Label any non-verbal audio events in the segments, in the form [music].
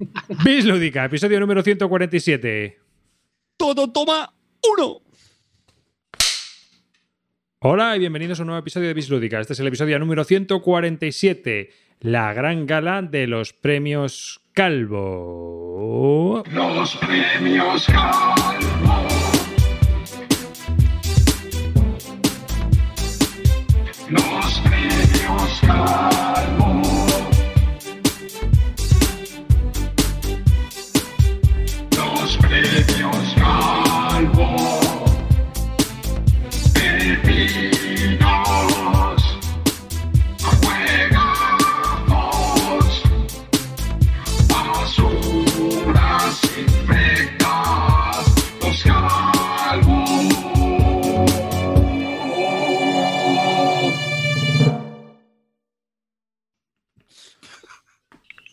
[laughs] Bis Lúdica, episodio número 147. Todo toma uno. Hola y bienvenidos a un nuevo episodio de Bis Lúdica. Este es el episodio número 147, la gran gala de los premios Calvo. Los premios Calvo. Los premios Calvo.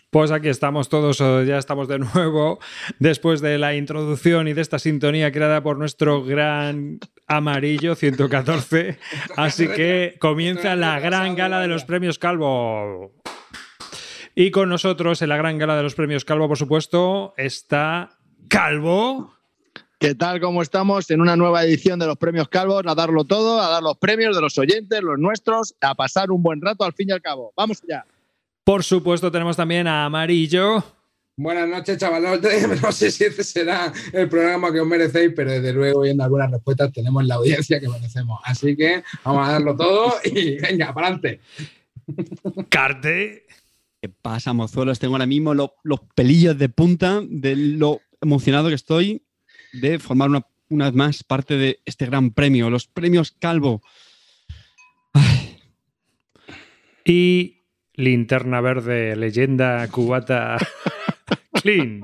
Pues aquí estamos todos, eh, ya estamos de [laughs] nuevo, después de la introducción y de esta sintonía creada por nuestro gran amarillo 114. [laughs] Así que comienza la gran gala de los premios Calvo. Y con nosotros en la gran gala de los premios Calvo, por supuesto, está Calvo. ¿Qué tal? ¿Cómo estamos? En una nueva edición de los premios Calvos, a darlo todo, a dar los premios de los oyentes, los nuestros, a pasar un buen rato al fin y al cabo. Vamos allá. Por supuesto, tenemos también a Amarillo. Buenas noches, chavalotes. [laughs] No sé si este será el programa que os merecéis, pero desde luego, viendo algunas respuestas, tenemos la audiencia que merecemos. Así que vamos a darlo todo y [laughs] venga, para adelante. Carte. ¿Qué pasa, mozuelos? Tengo ahora mismo lo- los pelillos de punta de lo emocionado que estoy de formar una, una vez más parte de este gran premio, los premios Calvo. Ay, Y linterna verde, leyenda cubata [laughs] clean.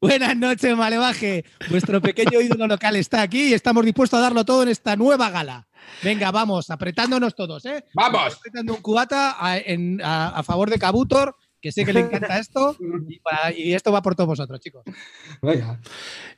Buenas noches, Malevaje. Vuestro pequeño ídolo local está aquí y estamos dispuestos a darlo todo en esta nueva gala. Venga, vamos, apretándonos todos, ¿eh? ¡Vamos! Apretando un cubata a, en- a- a favor de Cabutor, que sé que le encanta esto, y, para- y esto va por todos vosotros, chicos. Venga.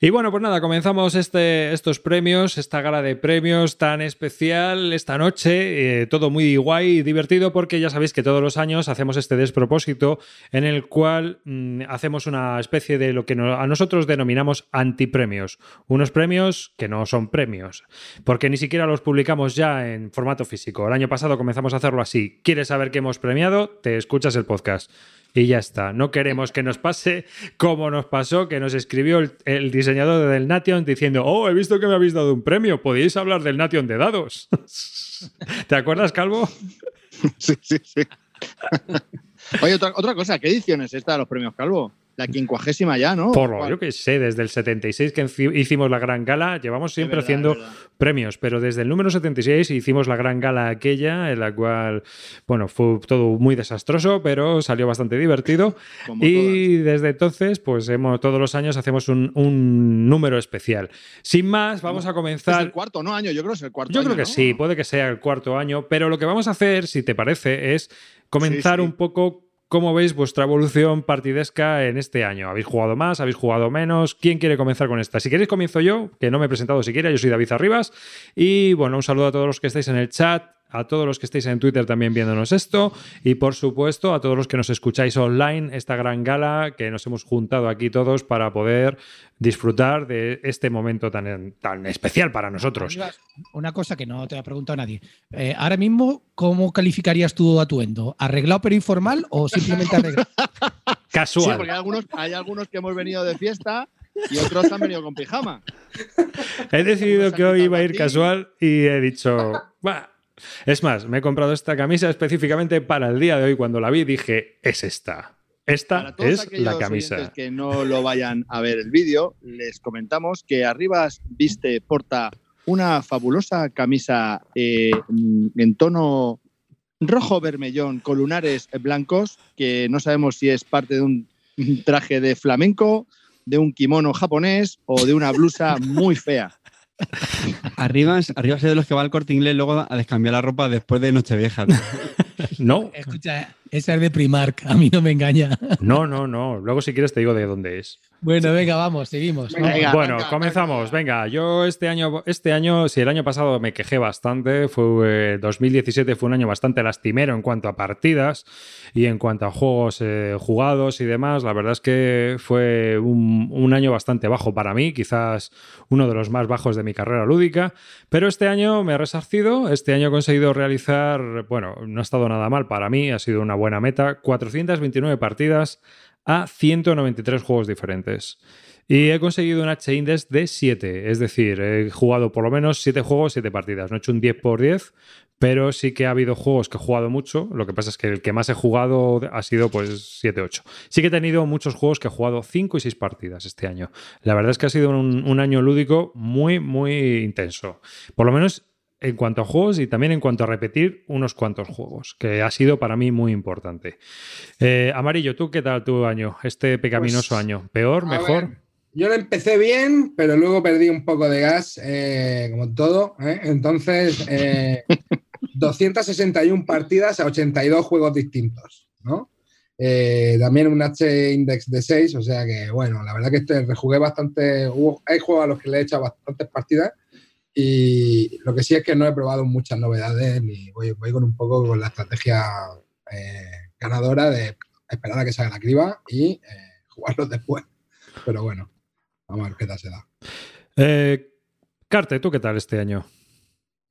Y bueno, pues nada, comenzamos este, estos premios, esta gala de premios tan especial esta noche. eh, todo muy guay y divertido porque ya sabéis que todos los años hacemos este despropósito en el cual mm, hacemos una especie de lo que no- a nosotros denominamos antipremios. Unos premios que no son premios, porque ni siquiera los publicamos ya en formato físico. El año pasado comenzamos a hacerlo así. ¿Quieres saber qué hemos premiado? Te escuchas el podcast. Y ya está. No queremos que nos pase como nos pasó, que nos escribió el, diseñador del Nation diciendo, oh, he visto que me habéis dado un premio, podéis hablar del Nation de dados. [laughs] ¿Te acuerdas, Calvo? [laughs] Sí, sí, sí. [laughs] Oye, otra, otra cosa, ¿qué edición es esta de los premios Calvo? La quincuagésima ya, ¿no? Por lo yo que sé, desde el 76 que hicimos la gran gala, llevamos siempre verdad, haciendo es premios, pero desde el número 76 hicimos la gran gala aquella, en la cual, bueno, fue todo muy desastroso, pero salió bastante divertido. Como Y desde entonces, pues hemos, todos los años hacemos un, un número especial. Sin más, vamos a Es comenzar. el cuarto, ¿no? Año, yo creo que es el cuarto Yo año, creo que ¿no? sí, puede que sea el cuarto año, pero lo que vamos a hacer, si te parece, es comenzar Sí, sí. un poco cómo veis vuestra evolución partidesca en este año. ¿Habéis jugado más? ¿Habéis jugado menos? ¿Quién quiere comenzar con esta? Si queréis comienzo yo, que no me he presentado siquiera, yo soy David Arribas y bueno, un saludo a todos los que estáis en el chat. A todos los que estáis en Twitter también viéndonos esto y por supuesto a todos los que nos escucháis online, esta gran gala que nos hemos juntado aquí todos para poder disfrutar de este momento tan, tan especial para nosotros. Una cosa que no te ha preguntado nadie. Eh, ahora mismo, ¿cómo calificarías tu atuendo? ¿Arreglado pero informal o simplemente arreglado? [laughs] Sí, Casual. porque hay algunos, hay algunos que hemos venido de fiesta y otros han venido con pijama. He decidido ha que hoy iba a ir casual y he dicho, "Bah". Es más, me he comprado esta camisa específicamente para el día de hoy. Cuando la vi dije, es esta. Esta es la camisa. que no lo vayan a ver el vídeo, les comentamos que Arribas viste, porta una fabulosa camisa eh, en tono rojo vermellón con lunares blancos, que no sabemos si es parte de un traje de flamenco, de un kimono japonés o de una blusa muy fea. Arriba, arriba es de los que va al corte inglés luego a descambiar la ropa después de Nochevieja. [laughs] No, Escucha, Esa es de Primark, a mí no me engaña. No, no, no. Luego, si quieres, te digo de dónde es. Bueno, venga, vamos, seguimos. Venga, Venga, bueno, venga, comenzamos. venga. Venga, yo este año, este año, si el año pasado me quejé bastante, fue eh, 2017 fue un año bastante lastimero en cuanto a partidas y en cuanto a juegos eh, jugados y demás. La verdad es que fue un, un año bastante bajo para mí, quizás uno de los más bajos de mi carrera lúdica. Pero este año me he resarcido. Este año he conseguido realizar, bueno, no ha estado nada mal para mí, ha sido una buena meta. 429 partidas a 193 juegos diferentes. Y he conseguido un H-Index de 7, es decir, he jugado por lo menos 7 juegos, 7 partidas. No he hecho un 10 por 10, pero sí que ha habido juegos que he jugado mucho. Lo que pasa es que el que más he jugado ha sido pues 7-8. Sí que he tenido muchos juegos que he jugado 5 y 6 partidas este año. La verdad es que ha sido un, un año lúdico muy, muy intenso. Por lo menos en cuanto a juegos y también en cuanto a repetir unos cuantos juegos, que ha sido para mí muy importante. Eh, Amarillo, ¿tú qué tal tu año? Este pecaminoso Pues, año. ¿Peor? ¿Mejor? ver, yo lo empecé bien, pero luego perdí un poco de gas, eh, como todo. ¿eh? Entonces, eh, [laughs] 261 partidas a 82 juegos distintos, ¿no? Eh, también un H-index de 6, o sea que, bueno, la verdad que este rejugué bastante. hubo- hay juegos a los que le he echado bastantes partidas. Y lo que sí es que no he probado muchas novedades, ni voy, con un poco con la estrategia eh, ganadora de esperar a que salga la criba y eh, jugarlos después. Pero bueno, vamos a ver qué tal se da. Eh, Carte, ¿tú qué tal este año?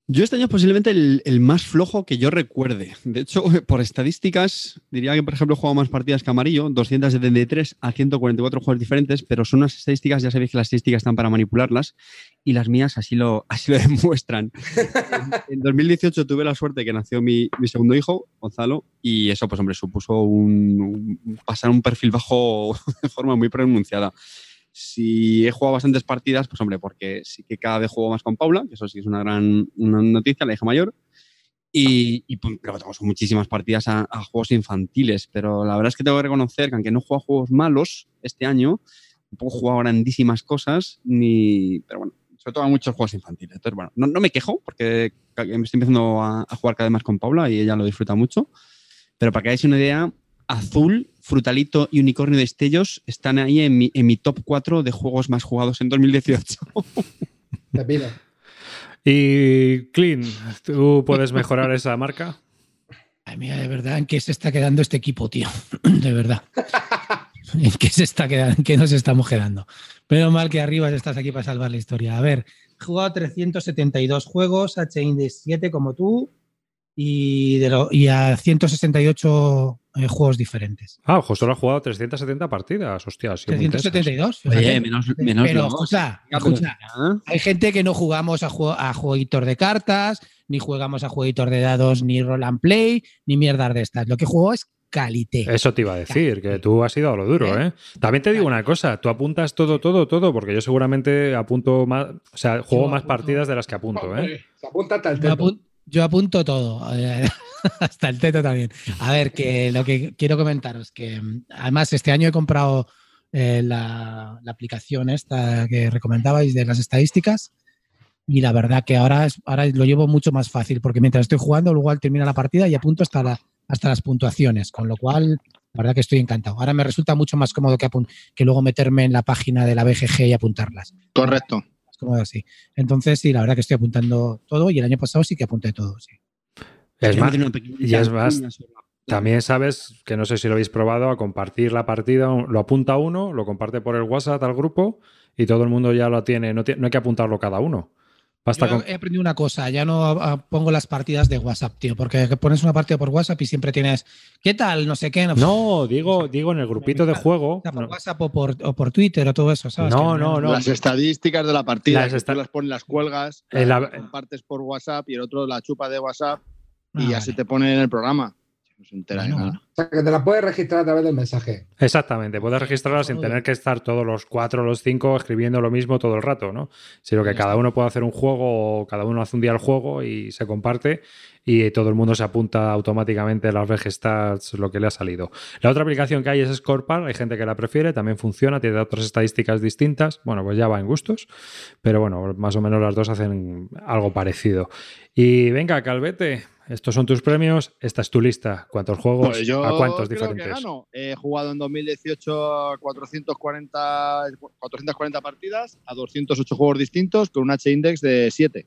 Yo este año es posiblemente el, el más flojo que yo recuerde. De hecho, [laughs] por estadísticas, diría que, por ejemplo, he jugado más partidas que Amarillo, 273 a 144 juegos diferentes, pero son unas estadísticas, ya sabéis que las estadísticas están para manipularlas, y las mías así lo, [laughs] así lo demuestran. [laughs] en, en 2018 tuve la suerte que nació mi, mi segundo hijo, Gonzalo, y eso, pues hombre, supuso un, un- pasar un perfil bajo de forma muy pronunciada. Si he jugado bastantes partidas, pues hombre, porque sí que cada vez juego más con Paula, que eso sí es una gran una noticia, la hija mayor. Y, y pues, luego tenemos muchísimas partidas a, a juegos infantiles, pero la verdad es que tengo que reconocer que aunque no a juegos malos este año, tampoco he jugado grandísimas cosas, ni, pero bueno, sobre todo a muchos juegos infantiles. Entonces, bueno, no, no me quejo porque me estoy empezando a, a jugar cada vez más con Paula y ella lo disfruta mucho. Pero para que hagáis una idea, Azul, Frutalito y Unicornio de Destellos están ahí en mi, en mi top 4 de juegos más jugados en 2018. Pepino. Y Clean, ¿tú puedes mejorar esa marca? Ay, mira, de verdad, ¿en qué se está quedando este equipo, tío? [clears throat] De verdad. ¿En qué se está quedando? ¿En qué nos estamos quedando? Menos mal que arriba estás aquí para salvar la historia. A ver, he jugado 372 juegos, H-Index 7 como tú, y, de lo- y a 168 eh, juegos diferentes. Ah, ojo, solo ha jugado 370 partidas. Hostia, ha sido muy intensas. 372. fíjate. Oye, menos, menos Pero escucha, escucha, hay gente que no jugamos a, jue- a jueguitos de cartas, ni jugamos a jueguitos de dados, ni roll and play, ni mierdas de estas. Lo que juego es calité. Eso te iba a decir, que tú has ido a lo duro, ¿eh? También te digo una cosa, tú apuntas todo, todo, todo, porque yo seguramente apunto más, o sea, juego Yo más apunto- partidas de las que apunto, ¿eh? Se apunta hasta el teto. Yo apunto todo, eh, [laughs] hasta el teto también. A ver, que lo que quiero comentaros, que mm, además este año he comprado eh, la, aplicación esta que recomendabais de las estadísticas y la verdad que ahora, es- ahora lo llevo mucho más fácil porque mientras estoy jugando luego al termina la partida y apunto hasta, la- hasta las puntuaciones, con lo cual la verdad que estoy encantado. Ahora me resulta mucho más cómodo que, que luego meterme en la página de la BGG y apuntarlas Correcto. Cómodo así. Entonces, sí, la verdad que estoy apuntando todo y el año pasado sí que apunté todo. Sí. Es más, y es también sabes que no sé si lo habéis probado a compartir la partida, lo apunta uno, lo comparte por el WhatsApp al grupo y todo el mundo ya lo tiene, no, tie- no hay que apuntarlo cada uno. Basta Yo con... he aprendido una cosa, ya no ah, pongo las partidas de WhatsApp, tío, porque pones una partida por WhatsApp y siempre tienes, ¿qué tal? No sé qué. No, digo, digo en el grupito de juego. Por no. WhatsApp o por, o por Twitter o todo eso, ¿sabes? No, Que no, no. Las estadísticas de la partida, Las que esta- tú las pones, las cuelgas, la- las compartes por WhatsApp y el otro la chupa de WhatsApp y Ah, ya vale. se te pone en el programa. No se entera de Bueno, nada. O sea, que te la puedes registrar a través del mensaje. Exactamente, puedes registrarla sin tener que estar todos los cuatro o los cinco escribiendo lo mismo todo el rato, ¿no? Sino que cada uno puede hacer un juego o cada uno hace un día el juego y se comparte y todo el mundo se apunta automáticamente a las VG Stats, lo que le ha salido. La otra aplicación que hay es Scorepar, hay gente que la prefiere, también funciona, tiene otras estadísticas distintas, bueno, pues ya va en gustos, pero bueno, más o menos las dos hacen algo parecido. Y venga, Calvete, estos son tus premios, esta es tu lista. ¿Cuántos juegos? Pues yo ¿A cuántos creo diferentes? que gano. He jugado en 2018 440, 440 partidas a 208 juegos distintos con un H-index de 7.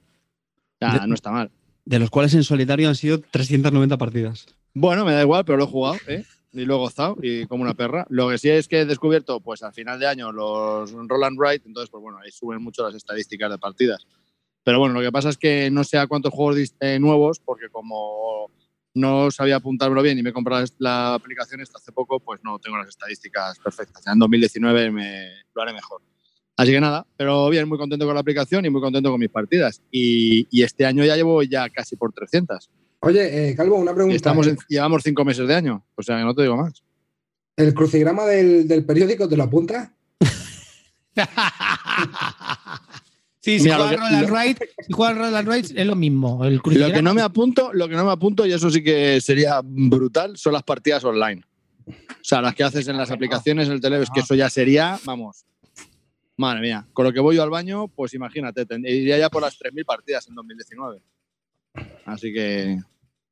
Ya, De- no está mal. De los cuales en solitario han sido 390 partidas. Bueno, me da igual, pero lo he jugado, ¿eh? Y lo he gozado y como una perra. Lo que sí es que he descubierto, pues al final de año, los roll and write, entonces, pues bueno, ahí suben mucho las estadísticas de partidas. Pero bueno, lo que pasa es que no sé a cuántos juegos dis- eh, nuevos, porque como no sabía apuntármelo bien y me he comprado la aplicación esta hace poco, pues no tengo las estadísticas perfectas. Ya en 2019 me, lo haré mejor. Así que nada, pero bien, muy contento con la aplicación y muy contento con mis partidas. Y, y este año ya llevo ya casi por 300. Oye, eh, Calvo, una pregunta. estamos en- llevamos cinco meses de año, o sea que no te digo más. ¿El crucigrama del, del periódico te lo apunta? [laughs] Sí, si Mira, lo juegas que- Roll and Ride, si juegas Roll and Ride es lo mismo. El Lo que no me apunto, lo que no me apunto, y eso sí que sería brutal, son las partidas online. O sea, las que haces en las aplicaciones, en el teléfono, es que eso ya sería, vamos. Madre mía, con lo que voy yo al baño, pues imagínate, iría ya por las 3.000 partidas en 2019. Así que,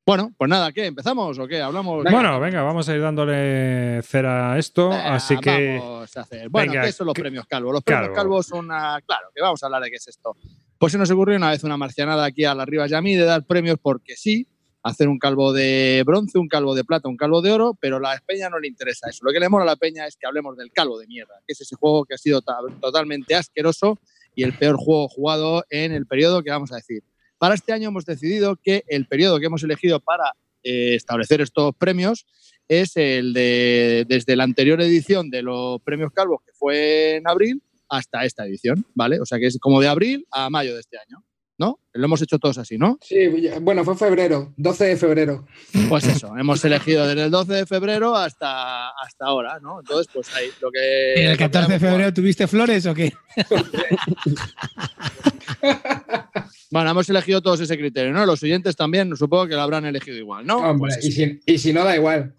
bueno, pues nada, ¿qué? ¿Empezamos o qué? Hablamos. Bueno, venga, vamos a ir dándole cera a esto. Venga, así que. Vamos a hacer. Bueno, Venga, ¿qué son los ¿qué- premios Calvo? Los premios Calvo. Calvo son una. Claro, que vamos a hablar de qué es esto. Pues se nos ocurrió una vez una marcianada aquí a las Rivas y a mí de dar premios porque sí, hacer un calvo de bronce, un calvo de plata, un calvo de oro, pero a la Peña no le interesa eso. Lo que le mola a la Peña es que hablemos del calvo de mierda, que es ese juego que ha sido ta- totalmente asqueroso y el peor juego jugado en el periodo que vamos a decir. Para este año hemos decidido que el periodo que hemos elegido para eh, establecer estos premios es el de desde la anterior edición de los premios Calvos, que fue en abril, hasta esta edición, ¿vale? O sea que es como de abril a mayo de este año, ¿no? Lo hemos hecho todos así, ¿no? Sí, bueno, fue febrero, 12 de febrero. Pues eso, hemos elegido desde el 12 de febrero hasta, hasta ahora, ¿no? Entonces, pues ahí lo que... ¿En lo el que 14 de febrero tuviste flores o qué? [laughs] [laughs] Bueno, hemos elegido todos ese criterio, ¿no? Los oyentes también, supongo que lo habrán elegido igual, ¿no? Hombre, Pues y, si, y si no, da igual.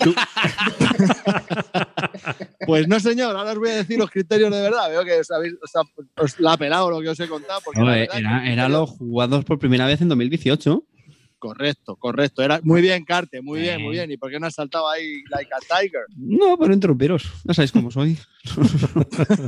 [laughs] Pues no, señor, ahora os voy a decir los criterios de verdad. Veo que os, habéis, os, ha- os la ha pelado lo que os he contado. Porque No, que era, era criterio- los jugados por primera vez en 2018. Correcto, correcto. Era muy bien, Carte, muy bien, Eh. muy bien. ¿Y por qué no has saltado ahí like a tiger? No, pero interrumpiros. Ya sabéis cómo soy. [laughs]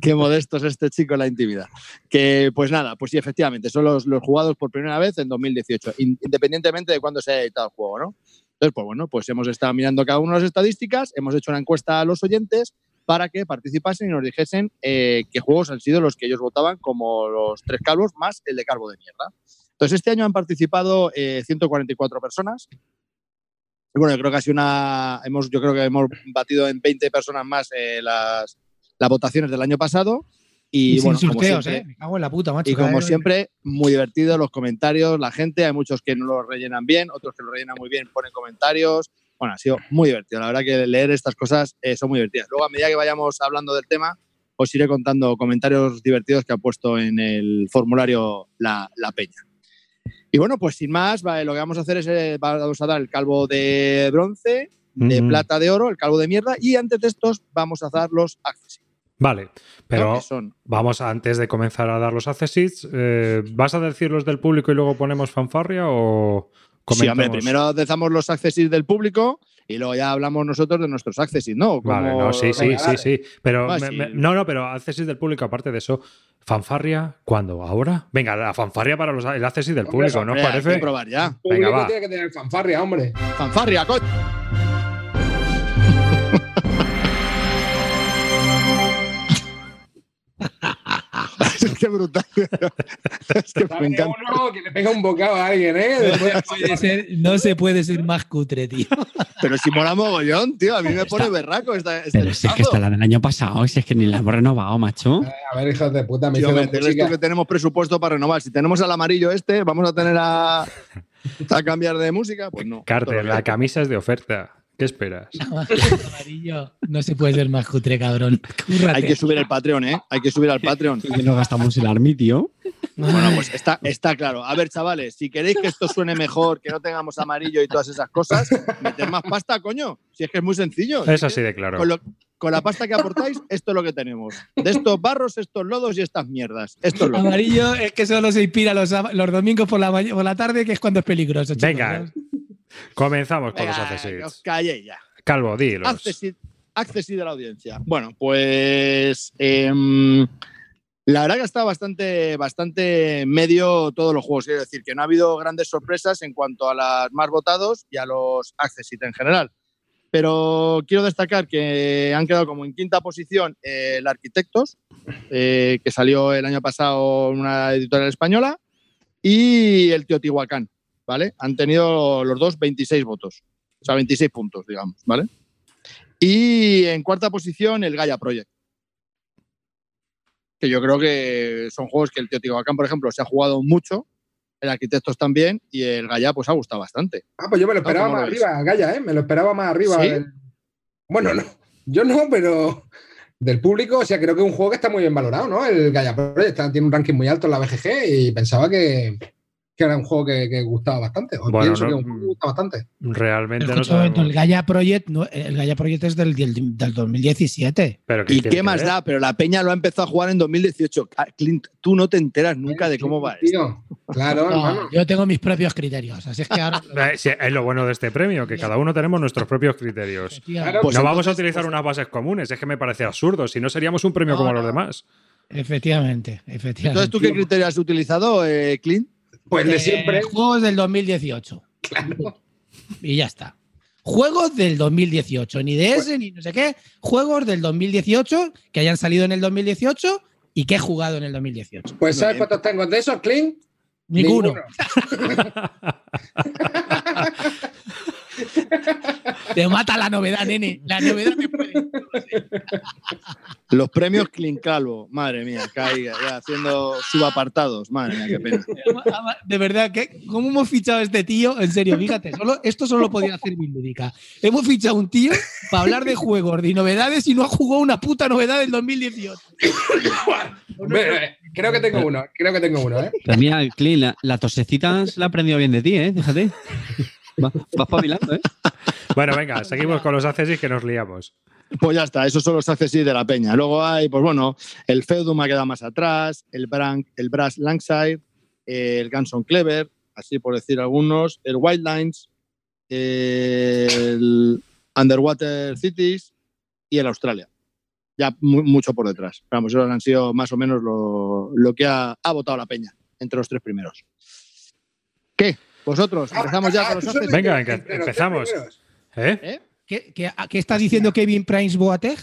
Qué modesto es este chico en la intimidad. Que, pues nada, pues sí, efectivamente, son los, los jugados por primera vez en 2018, in- independientemente de cuándo se haya editado el juego, ¿no? Entonces, pues bueno, pues hemos estado mirando cada uno de las estadísticas, hemos hecho una encuesta a los oyentes para que participasen y nos dijesen eh, qué juegos han sido los que ellos votaban como los tres calvos más el de calvo de mierda. Entonces, este año han participado eh, 144 personas. Bueno, yo creo que ha sido una. Hemos, yo creo que hemos batido en 20 personas más eh, las, las votaciones del año pasado. Y, sin bueno, como sorteos, siempre, ¿eh? Me cago en la puta, macho. y como vez- siempre, muy divertido los comentarios, la gente, hay muchos que no lo rellenan bien, otros que lo rellenan muy bien, ponen comentarios. Bueno, ha sido muy divertido. La verdad que leer estas cosas eh, son muy divertidas. Luego, a medida que vayamos hablando del tema, os iré contando comentarios divertidos que ha puesto en el formulario la, la peña. Y bueno, pues sin más, vale, lo que vamos a hacer es, eh, vamos a dar el calvo de bronce, de plata de oro, el calvo de mierda, y antes de estos vamos a dar los accesorios. Vale, pero son vamos a- antes de comenzar a dar los accesits, eh, ¿vas a decir los del público y luego ponemos fanfarria o Sí, hombre, comentamos? primero dejamos los accessis del público y luego ya hablamos nosotros de nuestros accessis, ¿no? Vale, no, sí, sí, sí, sí. Pero Ah, me- sí. me- no, no, pero accesis del público, aparte de eso, fanfarria, ¿cuándo? ¿Ahora? Venga, la fanfarria para los, el accesis del Hombre, público, ¿no os Hombre, hay que parece? probar ya. El público Venga, va. tiene que tener fanfarria, hombre. Fanfarria, coño. [laughs] [laughs] que brutal. [laughs] es que me encanta. uno que le pega un bocado a alguien, ¿eh? Después- Puede ser- no se puede ser más cutre, tío. Pero si mola mogollón, tío. A mí me pone Está- berraco esta, este Pero si es que está la del año pasado, si es que ni la hemos renovado, macho. A ver, hijos de puta, me Tío, tú que tenemos presupuesto para renovar. Si tenemos al amarillo este, ¿vamos a tener a, a cambiar de música? Pues no. Carter, la camisa es de oferta. ¿Qué esperas? [laughs] Amarillo. No se puede ser más cutre, cabrón. Cúrrate. Hay que subir el Patreon, ¿eh? Hay que subir al Patreon. Que nos gastamos el army, tío. Bueno, pues está, está claro. A ver, chavales, si queréis que esto suene mejor, que no tengamos amarillo y todas esas cosas, meted más pasta, coño. Si es que es muy sencillo. Es así que de claro. Con, lo- con la pasta que aportáis, esto es lo que tenemos. De estos barros, estos lodos y estas mierdas. Esto es lo que Amarillo es que solo se inspira los, domingos por la, por la tarde, que es cuando es peligroso. chicos. Venga, comenzamos con los que os ya. Calvo, dilos. Accessit, accessit de la audiencia. Bueno, pues em, la verdad que está bastante, bastante medio todos los juegos. Quiero decir que no ha habido grandes sorpresas en cuanto a las más votados y a los accessit en general. Pero quiero destacar que han quedado como en quinta posición eh, el Arquitectos, eh, que salió el año pasado en una editorial española, y el Teotihuacán, ¿vale? Han tenido los dos 26 votos, o sea, 26 puntos, digamos, ¿vale? Y en cuarta posición, el Gaia Project. Que yo creo que son juegos que el Teotihuacán, por ejemplo, se ha jugado mucho, el Arquitectos también, y el Gaia, pues ha gustado bastante. Ah, pues yo me lo esperaba ¿cómo lo más arriba, Gaya, ¿eh? Me lo esperaba más arriba. ¿Sí? del- Bueno, no. Yo no, pero del público, o sea, creo que es un juego que está muy bien valorado, ¿no? El Gaia Project está- tiene un ranking muy alto en la BGG y pensaba que, que era un juego que, que gustaba bastante. O Bueno, pienso no, que es un juego que gusta bastante. Realmente no momento, el sabemos. Gaia Project, no- el Gaia Project es del, del, del 2017. Pero ¿Y qué más ver? da? Pero la Peña lo ha empezado a jugar en 2018. Ah, Clint, tú no te enteras nunca de cómo va esto. Claro, No, hermano. yo tengo mis propios criterios, así es que ahora. [laughs] Eh, sí, es lo bueno de este premio, que cada uno tenemos nuestros propios criterios. Claro, Pues no vamos a utilizar pues- unas bases comunes, es que me parece absurdo. Si no, seríamos un premio No, como no. los demás. Efectivamente, efectivamente. Entonces, ¿tú qué criterio has utilizado, eh, Clint? Pues de Eh, siempre. juegos del 2018. Y ya está. Juegos del 2018, ni de ese, ni no sé qué. Juegos del 2018 que hayan salido en el 2018 y que he jugado en el 2018. Pues ¿sabes cuántos tengo de esos, Clint? Ninguno. [laughs] Te mata la novedad, nene. La novedad me puede. Los premios Clint Calvo. Madre mía, caiga, ya haciendo subapartados. Madre mía, qué pena. De verdad, ¿qué? ¿cómo hemos fichado a este tío? En serio, fíjate, solo, esto solo lo podía hacer Minlúdica. Hemos fichado a un tío para hablar de juegos, de novedades y no ha jugado una puta novedad del 2018. Hombre, eh, Creo que tengo uno, creo que tengo uno, ¿eh? Mira, Clint, la, la tosecita se la ha aprendido bien de ti, ¿eh? Fíjate. Va- Vas pavilando, ¿eh? [laughs] Bueno, venga, seguimos con los accesis que nos liamos. Pues ya está, esos son los accesits de la peña. Luego hay, pues bueno, el Feudum ha quedado más atrás, el, Brank, el Brass Langside, el Ganson Clever, así por decir algunos, el Wildlines, el Underwater Cities y el Australia. Ya mu- mucho por detrás. Pero Vamos, esos han sido más o menos lo, lo que ha, ha votado la peña entre los tres primeros. ¿Qué? ¿Vosotros? ¿Empezamos ya Ah, con los solo accesits? Venga, los tres empezamos. ¿Eh? ¿Eh? ¿Qué, qué, qué está diciendo Kevin Price Boateng?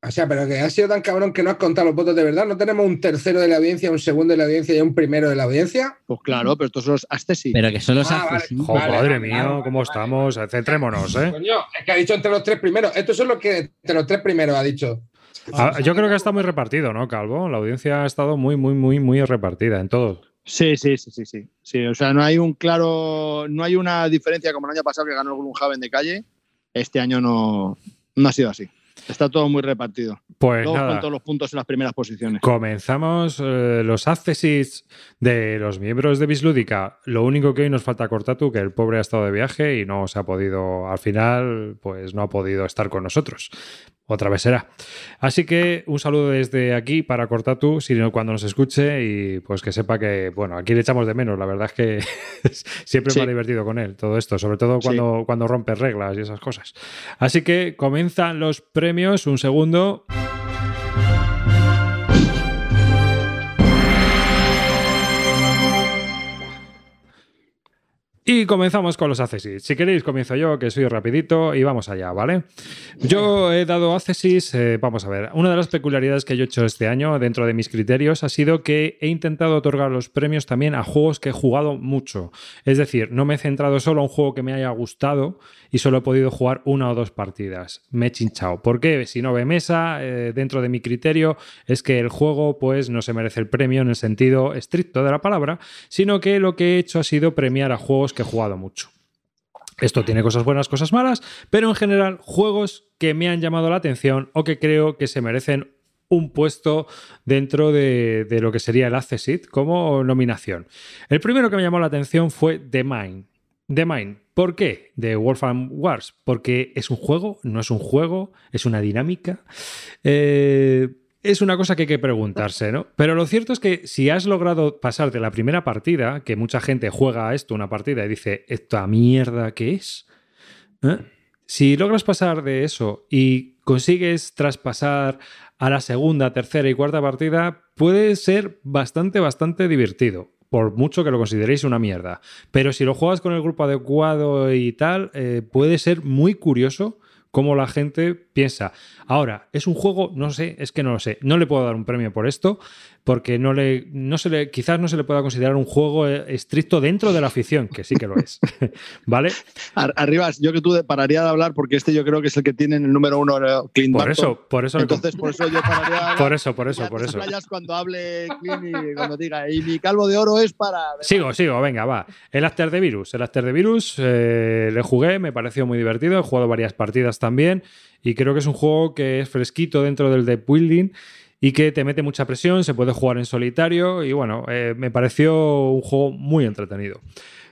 O sea, pero que has sido tan cabrón que no has contado los votos de verdad. ¿No tenemos un tercero de la audiencia, un segundo de la audiencia y un primero de la audiencia? Pues claro, pero estos son los accesits. Pero que son los Ah, vale. Jo, Vale, madre vale, mía, vale, ¿cómo vale, estamos? Centrémonos, ¿eh? Coño, es que ha dicho entre los tres primeros. Estos son los que entre los tres primeros ha dicho. Ah, yo creo que está muy repartido, ¿no, Calvo? La audiencia ha estado muy, muy, muy, muy repartida en todo. Sí, sí, sí, sí, sí. Sí, o sea, no hay un claro, no hay una diferencia como el año pasado que ganó el Gloomhaven de calle. Este año no, no ha sido así. Está todo muy repartido. Pues Todos nada. con todos los puntos en las primeras posiciones. Comenzamos eh, los accesits de los miembros de Bislúdica. Lo único que hoy nos falta cortar tú, que el pobre ha estado de viaje y no se ha podido, al final, pues no ha podido estar con nosotros. Otra vez será. Así que un saludo desde aquí para Cortatu, sino cuando nos escuche y pues que sepa que, bueno, aquí le echamos de menos. La verdad es que [laughs] siempre Sí. me ha divertido con él todo esto, sobre todo cuando, cuando rompe reglas y esas cosas. Así que comienzan los premios. Un segundo. Y comenzamos con los accessis. Si queréis, comienzo yo, que soy rapidito y vamos allá, ¿vale? Yo he dado accessis, eh, vamos a ver, una de las peculiaridades que yo he hecho este año dentro de mis criterios ha sido que he intentado otorgar los premios también a juegos que he jugado mucho. Es decir, no me he centrado solo en un juego que me haya gustado y solo he podido jugar una o dos partidas. Me he chinchado. ¿Por qué? Si no ve mesa, eh, dentro de mi criterio, es que el juego pues no se merece el premio en el sentido estricto de la palabra, sino que lo que he hecho ha sido premiar a juegos que he jugado mucho. Esto tiene cosas buenas, cosas malas, pero en general juegos que me han llamado la atención o que creo que se merecen un puesto dentro de, lo que sería el Accessit como nominación. El primero que me llamó la atención fue The Mind. The Mind. ¿Por qué? De Wolfram Wars. Porque es un juego, no es un juego, es una dinámica. Eh, es una cosa que hay que preguntarse, ¿no? Pero lo cierto es que si has logrado pasarte la primera partida, que mucha gente juega a esto una partida y dice, ¿esta mierda qué es? ¿Eh? Si logras pasar de eso y consigues traspasar a la segunda, tercera y cuarta partida, puede ser bastante, bastante divertido. Por mucho que lo consideréis una mierda. Pero si lo juegas con el grupo adecuado y tal, eh, puede ser muy curioso cómo la gente piensa. Ahora, ¿es un juego? No sé, es que no lo sé. No le puedo dar un premio por esto, porque no le, no se le, quizás no se le pueda considerar un juego eh, estricto dentro de la afición, que sí que lo es. [laughs] ¿Vale? Ar- Arribas, yo que tú pararía de hablar porque este yo creo que es el que tiene en el número uno eh, Clint Por Barton. eso, por eso, Entonces, por eso yo pararía [laughs] por eso, por eso, por eso. cuando hable Clint y cuando diga, y mi calvo de oro es para. Sigo, sigo, venga, va. El After de Virus. El After de Virus eh, le jugué, me pareció muy divertido. He jugado varias partidas también. Y creo que es un juego que es fresquito dentro del deck building y que te mete mucha presión. Se puede jugar en solitario. Y bueno, eh, me pareció un juego muy entretenido.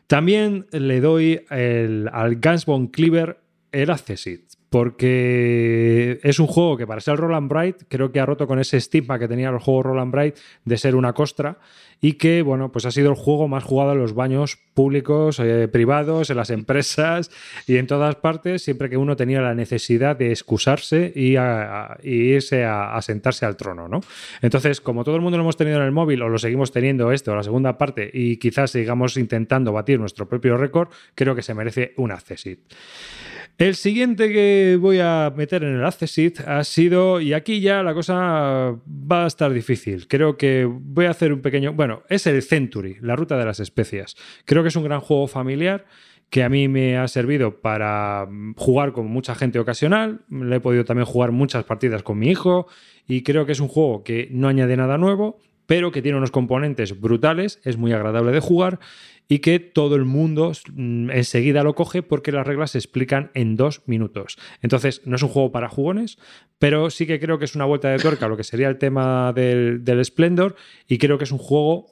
También le doy al Gunsbone Cleaver el Accessit, porque es un juego que para ser Roland Bright creo que ha roto con ese estigma que tenía los juegos Roland Bright de ser una costra y que, bueno, pues ha sido el juego más jugado en los baños públicos, eh, privados, en las empresas y en todas partes, siempre que uno tenía la necesidad de excusarse y, irse a, sentarse al trono, ¿no? Entonces, como todo el mundo lo hemos tenido en el móvil o lo seguimos teniendo esto, la segunda parte, y quizás sigamos intentando batir nuestro propio récord, creo que se merece un Accessit. El siguiente que voy a meter en el Accessit ha sido, y aquí ya la cosa va a estar difícil. Creo que voy a hacer un pequeño, bueno, es el Century, la ruta de las especias. Creo que es un gran juego familiar que a mí me ha servido para mm, jugar con mucha gente ocasional. Le he podido también jugar muchas partidas con mi hijo y creo que es un juego que no añade nada nuevo, pero que tiene unos componentes brutales, es muy agradable de jugar y que todo el mundo mm, enseguida lo coge porque las reglas se explican en dos minutos. Entonces, no es un juego para jugones, pero sí que creo que es una vuelta de tuerca lo que sería el tema del, del Splendor y creo que es un juego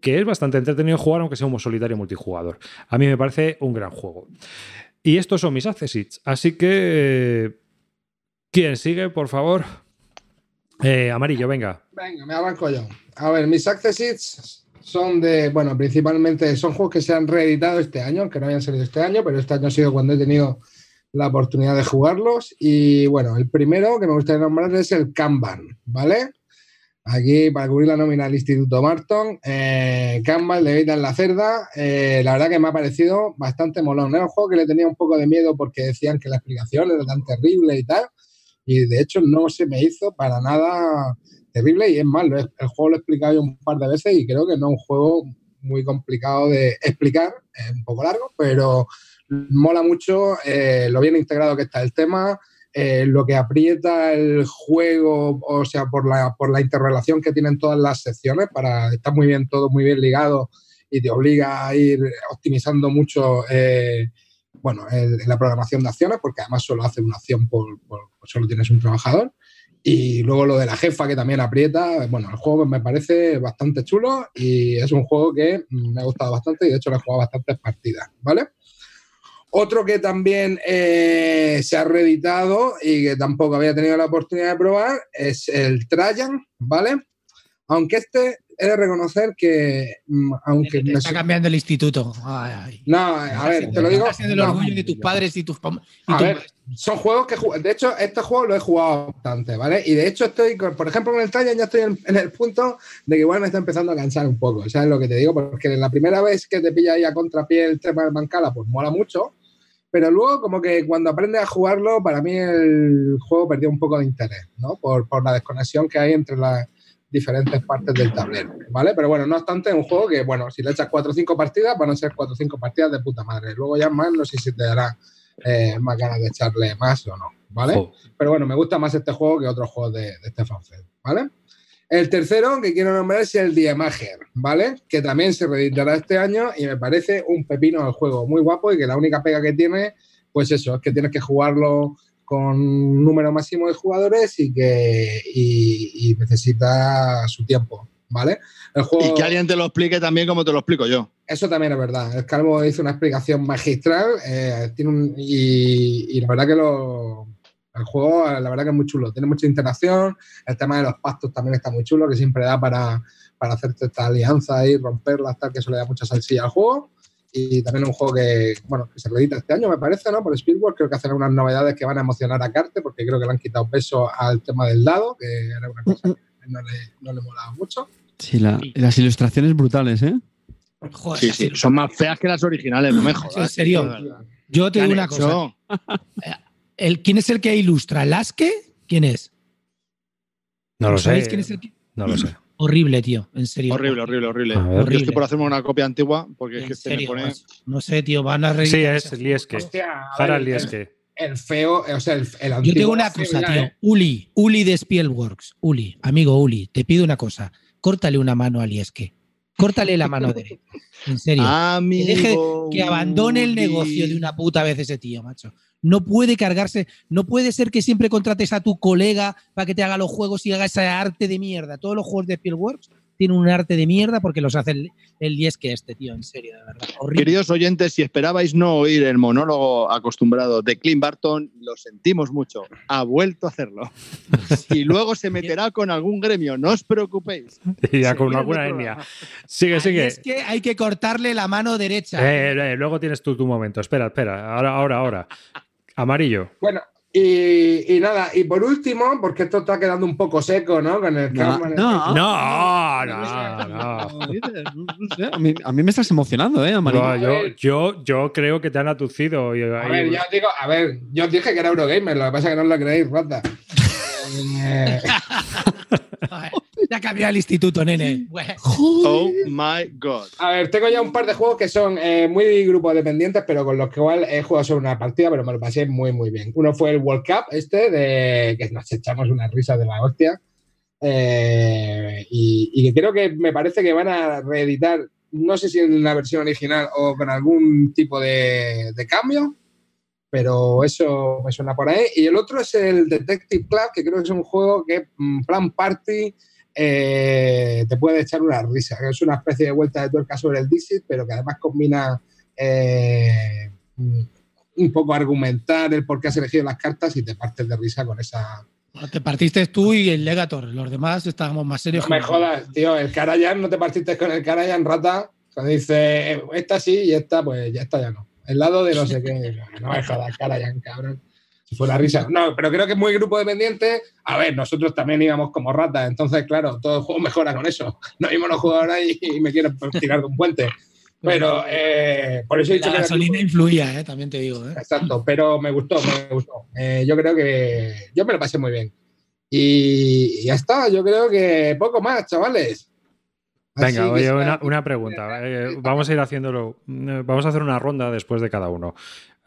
que es bastante entretenido jugar, aunque sea un solitario multijugador. A mí me parece un gran juego. Y estos son mis accessits. Así que. eh, ¿Quién sigue, por favor? Eh, amarillo, venga. Venga, me arranco yo. A ver, mis accessits son de, bueno, principalmente son juegos que se han reeditado este año, que no habían salido este año, pero este año ha sido cuando he tenido la oportunidad de jugarlos. Y bueno, el primero que me gustaría nombrar es el Kanban, ¿vale? Aquí, para cubrir la nómina del Instituto Marton, eh, Kanban de Vida en la Cerda, eh, la verdad que me ha parecido bastante molón. Era un juego que le tenía un poco de miedo porque decían que la explicación era tan terrible y tal, y de hecho no se me hizo para nada terrible y es más, lo he- el juego lo he explicado yo un par de veces y creo que no es un juego muy complicado de explicar, es un poco largo, pero mola mucho eh, lo bien integrado que está el tema, eh, lo que aprieta el juego, o sea, por la, por la interrelación que tienen todas las secciones, para está muy bien todo, muy bien ligado y te obliga a ir optimizando mucho eh, bueno, la programación de acciones, porque además solo hace una acción por, por- solo tienes un trabajador. Y luego lo de la jefa que también aprieta. Bueno, el juego me parece bastante chulo y es un juego que me ha gustado bastante y de hecho le he jugado bastantes partidas, ¿vale? Otro que también eh, se ha reeditado y que tampoco había tenido la oportunidad de probar es el Trajan, ¿vale? Aunque este he de reconocer que, mm, aunque me Está cambiando el instituto. Ay, ay. No, a ver, te lo digo. Está siendo el no. orgullo de tus padres y tus. y A tu- ver, son juegos que de hecho este juego lo he jugado bastante, ¿vale? Y de hecho estoy, por ejemplo, con el Trajan ya estoy en, en el punto de que igual me está empezando a cansar un poco, ¿sabes lo que te digo? Porque la primera vez que te pilla ahí a contrapié el tema del Mancala, pues mola mucho, pero luego como que cuando aprendes a jugarlo, para mí el juego perdió un poco de interés, ¿no? Por, por la desconexión que hay entre las diferentes partes del tablero, ¿vale? Pero bueno, no obstante, es un juego que, bueno, si le echas cuatro o cinco partidas, van a ser cuatro o cinco partidas de puta madre. Luego ya más, no sé si te dará eh, más ganas de echarle más o no, ¿vale? Jo. Pero bueno, me gusta más este juego que otros juegos de, de Stefan Feld, ¿vale? El tercero que quiero nombrar es el Diemager, ¿vale? Que también se reeditará este año y me parece un pepino el juego, muy guapo y que la única pega que tiene, pues eso, es que tienes que jugarlo con un número máximo de jugadores y que y, y necesita su tiempo, ¿vale? El juego, Y que alguien te lo explique también como te lo explico yo. eso también es verdad. El Calvo hizo una explicación magistral eh, tiene un- y, y la verdad que lo, el juego, la verdad que es muy chulo. Tiene mucha interacción. El tema de los pactos también está muy chulo, que siempre da para, para hacerte esta alianza y romperlas, tal, que eso le da mucha salsilla al juego. Y también un juego que, bueno, que se reedita este año, me parece, ¿no? Por Spielberg. Creo que hacen unas novedades que van a emocionar a Carte, porque creo que le han quitado peso al tema del dado, que era una cosa que no le, no le molaba mucho. Sí, la- las ilustraciones brutales, ¿eh? Joder, Sí, sí. Son más feas que las originales, no me jodas. En serio. Yo te ¿Qué digo una cosa. hecho? El, ¿Quién es el que ilustra? ¿Lasque? ¿Quién es? No lo sé. ¿Sabéis quién es el que- No lo sé. [clears throat] Horrible, tío. En serio. Horrible, horrible, horrible. Ver. Yo Horrible. estoy por hacerme una copia antigua porque es que este me pone. No sé, tío. Van a reír. Sí, es Lieske. Hostia, a Harald ver, Lieske. El feo, o sea, el, el Yo tengo una cosa, tío. ¿eh? Uli, Uli de Spielworks. Uli, amigo Uli, te pido una cosa. Córtale una mano a Lieske. Córtale la mano derecha. En serio. Amigo, que deje que abandone el negocio de una puta vez ese tío, macho. No puede cargarse, no puede ser que siempre contrates a tu colega para que te haga los juegos y haga ese arte de mierda. Todos los juegos de Spielworks tienen un arte de mierda porque los hace el, el Lieske este, tío, en serio, de verdad. Horrible. Queridos oyentes, si esperabais no oír el monólogo acostumbrado de Clint Barton, lo sentimos mucho. Ha vuelto a hacerlo. [laughs] Y luego se meterá con algún gremio, no os preocupéis. Y [laughs] ya con alguna etnia. [laughs] Sigue, sigue. Lieske hay que cortarle la mano derecha. Eh, eh, luego tienes tú tu momento. Espera, espera. Ahora, ahora, ahora. Amarillo. Bueno, y, y nada, y por último, porque esto está quedando un poco seco, ¿no? Con el No, no. No, no, no. A mí, a mí me estás emocionando, ¿eh, Amarillo? No, yo, yo, yo creo que te han atucido. y- A ver, yo os digo, a ver, yo os dije que era Eurogamer, lo que pasa es que no lo creéis, rata. [laughs] Eh, Ya cambió el instituto, nene. Bueno, Oh my god. a ver, tengo ya un par de juegos que son eh, muy grupos dependientes, pero con los que igual he jugado solo una partida, pero me lo pasé muy, muy bien. Uno fue el World Cup, este, de que nos echamos una risa de la hostia. Eh, y, y que creo que me parece que van a reeditar, no sé si en la versión original o con algún tipo de, de cambio, pero eso me suena por ahí. Y el otro es el Detective Club, que creo que es un juego que, en plan party, eh, te puede echar una risa. Es una especie de vuelta de tuerca sobre el Dixit, pero que además combina eh, un poco argumentar el por qué has elegido las cartas y te partes de risa con esa. te partiste tú y el Legator. Los demás estábamos más serios. No me jodas, tío, el Karajan, no te partiste con el Karajan, rata. Cuando dice, eh, esta sí y esta, pues ya está, ya no. El lado de no sé qué. No me jodas, Karajan, cabrón. Si fue la risa. No, pero creo que es muy grupo dependiente. A ver, nosotros también íbamos como ratas. Entonces, claro, todo el juego mejora con eso. [laughs] No mismo los jugadores y, y me quieren tirar de un puente. [laughs] Pero eh, por eso he dicho La que era gasolina influía, eh, también te digo. eh. Exacto, pero me gustó, me gustó. Eh, yo creo que yo me lo pasé muy bien. Y, ya está, yo creo que poco más, chavales. Venga, oye, una, una pregunta. Eh, vamos a ir haciéndolo. Vamos a hacer una ronda después de cada uno.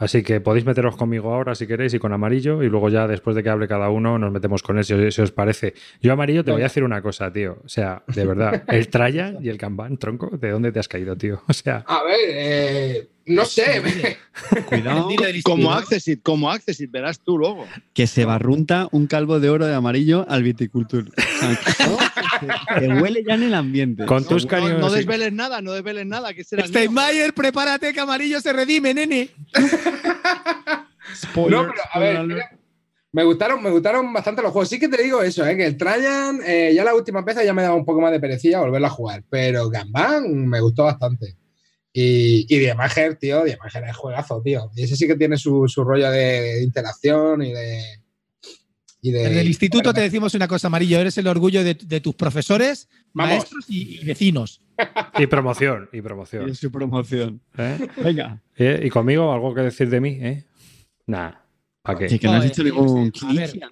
Así que podéis meteros conmigo ahora si queréis y con amarillo y luego ya después de que hable cada uno nos metemos con él si, os- si os parece. Yo amarillo te voy a decir una cosa, tío. O sea, de verdad, el Trajan y el Kanban, tronco, ¿de dónde te has caído, tío? O sea, A ver, eh, no sé. [laughs] Cuidado, Como. Accessit, como Accessit, verás tú luego. que se barrunta un calvo de oro de amarillo al viticultur. [laughs] O sea, que, que huele ya en el ambiente. con tus No, cañones. no desveles nada, no desveles nada. Que será. Steinmeier, prepárate que amarillo se redime, nene. [laughs] Spoiler, No, pero a ver, mira, me gustaron, me gustaron bastante los juegos. Sí que te digo eso, eh, que el Trajan, eh, ya la última vez ya me daba un poco más de perecilla volverlo a jugar, pero Gambán me gustó bastante. Y, y Diemager, tío, Diemager es juegazo, tío. Y ese sí que tiene su, su rollo de interacción y de. Y de Desde el instituto te decimos una cosa, amarillo. Eres el orgullo de, de tus profesores, Vamos. maestros y, y vecinos. Y promoción, y Y promoción. es su promoción. ¿eh? Venga. Eh, ¿Y conmigo algo que decir de mí? ¿eh? Nah. ¿Para qué? Sí, que no has dicho ningún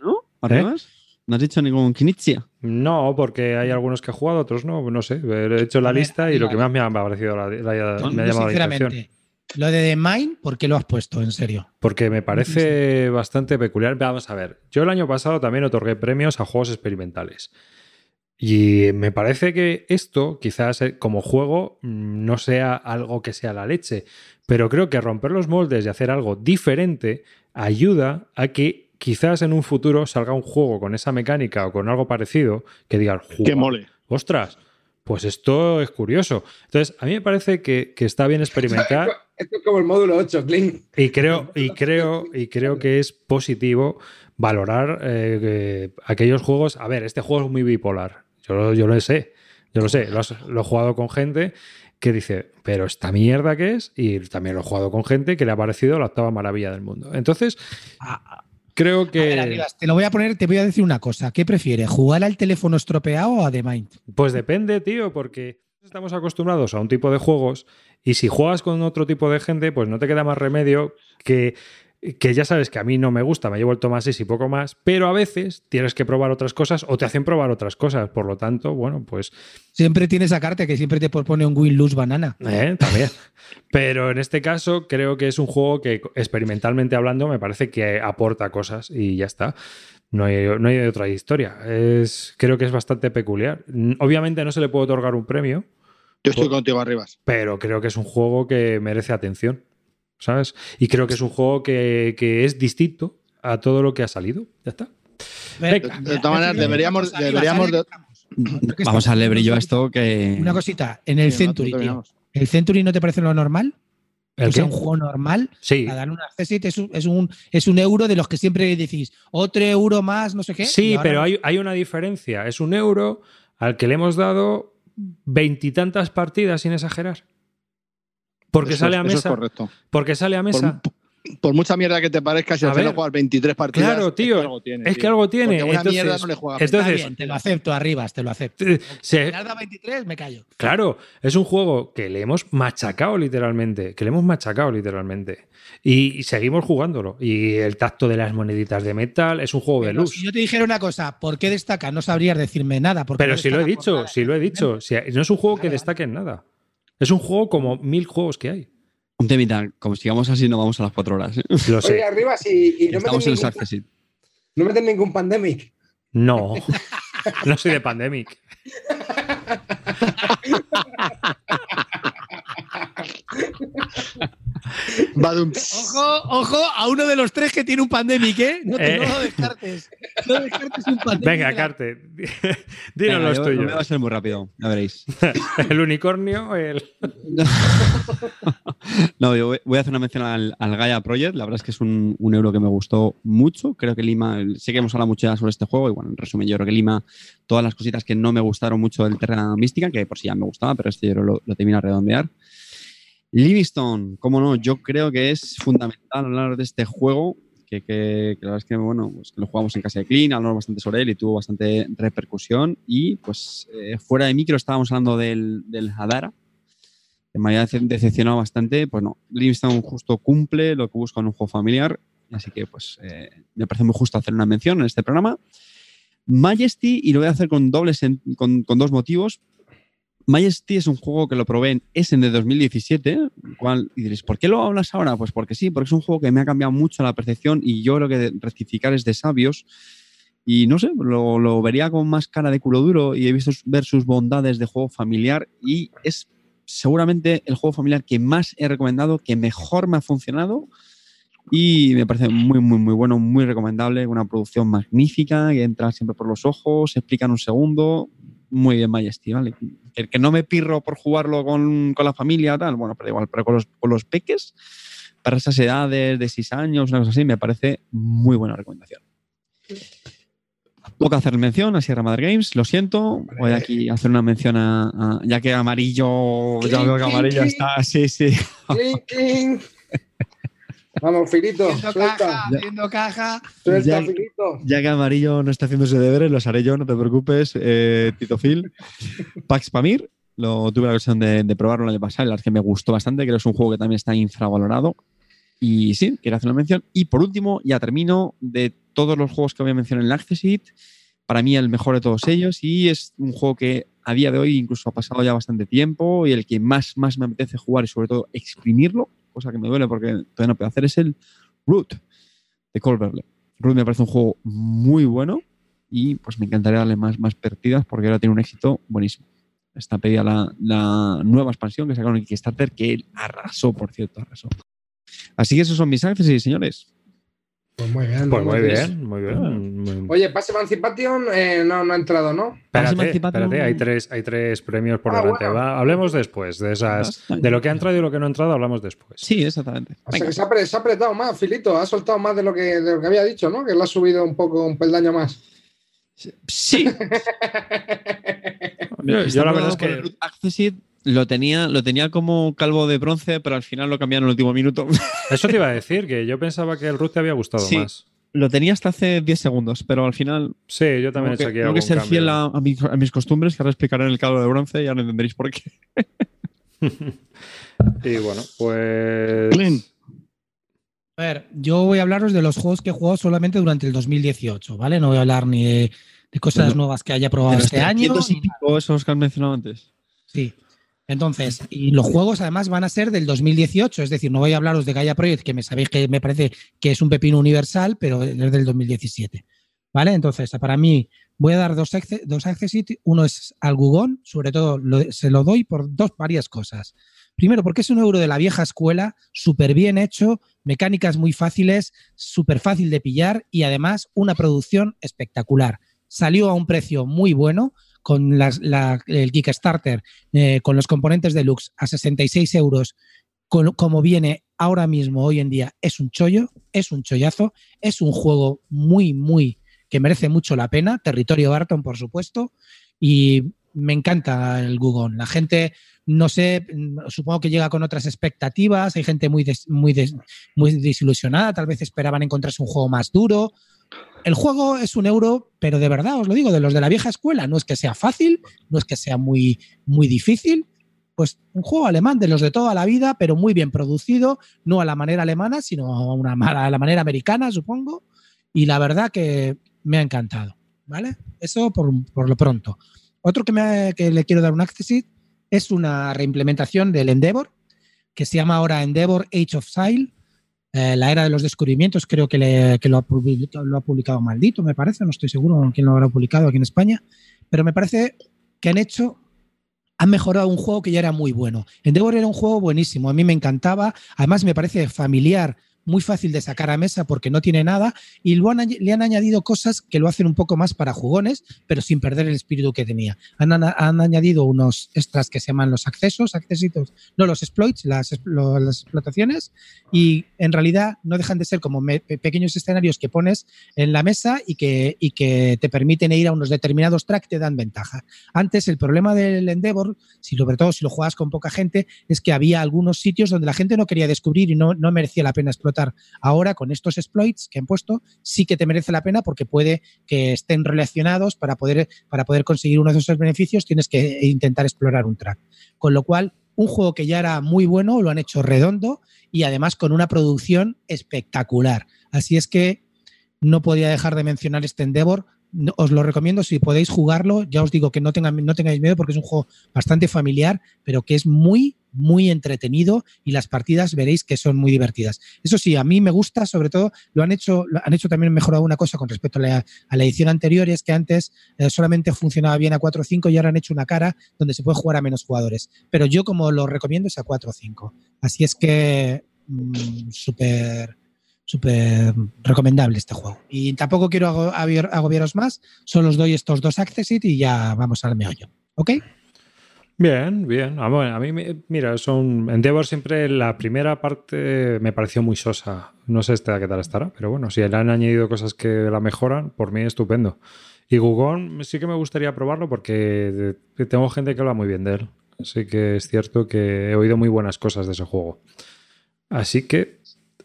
¿no? Además, no has dicho ningún Kinitzia. No, porque hay algunos que he jugado, otros no, no sé. He hecho la lista y lo que más me ha parecido la, la- Yo, me ha llamado la atención. sinceramente, lo de The Mine, ¿por qué lo has puesto? En serio. Porque me parece bastante peculiar. Vamos a ver, yo el año pasado también otorgué premios a juegos experimentales. Y me parece que esto, quizás eh, como juego, mm, no sea algo que sea la leche. Pero creo que romper los moldes y hacer algo diferente ayuda a que quizás en un futuro salga un juego con esa mecánica o con algo parecido que digan, Que "Jua, mole. ostras, pues esto es curioso. Entonces, a mí me parece que, que está bien experimentar [laughs] Esto es como el módulo 8, Clint. y creo, y creo, y creo que es positivo valorar eh, que aquellos juegos. A ver, este juego es muy bipolar. Yo, lo- yo lo sé. Yo lo sé. Lo, has- lo he jugado con gente que dice, pero esta mierda que es, y también lo he jugado con gente que le ha parecido la octava maravilla del mundo. Entonces, Creo a ver, que. Te lo voy a poner, te voy a decir una cosa. ¿Qué prefieres? ¿Jugar al teléfono estropeado o a The Mind? Pues depende, tío, porque estamos acostumbrados a un tipo de juegos y si juegas con otro tipo de gente, pues no te queda más remedio que, que ya sabes que a mí no me gusta, me llevo el toma 6 y poco más, pero a veces tienes que probar otras cosas o te hacen probar otras cosas. Por lo tanto, bueno, pues Siempre tienes a carta que siempre te propone un win-lose banana. eh, también. Pero en este caso creo que es un juego que experimentalmente hablando me parece que aporta cosas y ya está. No hay, no hay otra historia. Es, creo que es bastante peculiar. Obviamente no se le puede otorgar un premio, Yo estoy contigo, Arribas. pero creo que es un juego que merece atención, ¿sabes? Y creo que es un juego que, que es distinto a todo lo que ha salido. Ya está. Venga, De todas maneras, deberíamos- deberíamos de- Vamos a darle brillo a esto que. Una cosita, en el Sí, no, Century, tío. terminamos. ¿El Century no te parece lo normal? ¿El O sea, qué? un juego normal, Sí, a dar un accessit es un, es, un, es un euro de los que siempre decís, otro euro más, no sé qué. sí ahora pero no. hay, hay una diferencia. Es un euro al que le hemos dado veintitantas partidas sin exagerar. Porque Eso sale a eso es mesa. correcto. Porque sale a mesa. Por, por mucha mierda que te parezca, si A ver. juegas 23 partidas. Claro, tío, Es que algo tiene. es que algo tiene. Porque una Entonces, mierda no le juega. Entonces- bien, te lo acepto, Arribas, te lo acepto. se- dado 23, me callo. Claro, es un juego que le hemos machacado literalmente, que le hemos machacado literalmente. Y, y seguimos jugándolo. Y el tacto de las moneditas de metal es un juego de luz. Si yo te dijera una cosa, ¿por qué destaca? No sabrías decirme nada. porque Pero no si lo he dicho, nada. si lo he dicho. Si- no es un juego que destaque en nada. Es un juego como mil juegos que hay. Un temita, como sigamos así, no vamos a las cuatro horas. ¿eh? [laughs] Lo Oye, sé. Arribas, y, no, Estamos en el ningún, no meten ningún pandemic. No. [laughs] No soy de Pandemic. [laughs] [laughs] Ojo, ojo a uno de los tres que tiene un pandemic, ¿eh? No, te, Eh. no lo descartes. No descartes un pandemic. Venga, Carte. [laughs] Dinos los yo- lo mío va a tuyos. ser muy rápido, ya veréis. [laughs] El unicornio, el. No, yo voy- a hacer una mención al, al Gaia Project. La verdad es que es un, un euro que me gustó mucho. Creo que Lima, sé que hemos hablado mucho ya sobre este juego y bueno, en resumen, yo creo que Lima, todas las cositas que no me gustaron mucho del Terra Mística, que por si ya me gustaba, pero este yo lo, lo termino a redondear. Livingstone, cómo no, yo creo que es fundamental hablar de este juego, que, la verdad es que, bueno, pues lo jugamos en casa de Clean, hablamos bastante sobre él y tuvo bastante repercusión. Y pues eh, fuera de micro estábamos hablando del, Hadara, que me había dece- decepcionado bastante. Pues no, Livingstone justo cumple lo que busca en un juego familiar, así que pues eh, me parece muy justo hacer una mención en este programa. Majesty, y lo voy a hacer con, dobles con, con dos motivos. Majesty es un juego que lo probé en Essen de 2017, cual, y diréis, ¿por qué lo hablas ahora? Pues porque sí, porque es un juego que me ha cambiado mucho la percepción y yo creo que rectificar es de sabios. Y no sé, lo, lo vería con más cara de culo duro y he visto ver sus bondades de juego familiar y es seguramente el juego familiar que más he recomendado, que mejor me ha funcionado y me parece muy, muy, muy bueno, muy recomendable, una producción magnífica que entra siempre por los ojos, se explica en un segundo, muy bien Majesty, ¿vale? Que, que no me pirro por jugarlo con, con la familia, tal, bueno, pero igual, pero con los, con los peques, para esas edades de 6 años, una cosa así, me parece muy buena recomendación. Toca hacer mención a Sierra Madre Games, lo siento. Voy aquí a hacer una mención a, a- ya que amarillo, ya veo que amarillo está, sí, sí. Vamos, Filito, Haciendo suelta. caja, haciendo caja. Suelta, Ya- Filito. Ya que amarillo no está haciendo ese deber, los haré yo, no te preocupes, eh, Tito Phil. Pax Pamir, lo tuve la ocasión de, de probarlo el año pasado, la verdad que me gustó bastante, creo que es un juego que también está infravalorado. Y sí, quiero hacer una mención. Y por último, ya termino, de todos los juegos que voy a mencionar en el Accessit, para mí el mejor de todos ellos y es un juego que a día de hoy incluso ha pasado ya bastante tiempo y el que más, más me apetece jugar y sobre todo exprimirlo, cosa que me duele porque todavía no puedo hacer, es el Root de Colverle. Root me parece un juego muy bueno y pues me encantaría darle más, más partidas porque ahora tiene un éxito buenísimo. Está pedida la, la nueva expansión que sacaron en Kickstarter que él arrasó, por cierto, arrasó. Así que esos son mis accessories, señores. Pues muy bien. Pues muy bien, muy bien. Muy- Oye, Pass Emancipation eh, no, no ha entrado, ¿no? Espérate, Emancipation- espérate, hay tres, hay tres premios por Ah, delante. bueno. Va, hablemos después de esas, de lo que ha entrado y lo que no ha entrado, hablamos después. Sí, exactamente. O sea que se ha, apre- se ha apretado más, Filito. Ha soltado más de lo que, de lo que había dicho, ¿no? Que le ha subido un poco, un peldaño más. Sí. [laughs] Yo- yo la verdad es que- Accessit lo tenía, lo tenía como calvo de bronce, pero al final lo cambiaron en el último minuto. [laughs] Eso te iba a [laughs] decir, que yo pensaba que el Root te había gustado Sí. más. lo tenía hasta hace 10 segundos, pero al final Sí, yo también tengo he que, hecho aquí tengo algún que ser cambio. fiel a, a mi- a mis costumbres, que ahora explicaré en el calvo de bronce y ya no entenderéis por qué. [laughs] Y bueno, pues... Clint, A ver, yo voy a hablaros de los juegos que he jugado solamente durante el 2018, ¿vale? No voy a hablar ni de, de cosas nuevas que haya probado este año. 300 y pico esos que has mencionado antes. Sí. Entonces, y los juegos además van a ser del 2018, es decir, no voy a hablaros de Gaia Project, que me sabéis que me parece que es un pepino universal, pero es del 2017. ¿Vale? Entonces, para mí, voy a dar dos, acce- dos. Uno es al Gugón, sobre todo se lo doy por dos varias cosas. Primero, porque es un euro de la vieja escuela, súper bien hecho, mecánicas muy fáciles, súper fácil de pillar y además una producción espectacular. Salió a un precio muy bueno, con las- la- el Kickstarter eh, con los componentes deluxe a 66 euros, como viene ahora mismo, hoy en día, es un chollo, es un chollazo, es un juego muy, muy, que merece mucho la pena. Territorio Barton, por supuesto, y me encanta el Gugón. La gente, no sé, supongo que llega con otras expectativas, hay gente muy, muy, des- muy desilusionada, tal vez esperaban encontrarse un juego más duro. El juego es un euro, pero de verdad os lo digo, de los de la vieja escuela, no es que sea fácil, no es que sea muy, muy difícil, pues un juego alemán de los de toda la vida, pero muy bien producido, no a la manera alemana, sino a, una, a la manera americana, supongo, y la verdad que me ha encantado, ¿vale? Eso por, por lo pronto. Otro que, me que le quiero dar un accessit es una reimplementación del Endeavor, que se llama ahora Endeavor Age of Sail, eh, la era de los descubrimientos, creo que, le- lo, ha publicado, lo ha publicado Maldito, me parece, no estoy seguro quién lo habrá publicado aquí en España, pero me parece que han hecho, han mejorado un juego que ya era muy bueno. Endeavor era un juego buenísimo, a mí me encantaba, además me parece familiar, muy fácil de sacar a mesa porque no tiene nada y lo han le han añadido cosas que lo hacen un poco más para jugones, pero sin perder el espíritu que tenía. Han, han añadido unos extras que se llaman los accesos, accesitos, no los exploits, las, lo- las explotaciones, y en realidad no dejan de ser como me- pe- pequeños escenarios que pones en la mesa y que, y que te permiten ir a unos determinados tracks te dan ventaja. Antes el problema del Endeavor, sobre todo si lo juegas con poca gente, es que había algunos sitios donde la gente no quería descubrir y no, no merecía la pena explotar. Ahora con estos exploits que han puesto sí que te merece la pena porque puede que estén relacionados para poder, para poder conseguir uno de esos beneficios tienes que intentar explorar un track. Con lo cual, un juego que ya era muy bueno, lo han hecho redondo y además con una producción espectacular. Así es que no podía dejar de mencionar este Endeavor. No- os lo recomiendo si podéis jugarlo. Ya os digo que no, tengan, no tengáis miedo porque es un juego bastante familiar, pero que es muy, muy entretenido y las partidas veréis que son muy divertidas. Eso sí, a mí me gusta, sobre todo, lo han hecho, lo han hecho también mejorado una cosa con respecto a la, a la edición anterior, y es que antes eh, solamente funcionaba bien a 4 o 5 y ahora han hecho una cara donde se puede jugar a menos jugadores. Pero yo como lo recomiendo es a 4 o 5. Así es que mm, súper súper recomendable este juego. Y tampoco quiero ago- agobiar- agobiaros más, solo os doy estos dos accessit y ya vamos al meollo. ¿Ok? Bien, bien. Ah, a mí, mira, son Endeavor siempre la primera parte me pareció muy sosa. No sé esta qué tal estará, pero bueno, si le han añadido cosas que la mejoran, por mí estupendo. Y Gugón sí que me gustaría probarlo porque tengo gente que habla muy bien de él. Así que es cierto que he oído muy buenas cosas de ese juego. Así que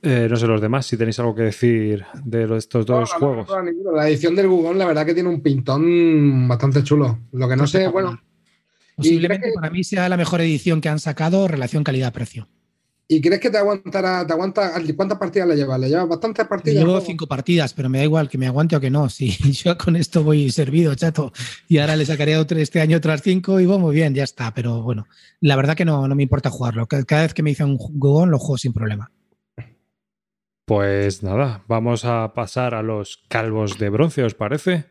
eh, no sé los demás si tenéis algo que decir de estos dos No, no, no, juegos. La edición del Google, la verdad que tiene un pintón bastante chulo. Lo que no sé, bueno. Posiblemente ¿Y crees que- para mí sea la mejor edición que han sacado relación calidad-precio. ¿Y crees que te aguantará, te aguanta, cuántas partidas le llevas? ¿Le llevas bastantes partidas? Llevo cinco partidas, pero me da igual que me aguante o que no. Si [laughs] yo con esto voy servido, chato. Y ahora le sacaré otro, este año otras cinco y voy muy bien, ya está. Pero bueno, la verdad que no, no me importa jugarlo. Cada vez que me dicen un Gugón, lo juego sin problema. Pues nada, vamos a pasar a los calvos de bronce, ¿os parece?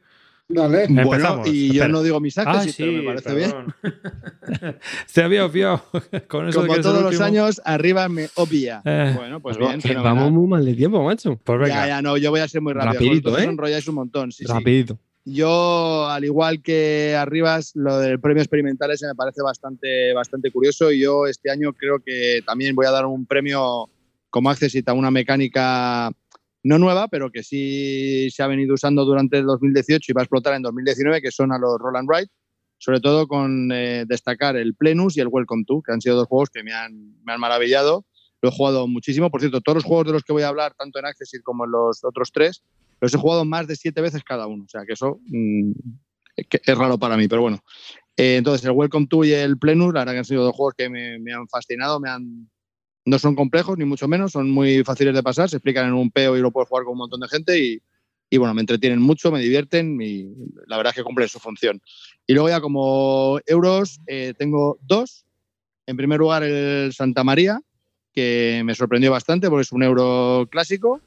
Vale. Empezamos, Bueno, y yo no digo mis actos, Ah, sí, pero me parece bien. bien. [laughs] Se había obviado. [laughs] Con eso de Como que todos los años, arriba me obvia. Eh, bueno, pues Pero bien, que vamos muy mal de tiempo, macho. Pues venga. Ya, ya, no, yo voy a ser muy rápido. Rapidito, ¿eh? enrolláis un montón. Sí, sí. Rapidito. Yo, al igual que Arribas, lo del premio experimental ese me parece bastante, bastante curioso y yo este año creo que también voy a dar un premio como Accessit a una mecánica no nueva, pero que sí se ha venido usando durante el 2018 y va a explotar en 2019, que son a los Roll and Ride, sobre todo con eh, destacar el Plenus y el Welcome to, que han sido dos juegos que me han, me han maravillado. Lo he jugado muchísimo. Por cierto, todos los juegos de los que voy a hablar, tanto en Accessit como en los otros tres, los he jugado más de siete veces cada uno. O sea, que eso mm, que es raro para mí, pero bueno. Eh, entonces, el Welcome to y el Plenus, la verdad que han sido dos juegos que me, me han fascinado, me han... No son complejos, ni mucho menos, son muy fáciles de pasar, se explican en un peo y lo puedes jugar con un montón de gente y, y bueno, me entretienen mucho, me divierten y la verdad es que cumplen su función. Y luego ya como euros, eh, tengo dos. En primer lugar, el Santa María, que me sorprendió bastante porque es un euro clásico.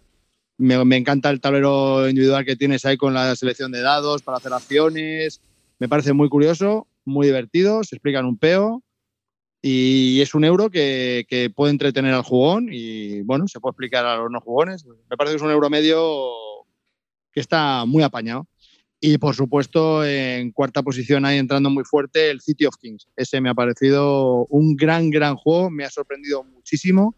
Me, me encanta el tablero individual que tienes ahí con la selección de dados para hacer acciones. Me parece muy curioso, muy divertido, se explica en un peo. Y es un euro que, puede entretener al jugón y bueno, se puede explicar a los no jugones. Me parece que es un euro medio que está muy apañado. Y por supuesto, en cuarta posición ahí entrando muy fuerte el City of Kings. Ese me ha parecido un gran, gran juego, me ha sorprendido muchísimo.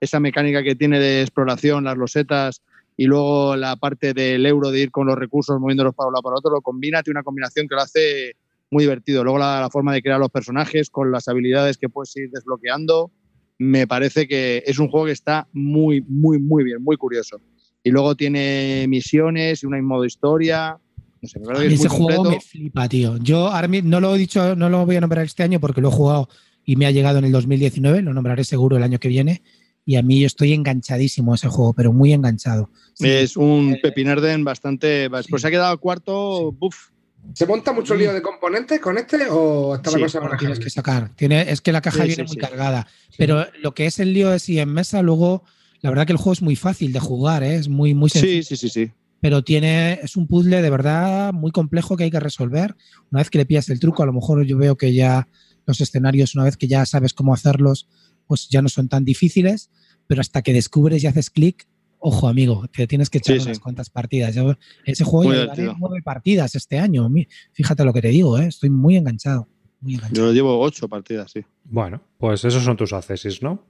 Esa mecánica que tiene de exploración, las losetas y luego la parte del euro de ir con los recursos moviéndolos para un lado para otro, lo combina, tiene una combinación que lo hace muy divertido. Luego la, la forma de crear los personajes con las habilidades que puedes ir desbloqueando, me parece que es un juego que está muy, muy, muy bien, muy curioso. Y luego tiene misiones y una modo historia. No sé, me que es ese muy juego completo. me flipa, tío. Yo mismo no lo he dicho, no lo voy a nombrar este año porque lo he jugado y me ha llegado en el 2019, lo nombraré seguro el año que viene. Y a mí yo estoy enganchadísimo a ese juego, pero muy enganchado. Sí, Es un Eh, pepinarden bastante. Pues sí. se ha quedado cuarto, buf. ¿Se monta mucho lío de componentes con este o está Sí, la cosa lo tienes que sacar. Tiene, es que la caja Sí, viene sí, muy sí. cargada. Pero lo que es el lío de si en mesa, luego, la verdad que el juego es muy fácil de jugar, ¿eh? es muy, muy sencillo. Sí, sí, sí, sí. pero tiene, es un puzzle de verdad muy complejo que hay que resolver. Una vez que le pillas el truco, a lo mejor yo veo que ya los escenarios, una vez que ya sabes cómo hacerlos, pues ya no son tan difíciles, pero hasta que descubres y haces clic, ojo amigo, te tienes que echar Sí, sí. unas cuantas partidas. Yo, ese juego ya llevaré nueve partidas este año. Fíjate lo que te digo, ¿eh? estoy muy enganchado. Muy enganchado. Yo llevo ocho partidas, sí. Bueno, pues esos son tus accesis, ¿no?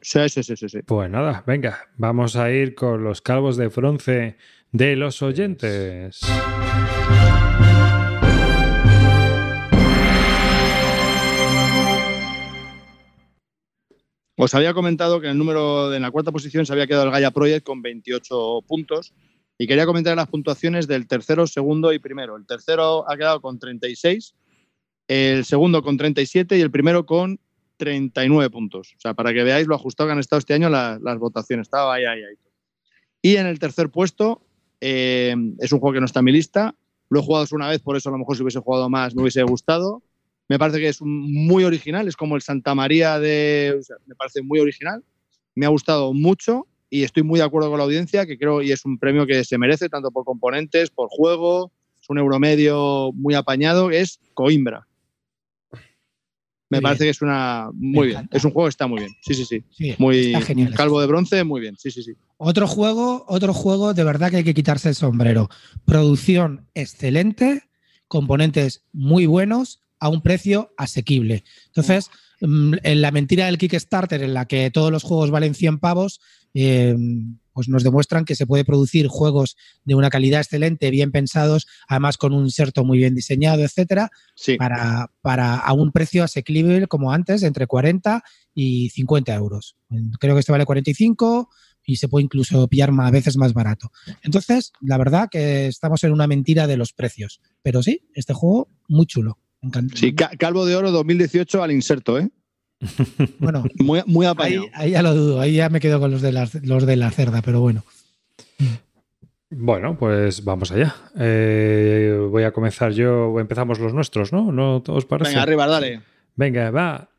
Sí, sí, sí, sí. Pues nada, venga, vamos a ir con los calvos de bronce de los oyentes. Os había comentado que en el número de la cuarta posición se había quedado el Gaia Project con 28 puntos y quería comentar las puntuaciones del tercero, segundo y primero. El tercero ha quedado con 36, el segundo con 37 y el primero con 39 puntos. O sea, para que veáis lo ajustado que han estado este año las, las votaciones. Estaba ahí, ahí, ahí. Y en el tercer puesto eh, es un juego que no está en mi lista. Lo he jugado una vez, por eso a lo mejor si hubiese jugado más me hubiese gustado. Me parece que es muy original, es como el Santa María de. o sea, me parece muy original. Me ha gustado mucho y estoy muy de acuerdo con la audiencia, que creo y es un premio que se merece, tanto por componentes, por juego. Es un euro medio muy apañado, es Coimbra. Me Muy parece bien. que es una. Muy bien. Es un juego que está muy bien. Sí, sí, sí. Sí, Muy está genial. calvo de bronce, muy bien. Sí, sí, sí. Otro juego, otro juego de verdad que hay que quitarse el sombrero. Producción excelente, componentes muy buenos a un precio asequible. Entonces, mm, en la mentira del Kickstarter en la que todos los juegos valen 100 pavos, eh, pues nos demuestran que se puede producir juegos de una calidad excelente, bien pensados, además con un inserto muy bien diseñado, etcétera, Sí. para, para a un precio asequible como antes, entre 40 y 50 euros. Creo que este vale 45 y se puede incluso pillar más, a veces más barato. Entonces, la verdad que estamos en una mentira de los precios. Pero sí, este juego muy chulo. Sí, Ca- Calvo de Oro 2018 al inserto, ¿eh? [laughs] Bueno, Muy, muy apañado. ahí, ahí ya lo dudo, ahí ya me quedo con los de la, los de la cerda, pero bueno. Bueno, pues vamos allá. Eh, voy a comenzar yo, empezamos los nuestros, ¿no? ¿No os parece? Venga, arriba, dale. Venga, va.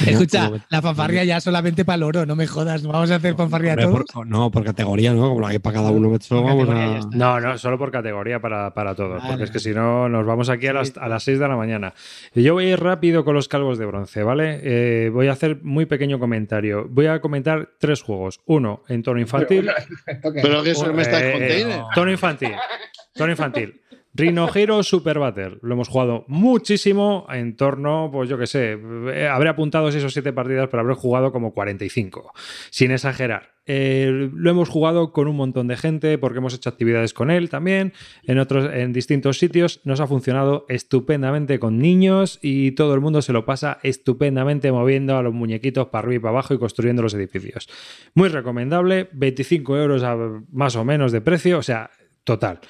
[laughs] Escucha, la fanfarria ya solamente para el oro, no me jodas, no vamos a hacer fanfarria Hombre, todos. por- no, por categoría, ¿no? Como la que para cada uno, vamos a. No, no, solo por categoría para, para todos, Vale, porque es que si no nos vamos aquí a las, a las 6 de la mañana. Yo voy a ir rápido con los calvos de bronce, ¿vale? Eh, voy a hacer muy pequeño comentario. Voy a comentar tres juegos. Uno en tono infantil. ¿Esto qué? [laughs] Pero que eso me está Eh, container. Tono infantil. Tono infantil. Rhino Hero Super Battle. Lo hemos jugado muchísimo en torno, pues yo qué sé, eh, habré apuntado 6 o 7 partidas, pero habré jugado como 45, sin exagerar. Eh, lo hemos jugado con un montón de gente porque hemos hecho actividades con él también en otros en distintos sitios nos ha funcionado estupendamente con niños y todo el mundo se lo pasa estupendamente moviendo a los muñequitos para arriba y para abajo y construyendo los edificios muy recomendable 25 euros más o menos de precio o sea total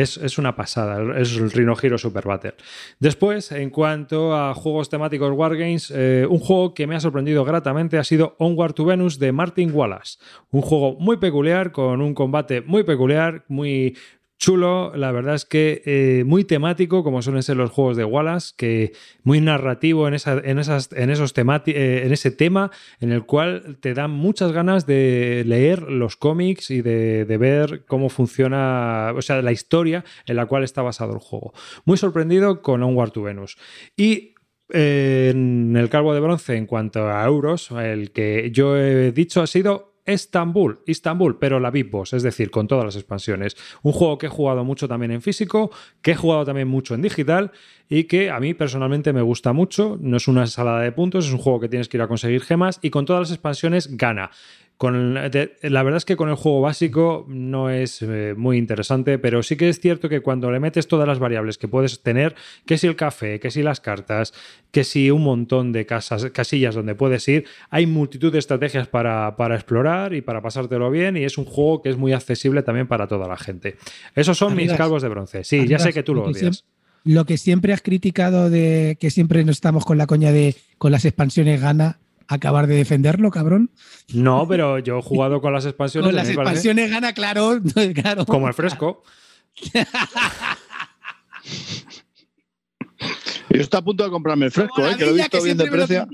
es, es una pasada, es el Rhino Hero Super Battle. Después, en cuanto a juegos temáticos Wargames, eh, un juego que me ha sorprendido gratamente ha sido Onward to Venus de Martin Wallace. Un juego muy peculiar, con un combate muy peculiar, muy chulo. La verdad es que eh, muy temático, como suelen ser los juegos de Wallace, que muy narrativo en, en, en, esos eh, en ese tema, en el cual te dan muchas ganas de leer los cómics y de, de ver cómo funciona, o sea, la historia en la cual está basado el juego. Muy sorprendido con Onward to Venus. Y eh, en el calvo de bronce, en cuanto a euros, el que yo he dicho ha sido Estambul, Istanbul, pero la Big Boss, es decir, con todas las expansiones. Un juego que he jugado mucho también en físico, que he jugado también mucho en digital y que a mí personalmente me gusta mucho. No es una ensalada de puntos, es un juego que tienes que ir a conseguir gemas y con todas las expansiones gana. Con, de- la verdad es que con el juego básico no es eh, muy interesante, pero sí que es cierto que cuando le metes todas las variables que puedes tener, que si el café, que si las cartas, que si un montón de casas, casillas donde puedes ir, hay multitud de estrategias para, para explorar y para pasártelo bien y es un juego que es muy accesible también para toda la gente. Esos son mis calvos de bronce. Sí, ya sé que tú lo odias. Lo que siempre has criticado de que siempre nos estamos con la coña de con las expansiones gana, acabar de defenderlo, cabrón. No, pero yo he jugado con las expansiones. Con las parece- expansiones gana, claro, [laughs] claro. Como el fresco. [laughs] Yo estoy a punto de comprarme el fresco, eh, que lo he visto bien de precio.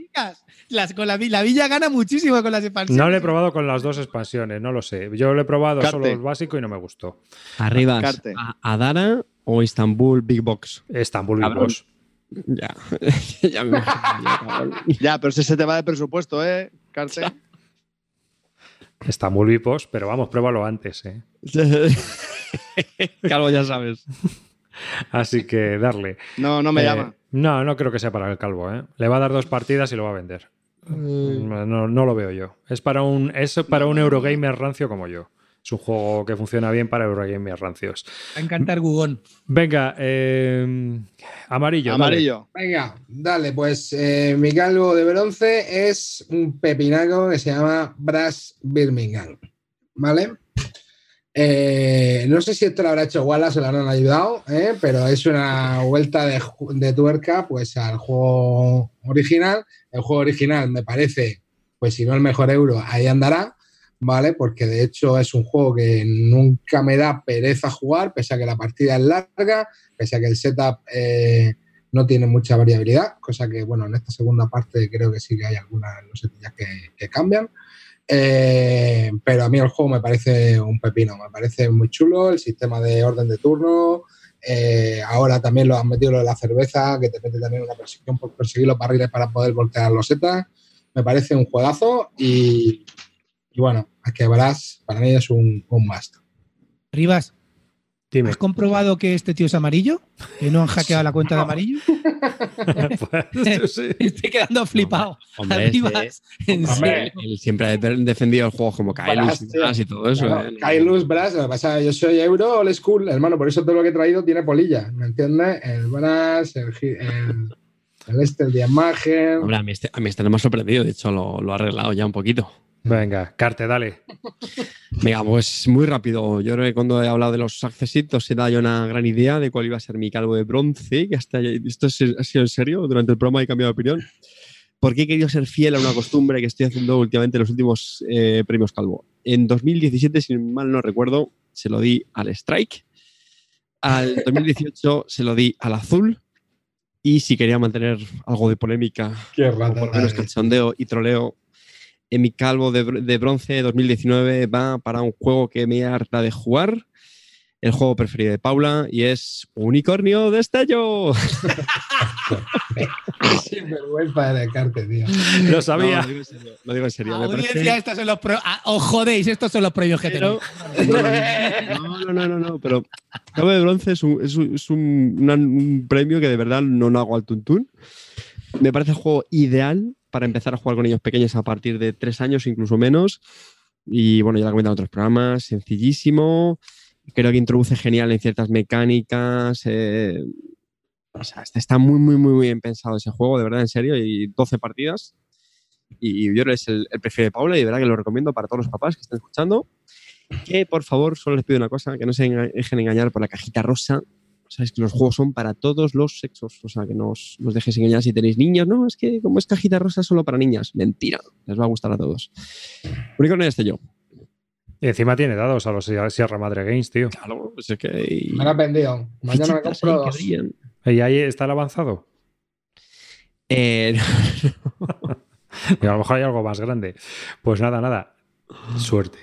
Las, con la, la villa gana muchísimo con las expansiones. No lo he probado con las dos expansiones, no lo sé. Yo lo he probado Carte. solo el básico y no me gustó. Arriba, Carte. a- Adara o Istanbul Big Box. Estambul Big Cabrón. Ya. [laughs] ya me [laughs] ya, pero si se te va de presupuesto, ¿eh, Carte? [laughs] Estambul Big Boss, pero vamos, pruébalo antes, ¿eh? Calvo, ya sabes. Así que darle. No, no me Eh, llama. No, no creo que sea para el calvo, ¿eh? Le va a dar dos partidas y lo va a vender. No, no- no lo veo yo. Es para un, es para un Eurogamer rancio como yo. Es un juego que funciona bien para Eurogamer rancios. Va a encantar Gugón. Venga, eh, amarillo. dale. Amarillo. Venga, dale, pues eh, mi calvo de bronce es un pepinaco que se llama Brass Birmingham. ¿Vale? Eh, no sé si esto lo habrá hecho Wallace o lo habrán ayudado, ¿eh? pero es una vuelta de, de tuerca pues, al juego original. El juego original me parece, pues si no el mejor euro, ahí andará, ¿vale? Porque de hecho es un juego que nunca me da pereza jugar, pese a que la partida es larga, pese a que el setup eh, no tiene mucha variabilidad, cosa que, bueno, en esta segunda parte creo que sí que hay algunas losetillas que, que cambian. Eh, pero a mí el juego me parece un pepino, me parece muy chulo, el sistema de orden de turno. eh, ahora también lo han metido lo de la cerveza, que te mete también una persecución por perseguir los barriles para poder voltear los setas. Me parece un juegazo y, y bueno, a que verás, para mí es un, un must. Rivas, Dime. ¿has comprobado que este tío es amarillo? ¿Que no han hackeado la cuenta de amarillo? [laughs] Pues, sí. [laughs] Estoy quedando flipado. Hombre, Rivas, en Hombre. Él siempre ha de- defendido el juego como Kailus y, Brass, y todo eso. Claro, ¿eh? Kailus Brass, lo que pasa es que yo soy euro old school, hermano, por eso todo lo que he traído tiene polilla, ¿me entiendes? El Brass, el, el, el este, el Diamagen. Hombre, a mí, este, a mí este no me ha sorprendido, de hecho lo, lo ha arreglado ya un poquito. Venga, Carte, dale. Venga, pues muy rápido. Yo creo que cuando he hablado de los accesitos se da ya una gran idea de cuál iba a ser mi calvo de bronce, que hasta esto es- ha sido en serio, durante el programa he cambiado de opinión, porque he querido ser fiel a una costumbre que estoy haciendo últimamente en los últimos eh, premios calvo. En 2017, si mal no recuerdo, se lo di al Strike, al 2018 se lo di al Azul, Y si quería mantener algo de polémica, Qué o por lo menos cachondeo y troleo, en mi calvo de, de bronce 2019 va para un juego que me harta de jugar, el juego preferido de Paula, y es Unicornio Destello. Sin [laughs] vergüenza de descarte, tío. Lo No, sabía. lo digo en serio. Lo digo en serio. me Audiencia, parece- estos son los pro- ah, os jodéis, estos son los premios que Pero- tenéis. No, no, no, no, no, pero Calvo de Bronce es, un, es un- es un- un premio que de verdad no, no hago al tuntún. Me parece el juego ideal para empezar a jugar con niños pequeños a partir de tres años, incluso menos. Y bueno, ya lo he comentado en otros programas, sencillísimo. Creo que introduce genial en ciertas mecánicas. eh, o sea, está, está muy, muy, muy, bien pensado ese juego, de verdad, en serio. Y 12 partidas. Y yo es el, el de Paula y de verdad que lo recomiendo para todos los papás que estén escuchando. Que por favor, solo les pido una cosa, que no se dejen engañar por la cajita rosa. Sabes que los juegos son para todos los sexos. O sea, que no os, no os dejéis engañar si tenéis niños. No, es que como es cajita rosa solo para niñas. Mentira. Les va a gustar a todos. Unicornio este yo. Y encima tiene dados a los Sierra Madre Games, tío. Claro, pues es que. Me lo has vendido. Mañana me compro dos. ¿Y ahí está el avanzado? Eh, [laughs] Y a lo mejor hay algo más grande. Pues nada, nada. Suerte.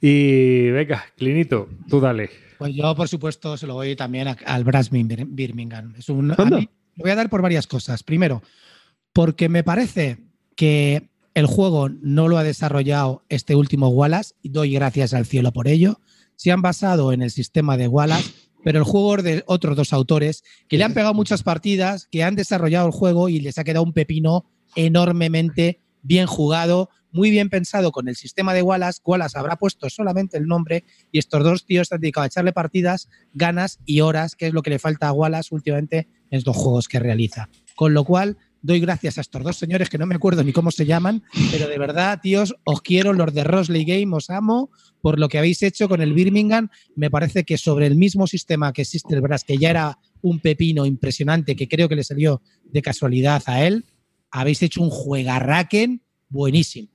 Y venga, Clinito, tú dale. Pues yo, por supuesto, se lo voy también a- al Brass Bir- Birmingham. Es un, a mí lo voy a dar por varias cosas. Primero, porque me parece que el juego no lo ha desarrollado este último Wallace y doy gracias al cielo por ello. Se han basado en el sistema de Wallace, pero el juego de otros dos autores que le han pegado muchas partidas, que han desarrollado el juego y les ha quedado un pepino enormemente bien jugado, muy bien pensado con el sistema de Wallace. Wallace habrá puesto solamente el nombre y estos dos tíos se han dedicado a echarle partidas, ganas y horas, que es lo que le falta a Wallace últimamente en estos juegos que realiza. Con lo cual, doy gracias a estos dos señores que no me acuerdo ni cómo se llaman, pero de verdad, tíos, os quiero, los de Rosley Game, os amo por lo que habéis hecho con el Birmingham. Me parece que sobre el mismo sistema que existe el Brass, que ya era un pepino impresionante, que creo que le salió de casualidad a él, habéis hecho un juegarraken buenísimo.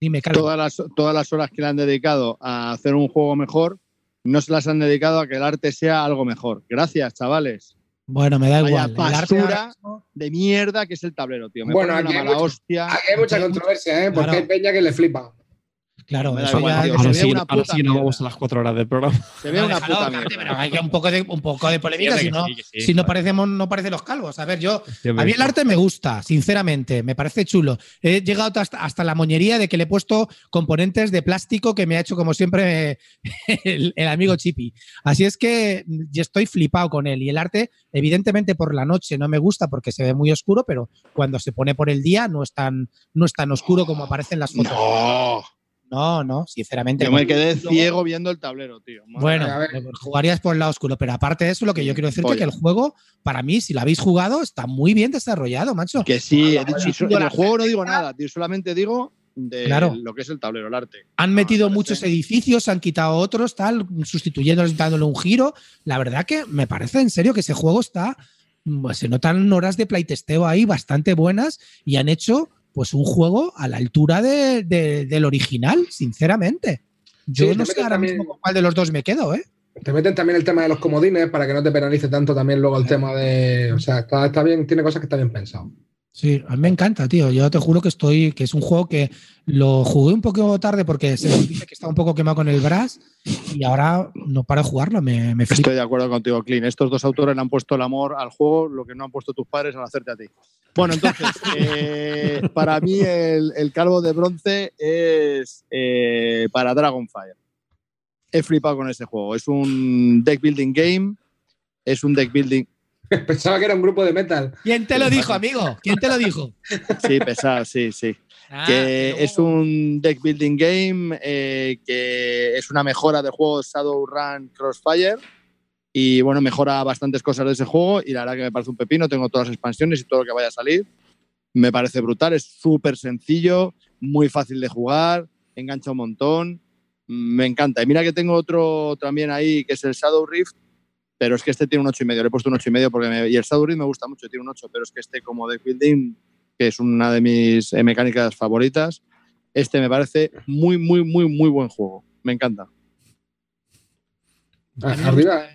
Dime, Carlos. Todas las, todas las horas que le han dedicado a hacer un juego mejor, no se las han dedicado a que el arte sea algo mejor. Gracias, chavales. Bueno, me da Vaya igual. Basura. De mierda que es el tablero, tío. Me Bueno, hay. Aquí hay mucha controversia, ¿eh? Porque Claro. hay peña que le flipa. Claro, eso ya- ahora sí, una ahora sí no vamos a las cuatro horas del programa. Se ve No, una déjalo, puta mierda. pero hay que un poco de, un poco de polémica, si no, si no parecemos, no parecen los calvos. A ver, yo, a mí el arte me gusta, sinceramente, me parece chulo. He llegado hasta, hasta la moñería de que le he puesto componentes de plástico que me ha hecho, como siempre, [laughs] el, el amigo Chippy. Así es que yo estoy flipado con él. Y el arte, evidentemente, por la noche no me gusta porque se ve muy oscuro, pero cuando se pone por el día no es tan, no es tan oscuro como aparece en las fotos. No. No, no, sinceramente. Yo me quedé ciego viendo el tablero, tío. Madre Bueno, A ver. jugarías por el lado oscuro, pero aparte de eso, lo que yo quiero decirte es que el juego, para mí, si lo habéis jugado, está muy bien desarrollado, macho. Que sí, he Bueno, dicho, bueno, en el la juego no digo nada, tío. Solamente digo de Claro. lo que es el tablero, el arte. Han No, metido me muchos edificios, han quitado otros, tal, sustituyéndolos, dándole un giro. La verdad que me parece en serio que ese juego está. pues, Se notan horas de playtesteo ahí bastante buenas y han hecho pues un juego a la altura de- de- del original, sinceramente. Yo Sí, no sé ahora también- mismo con cuál de los dos me quedo, ¿eh? Te meten también el tema de los comodines para que no te penalice tanto también luego el tema de. O sea, está, está bien, tiene cosas que está bien pensado. Sí, a mí me encanta, tío. Yo te juro que estoy, que es un juego que lo jugué un poco tarde porque se dice que estaba un poco quemado con el Brass y ahora no paro de jugarlo, me, me flipa. Estoy de acuerdo contigo, Clean. Estos dos autores le han puesto el amor al juego, lo que no han puesto tus padres al hacerte a ti. Bueno, entonces, [laughs] eh, para mí el, el calvo de bronce es eh, para Dragonfire. He flipado con este juego. Es un deck building game. Es un deck building. [laughs] Pensaba que era un grupo de metal. ¿Quién te lo dijo, amigo? ¿Quién te lo dijo? [laughs] Sí, pesado, sí, sí. Ah, que es un deck building game eh, que es una mejora del juego Shadowrun Crossfire y bueno, mejora bastantes cosas de ese juego y la verdad que me parece un pepino, tengo todas las expansiones y todo lo que vaya a salir. Me parece brutal, es súper sencillo, muy fácil de jugar, engancha un montón, me encanta. Y mira que tengo otro también ahí que es el Shadow Rift, pero es que este tiene un 8,5, le he puesto un 8,5 porque me- y el Shadow Rift me gusta mucho, tiene un 8, pero es que este como deck building que es una de mis eh, mecánicas favoritas. Este me parece muy, muy, muy, muy buen juego. Me encanta. Ah, arriba.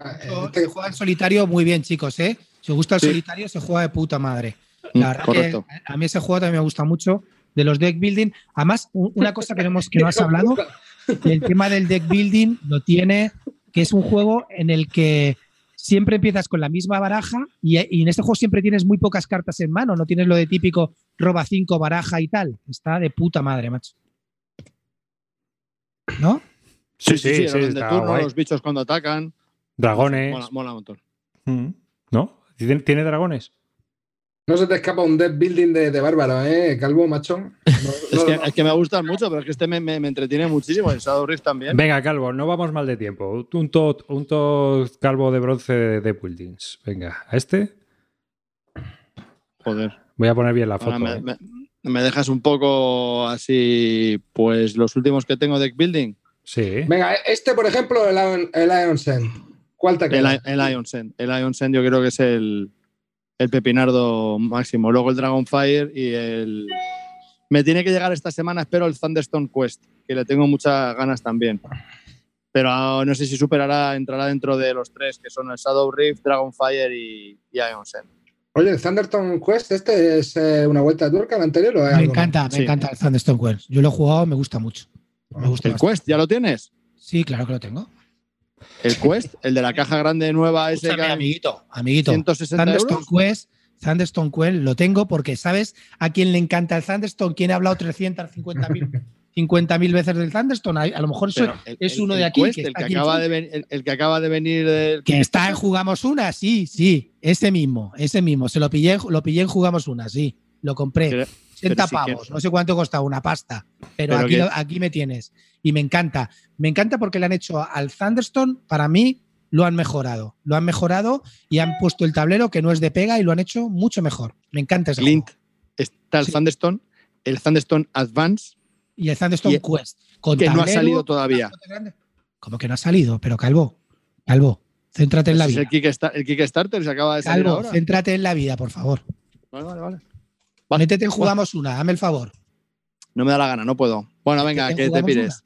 Se juega en solitario muy bien, chicos, ¿eh? Si os gusta el Sí. solitario, se juega de puta madre. Mm, La verdad correcto. que a mí ese juego también me gusta mucho de los deck building. Además, una cosa que, no hemos, que no has [laughs] hablado, el tema del deck building lo tiene, que es un juego en el que siempre empiezas con la misma baraja y, y en este juego siempre tienes muy pocas cartas en mano, no tienes lo de típico roba 5, baraja y tal. Está de puta madre, macho. ¿No? Sí, sí, sí, de turno, guay. los bichos cuando atacan. Dragones. Mola, mola un montón. Mm. ¿No? ¿Tiene, tiene dragones? No se te escapa un deck building de, de bárbaro, ¿eh? Calvo, macho. No, [laughs] Es no, que, no. es que me gustan mucho, pero es que este me, me- me entretiene muchísimo. El Shadow Rift también. Venga, Calvo, no vamos mal de tiempo. Un tot, un tot calvo de bronce de, de buildings. Venga, a este Joder. voy a poner bien la foto. Ahora me, ¿eh? me- me dejas un poco así, pues los últimos que tengo deck building. Sí. Venga, este, por ejemplo, el Ion, el Ion Sen. ¿Cuál te El, queda? I- el Ion Send. El Ion Send yo creo que es el, el pepinardo máximo. Luego el Dragonfire y el... Me tiene que llegar esta semana, espero, el Thunderstone Quest, que le tengo muchas ganas también. Pero ah, no sé si superará, entrará dentro de los tres, que son el Shadow Rift, Dragonfire y, y Ion Send. Oye, el Thunderstone Quest, ¿este es eh, una vuelta de tuerca al anterior o Me encanta, me Sí. encanta el Thunderstone Quest. Yo lo he jugado, me gusta mucho. Me gusta ¿El bastante. Quest ya lo tienes? Sí, claro que lo tengo. ¿El Quest? ¿El de la caja grande nueva ese Escúchame, que amiguito, amiguito. 160 Thunderstone euros? Quest, Thunderstone Quest lo tengo porque sabes a quién le encanta el Thunderstone, quién ha hablado 350.000 50.000 [laughs] veces del Thunderstone. A, a lo mejor eso Pero el- es uno el de aquí, Quest, que el, que aquí acaba de ven- el- el que acaba de venir del Que está en Jugamos Una, sí, sí, ese mismo, ese mismo. Se lo pillé, lo pillé en Jugamos Una, sí. Lo compré. Pero- 80 pero sí que- pavos, no sé cuánto costaba, una pasta. Pero, Pero aquí, aquí me tienes. Y me encanta. Me encanta porque le han hecho al Thunderstone, para mí, lo han mejorado. Lo han mejorado y han puesto el tablero que no es de pega y lo han hecho mucho mejor. Me encanta ese juego. está el Sí. Thunderstone, el Thunderstone Advance, Y el Thunderstone y- Quest. Con que no ha salido todavía. ¿Cómo que no ha salido? Pero Calvo, Calvo, céntrate en la Ese es vida. el, Kickstarter, el Kickstarter se acaba de salir Calvo, ahora. céntrate en la vida, por favor. Vale, vale, vale. Métete en Jugamos Una, dame el favor. No me da la gana, no puedo. Bueno, venga, ¿Que te pires.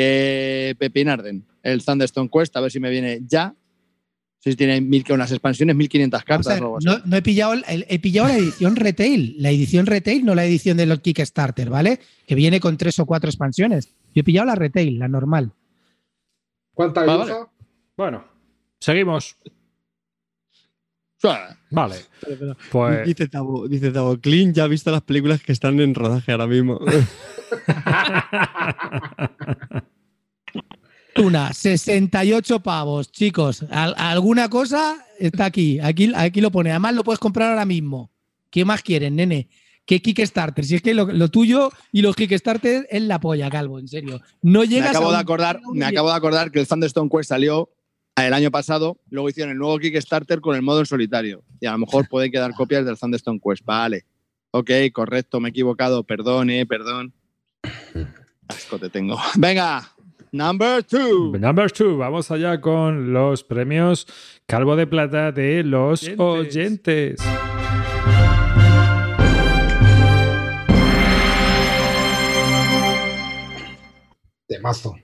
Que Pepinarden, el Thunderstone Quest, a ver si me viene ya. Si tiene mil, que unas expansiones, 1500 Vamos a cartas. ver, o algo así. no, no he pillado el- el- he pillado la edición retail, la edición retail, no la edición de los Kickstarter, ¿vale? Que viene con tres o cuatro expansiones. Yo he pillado la retail, la normal. ¿Cuánta Vale? Bueno, seguimos. Vale. Pues Dice Tavo, dice Tavo, Clint ya ha visto las películas que están en rodaje ahora mismo. [laughs] Una, 68 pavos, chicos. Al- alguna cosa está aquí. aquí. Aquí lo pone. Además, lo puedes comprar ahora mismo. ¿Qué más quieren, nene? ¿Qué Kickstarter? Si es que lo, lo tuyo y los Kickstarter es la polla, Calvo, en serio. No Me llegas acabo, a de acordar, me acabo de acordar que el Thunderstone Quest salió el año pasado, luego hicieron el nuevo Kickstarter con el modo en solitario. Y a lo mejor [laughs] pueden quedar copias del Thunderstone Quest. Vale. Ok, correcto, me he equivocado. Perdón, eh, perdón. [laughs] Asco te tengo. [laughs] Venga, number two. Number two, vamos allá con los premios Calvo de Plata de los Oyentes. oyentes. De mazo.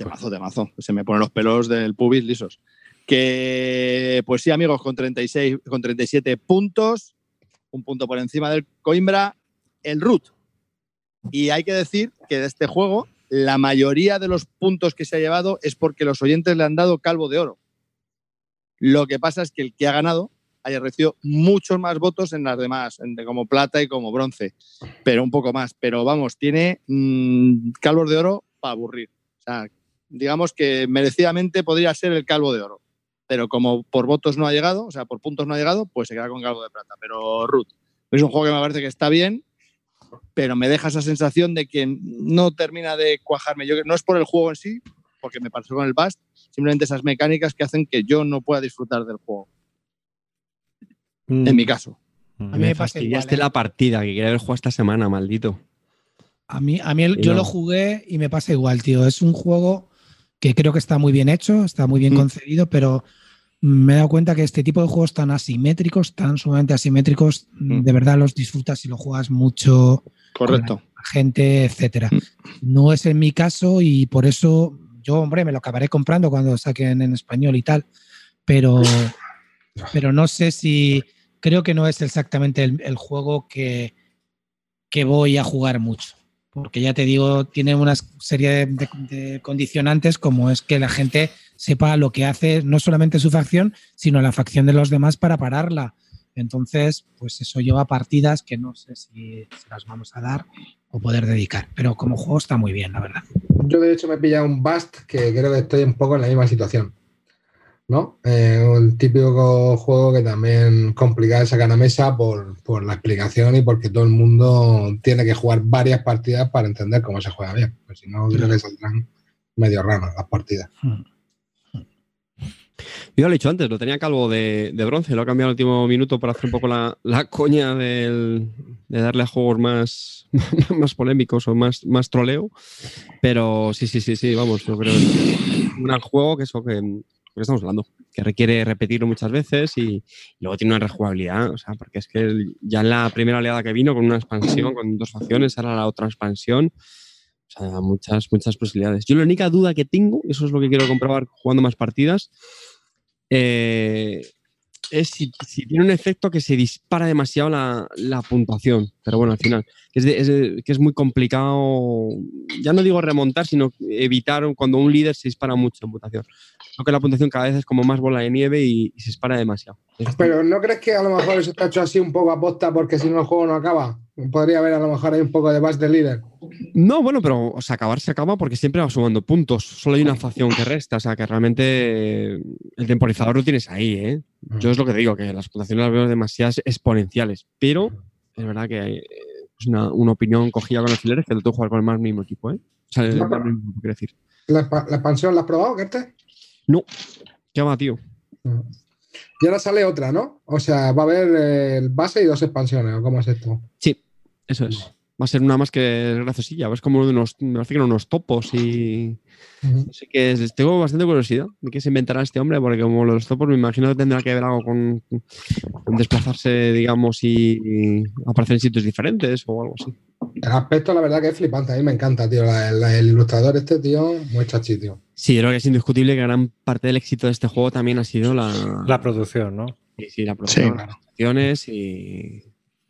Temazo, temazo. Se me ponen los pelos del pubis lisos. Que, pues sí, amigos, con, 36, con 37 puntos, un punto por encima del Coimbra, el Root. Y hay que decir que de este juego, la mayoría de los puntos que se ha llevado es porque los oyentes le han dado calvo de oro. Lo que pasa es que el que ha ganado haya recibido muchos más votos en las demás, como plata y como bronce, pero un poco más. Pero vamos, tiene mm, calvos de oro para aburrir. O sea, digamos que merecidamente podría ser el calvo de oro. Pero como por votos no ha llegado, o sea, por puntos no ha llegado, pues se queda con calvo de plata. Pero Ruth, es un juego que me parece que está bien, pero me deja esa sensación de que no termina de cuajarme. Yo, no es por el juego en sí, porque me pasó con el Bast, simplemente esas mecánicas que hacen que yo no pueda disfrutar del juego, Mm. en mi caso. A mí me fastidiaste igual, ¿eh? la partida que quería haber jugado esta semana, maldito. A mí, a mí el- yo no. lo jugué y me pasa igual, tío. Es un juego que creo que está muy bien hecho, está muy bien Mm. concebido, pero me he dado cuenta que este tipo de juegos tan asimétricos, tan sumamente asimétricos, Mm. de verdad los disfrutas y lo juegas mucho Correcto. con la gente, etcétera. Mm. No es en mi caso y por eso yo yo, hombre, me lo acabaré comprando cuando saquen en español y tal, pero, [laughs] pero no sé si, creo que no es exactamente el, el juego que, que voy a jugar mucho. Porque ya te digo, tiene una serie de, condicionantes como es que la gente sepa lo que hace no solamente su facción, sino la facción de los demás para pararla. Entonces, pues eso lleva partidas que no sé si se las vamos a dar o poder dedicar. Pero como juego está muy bien, la verdad. Yo, de hecho, me he pillado un Bust que creo que estoy un poco en la misma situación. ¿No? Eh, un típico juego que también complica de sacar a mesa por, por la explicación y porque todo el mundo tiene que jugar varias partidas para entender cómo se juega bien. Pues si no, creo que saldrán medio raras las partidas. Yo lo he dicho antes, lo tenía calvo de, de bronce, lo he cambiado al último minuto para hacer un poco la, la coña del- de darle a juegos más, [laughs] más polémicos o más, más troleo. Pero sí, sí, sí, sí, vamos, yo creo que es un gran juego que es lo que, que estamos hablando, que requiere repetirlo muchas veces y, luego tiene una rejugabilidad, o sea, porque es que ya en la primera oleada que vino con una expansión, con dos facciones, ahora la otra expansión. O sea, muchas, muchas posibilidades. Yo la única duda que tengo, eso es lo que quiero comprobar jugando más partidas, eh, es si, si tiene un efecto que se dispara demasiado la, la puntuación. Pero bueno, al final, es, de- es de- que es muy complicado, ya no digo remontar, sino evitar cuando un líder se dispara mucho en puntuación. Creo que la puntuación cada vez es como más bola de nieve y, y se dispara demasiado. Pero ¿no crees que a lo mejor eso está hecho así un poco a posta porque si no el juego no acaba? Podría haber a lo mejor ahí un poco de Bust de líder. No, bueno, pero o sea, acabar se acaba porque siempre va sumando puntos. Solo hay una facción que resta. O sea, que realmente el temporizador lo tienes ahí, ¿eh? Yo es lo que digo, que las puntuaciones las veo demasiadas exponenciales. Pero es verdad que hay, eh, es una, una opinión cogida con alfileres que lo tengo jugar con el más mismo equipo, ¿eh? O sea, el No, más pero- mismo quiero decir. ¿La, expa- la expansión la has probado, Kerte? No. ¿Qué va, tío? Y ahora sale otra, ¿no? O sea, va a haber eh, el base y dos expansiones, ¿o cómo es esto? Sí, eso es. Va a ser una más que graciosilla. Es como de unos, me parece que eran unos topos y. Así que tengo bastante curiosidad de qué se inventará este hombre, porque como los topos me imagino que tendrá que ver algo con, con desplazarse, digamos, y, y aparecer en sitios diferentes o algo así. El aspecto, la verdad, que es flipante. A mí me encanta, tío. La- la- el ilustrador este, tío, muy chachi, tío. Sí, yo creo que es indiscutible que gran parte del éxito de este juego también ha sido la, La producción, ¿no? sí, sí, la producción, Sí. las actuaciones y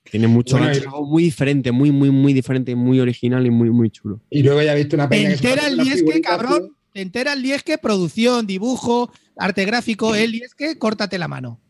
tiene mucho Bueno, gancho, y- algo muy diferente, muy, muy, muy diferente, muy original y muy, muy chulo. Y luego ya he visto una Te que se entera el figuritas, cabrón. Te entera el Liesque, producción, dibujo, arte gráfico, el Liesque, córtate la mano.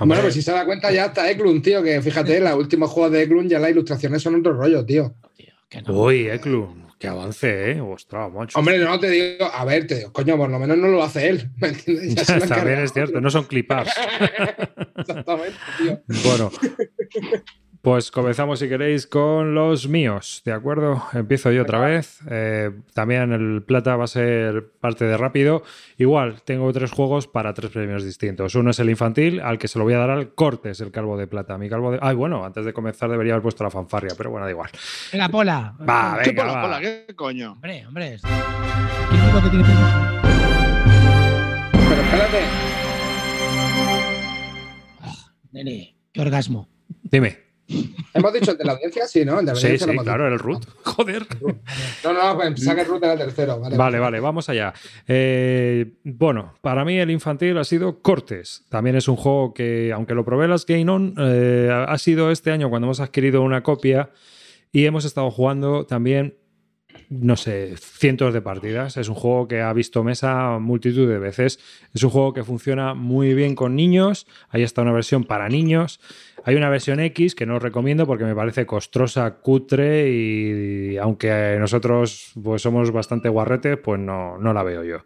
Bueno, pues si se da cuenta ya está Eklund, tío, que fíjate, los últimos juegos de Eklund ya las ilustraciones son otro rollo, tío. Tío, que no. Uy, Eklund, que avance, ¿eh? Ostras, macho. Hombre, no te digo, a ver, te digo, coño, por lo menos no lo hace él, ¿me entiendes? Ya se lo [laughs] También es cierto, no son clip-ups. [laughs] Exactamente, tío. Bueno, [laughs] pues comenzamos si queréis con los míos, ¿de acuerdo? Empiezo yo otra vez. Eh, también el plata va a ser parte de rápido. Igual, tengo tres juegos para tres premios distintos. Uno es el infantil, al que se lo voy a dar al Cortes, el calvo de plata. Mi calvo de... Ay, bueno, antes de comenzar debería haber puesto la fanfarria, pero bueno, da igual. Venga, Pola. Va, ¿Qué venga, pola, va. pola? ¿Qué coño? Hombre, hombre. ¿Quién dijo que tiene? Pero espérate, Nene, qué orgasmo. Dime. Hemos dicho el de la audiencia, sí, ¿no? El de la Sí, claro, dicho. el root. [laughs] Joder. No, no, pues saca el root del tercero. Vale, Vale, vale, vamos allá. Eh, bueno, para mí el infantil ha sido Cortes. También es un juego que, aunque lo probé las Game On, eh, ha sido este año cuando hemos adquirido una copia y hemos estado jugando también, no sé, cientos de partidas. Es un juego que ha visto mesa multitud de veces. Es un juego que funciona muy bien con niños. Ahí está una versión para niños. Hay una versión X que no os recomiendo porque me parece costrosa, cutre y, aunque nosotros pues somos bastante guarretes, pues no, no la veo yo.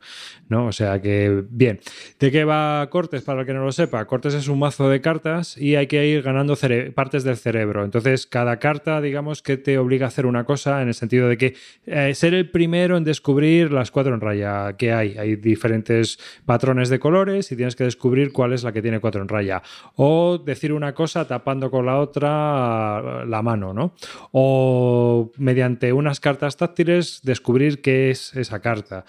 ¿no? O sea que, bien. ¿De qué va Cortes? Para el que no lo sepa, Cortes es un mazo de cartas y hay que ir ganando partes del cerebro. Entonces, cada carta, digamos que te obliga a hacer una cosa en el sentido de que eh, ser el primero en descubrir las cuatro en raya que hay. Hay diferentes patrones de colores y tienes que descubrir cuál es la que tiene cuatro en raya. O decir una cosa tapando con la otra la mano, ¿no? O mediante unas cartas táctiles descubrir qué es esa carta.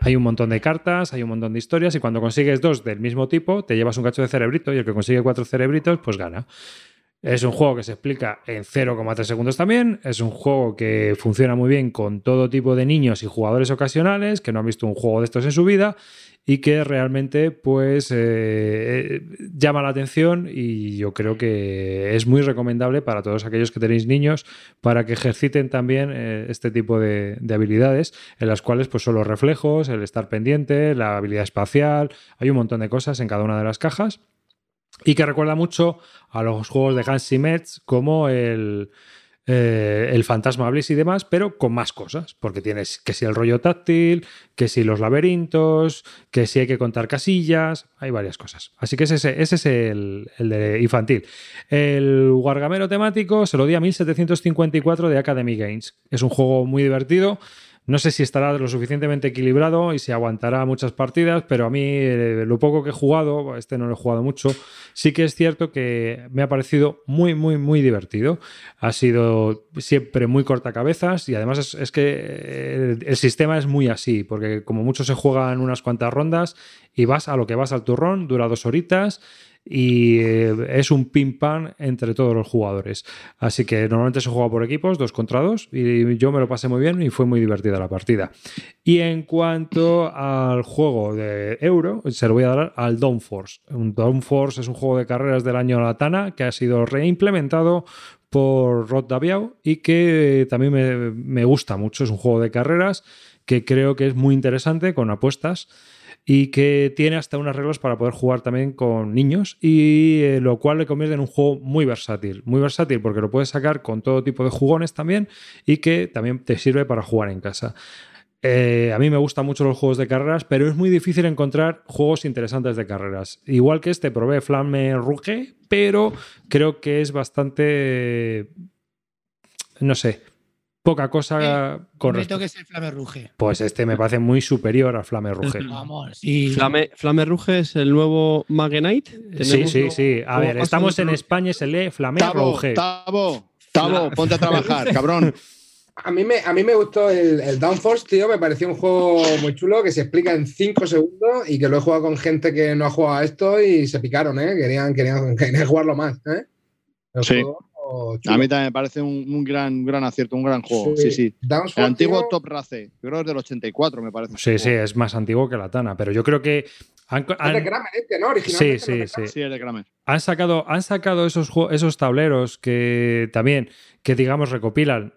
Hay un montón de cartas, hay un montón de historias y cuando consigues dos del mismo tipo te llevas un cacho de cerebrito y el que consigue cuatro cerebritos pues gana. Es un juego que se explica en 0,3 segundos también. Es un juego que funciona muy bien con todo tipo de niños y jugadores ocasionales que no han visto un juego de estos en su vida y que realmente pues eh, eh, llama la atención y yo creo que es muy recomendable para todos aquellos que tenéis niños para que ejerciten también eh, este tipo de, de habilidades en las cuales pues son los reflejos, el estar pendiente, la habilidad espacial, hay un montón de cosas en cada una de las cajas y que recuerda mucho a los juegos de Hans Zimmer como el, eh, el Fantasma Bliss y demás, pero con más cosas, porque tienes que si el rollo táctil, que si los laberintos, que si hay que contar casillas, hay varias cosas. Así que ese, ese es el, el de infantil. El Wargamero temático se lo di a 1754 de Academy Games. Es un juego muy divertido. No sé si estará lo suficientemente equilibrado y si aguantará muchas partidas, pero a mí eh, lo poco que he jugado, este no lo he jugado mucho, sí que es cierto que me ha parecido muy, muy, muy divertido. Ha sido siempre muy cortacabezas y además es, que eh, el sistema es muy así, porque como mucho se juega en unas cuantas rondas y vas a lo que vas al turrón, dura dos horitas y eh, es un ping pong entre todos los jugadores. Así que normalmente se juega por equipos, dos contra dos, y yo me lo pasé muy bien y fue muy divertida la partida. Y en cuanto al juego de Euro, se lo voy a dar al Downforce. Downforce es un juego de carreras del año Latana que ha sido reimplementado por Rod Daviau y que también me, me gusta mucho. Es un juego de carreras que creo que es muy interesante con apuestas y que tiene hasta unas reglas para poder jugar también con niños y eh, lo cual le convierte en un juego muy versátil, muy versátil porque lo puedes sacar con todo tipo de jugones también y que también te sirve para jugar en casa. Eh, a mí me gustan mucho los juegos de carreras, pero es muy difícil encontrar juegos interesantes de carreras. Igual que este, probé Flamme Rouge, pero creo que es bastante. No sé, poca cosa Me respecto- que es el Flame Ruge. Pues este me parece muy superior al Flamme Rouge. Vamos, sí. Flame, Flame Ruge es el nuevo Magenite. Sí, Tenemos sí, uno- sí. A ver, estamos en España y se lee Flamme Tavo, Rouge. Tavo, Tavo, ponte a trabajar, [laughs] cabrón. A mí me, a mí me gustó el, el Downforce, tío. Me pareció un juego muy chulo que se explica en 5 segundos y que lo he jugado con gente que no ha jugado a esto y se picaron, ¿eh? Querían, querían, querían jugarlo más, ¿eh? El Sí. juego chulo. A mí también me parece un, un gran, un gran acierto, un gran juego. Sí, sí. El antiguo tío, Top Race, yo creo que es del 84, me parece. Sí, sí, es más antiguo que la Tana, pero yo creo que han, es de han- Kramer, este, ¿no? Originalmente Sí, sí, sí. Sí, es de Kramer. Han sacado, han sacado esos, esos tableros que también, que digamos, recopilan,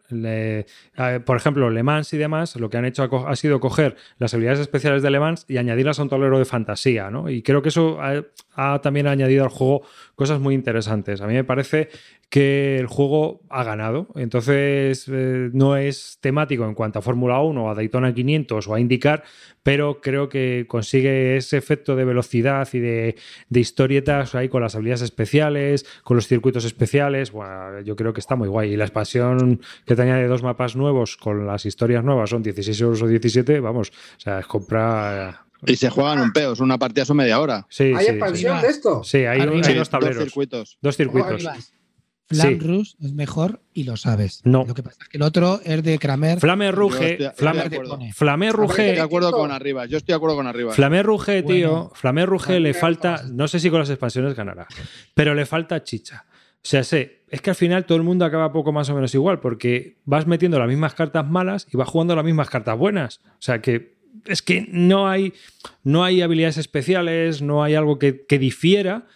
por ejemplo, Le Mans y demás, lo que han hecho ha, sido coger las habilidades especiales de Le Mans y añadirlas a un tablero de fantasía, ¿no? Y creo que eso ha, ha también añadido al juego cosas muy interesantes. A mí me parece que el juego ha ganado, entonces eh, no es temático en cuanto a Fórmula 1 o a Daytona 500 o a IndyCar, pero creo que consigue ese efecto de velocidad y de, de historietas ahí con las habilidades especiales, con los circuitos especiales. Bueno, yo creo que está muy guay. Y la expansión que te añade dos mapas nuevos con las historias nuevas son 16 euros o 17, vamos, o sea, es comprar. Y se juegan un peo, es una partida son media hora. Sí, ¿Hay sí, expansión sí. de esto? sí. Hay, dos dos tableros, circuitos. dos circuitos. Olivas. Sí. Es mejor y lo sabes. No. Lo que pasa es que el otro es de Kramer. Flame Yo Ruge, estoy- estoy Flame, de te acuerdo. pone. Flame Estoy Ruge, de acuerdo con arriba. Yo estoy de acuerdo con arriba. Flame Ruge, tío. Bueno. Flame Ruge le falta, no sé si con las expansiones ganará, pero le falta chicha. O sea, sé, es que al final todo el mundo acaba poco más o menos igual, porque vas metiendo las mismas cartas malas y vas jugando las mismas cartas buenas. O sea que es que no hay, no hay habilidades especiales, no hay algo que, que difiera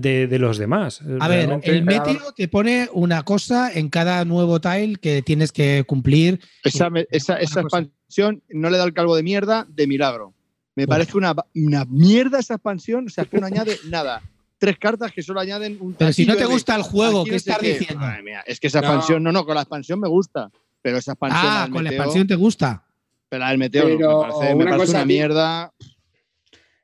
de, de los demás. A ver, el meteo te pone una cosa en cada nuevo tile que tienes que cumplir. Esa, me- esa, Una esa cosa. expansión no le da el calvo de mierda de milagro. Me parece una, una mierda esa expansión, o sea, es que no añade [laughs] nada. Tres cartas que solo añaden un. Pero si no te gusta el juego, ¿qué estás diciendo? Madre mía, es que esa expansión, no, no, con la expansión me gusta. Pero esa expansión. Ah, con la expansión te gusta. Pero la del meteo no, Pero me parece, me una parece cosa, una mierda.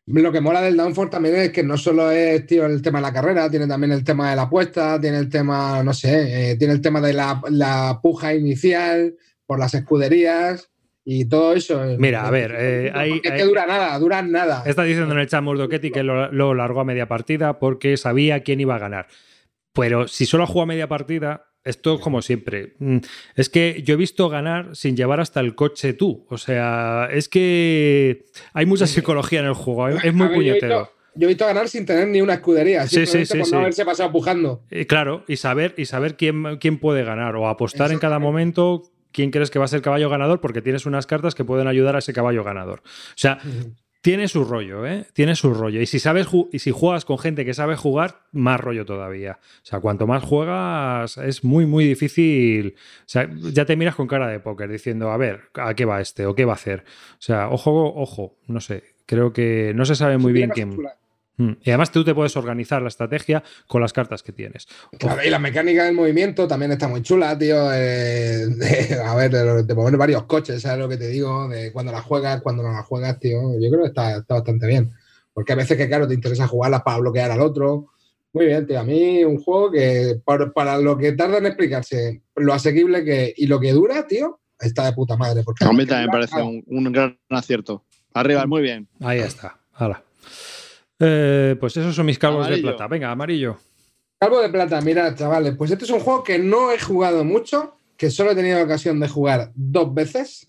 Lo que mola del Downforce también es que no solo es tío, el tema de la carrera, tiene también el tema de la apuesta, tiene el tema, no sé, eh, tiene el tema de la, la puja inicial por las escuderías y todo eso. Mira, a ver, eh, hay- es hay- que dura nada, dura nada. Está diciendo en el chat Murdochetti que lo, lo largó a media partida porque sabía quién iba a ganar. Pero si solo juega media partida, esto es como siempre. Mm, Es que yo he visto ganar sin llevar hasta el coche tú. O sea, es que hay mucha psicología en el juego. Es es muy puñetero. yo he visto ganar sin tener ni una escudería, Sí, sí, sí, por no haberse pasado pujando. Eh, claro, y saber, y saber quién, quién puede ganar o apostar en cada momento quién crees que va a ser el caballo ganador porque tienes unas cartas que pueden ayudar a ese caballo ganador. O sea, tiene su rollo, ¿eh? Tiene su rollo. Y si sabes y si juegas con gente que sabe jugar, más rollo todavía. O sea, cuanto más juegas, es muy, muy difícil. O sea, ya te miras con cara de póker diciendo, a ver, ¿a qué va este? ¿O qué va a hacer? O sea, ojo, ojo, no sé. Creo que no se sabe muy bien quién. Y además tú te puedes organizar la estrategia con las cartas que tienes. Claro, y la mecánica del movimiento también está muy chula, tío. eh, de- [laughs] a ver, de, de mover varios coches, ¿sabes lo que te digo? De cuando la juegas, cuando no la juegas, tío. Yo creo que está, está bastante bien. Porque a veces que, claro, te interesa jugarlas para bloquear al otro. Muy bien, tío. A mí un juego que para, para lo que tarda en explicarse, lo asequible que y lo que dura, tío, está de puta madre. Porque A mí también me parece un, un gran acierto. Arriba, muy bien. Ahí está. Hala. Eh, pues esos son mis calvos Amarillo. de plata. Venga, amarillo. Calvo de plata, mira, chavales, pues este es un juego que no he jugado mucho, que solo he tenido ocasión de jugar dos veces,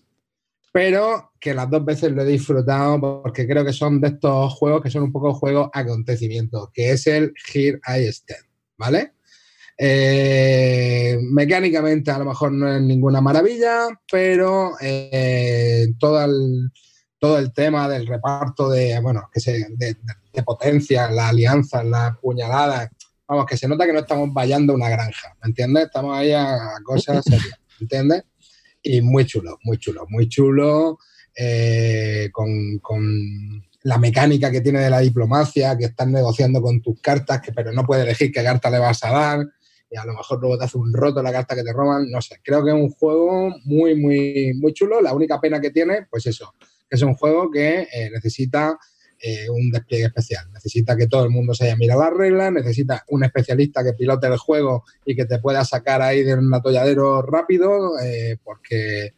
pero que las dos veces lo he disfrutado porque creo que son de estos juegos que son un poco juegos acontecimientos, que es el Here I Stand, ¿vale? Eh, mecánicamente a lo mejor no es ninguna maravilla, pero eh, todo, el, todo el tema del reparto de, bueno, que se, de, de- de potencia, las alianzas, las puñaladas, vamos, que se nota que no estamos vallando una granja, ¿me entiendes? Estamos ahí a, cosas serias, ¿me entiendes? Y muy chulo, muy chulo, muy chulo, eh, con, con la mecánica que tiene de la diplomacia, que estás negociando con tus cartas, que, pero no puedes elegir qué carta le vas a dar, y a lo mejor luego te hace un roto la carta que te roban, no sé, creo que es un juego muy, muy, muy chulo, la única pena que tiene, pues eso, es un juego que eh, necesita eh, un despliegue especial. Necesita que todo el mundo se haya mirado las reglas, necesita un especialista que pilote el juego y que te pueda sacar ahí de un atolladero rápido, eh, porque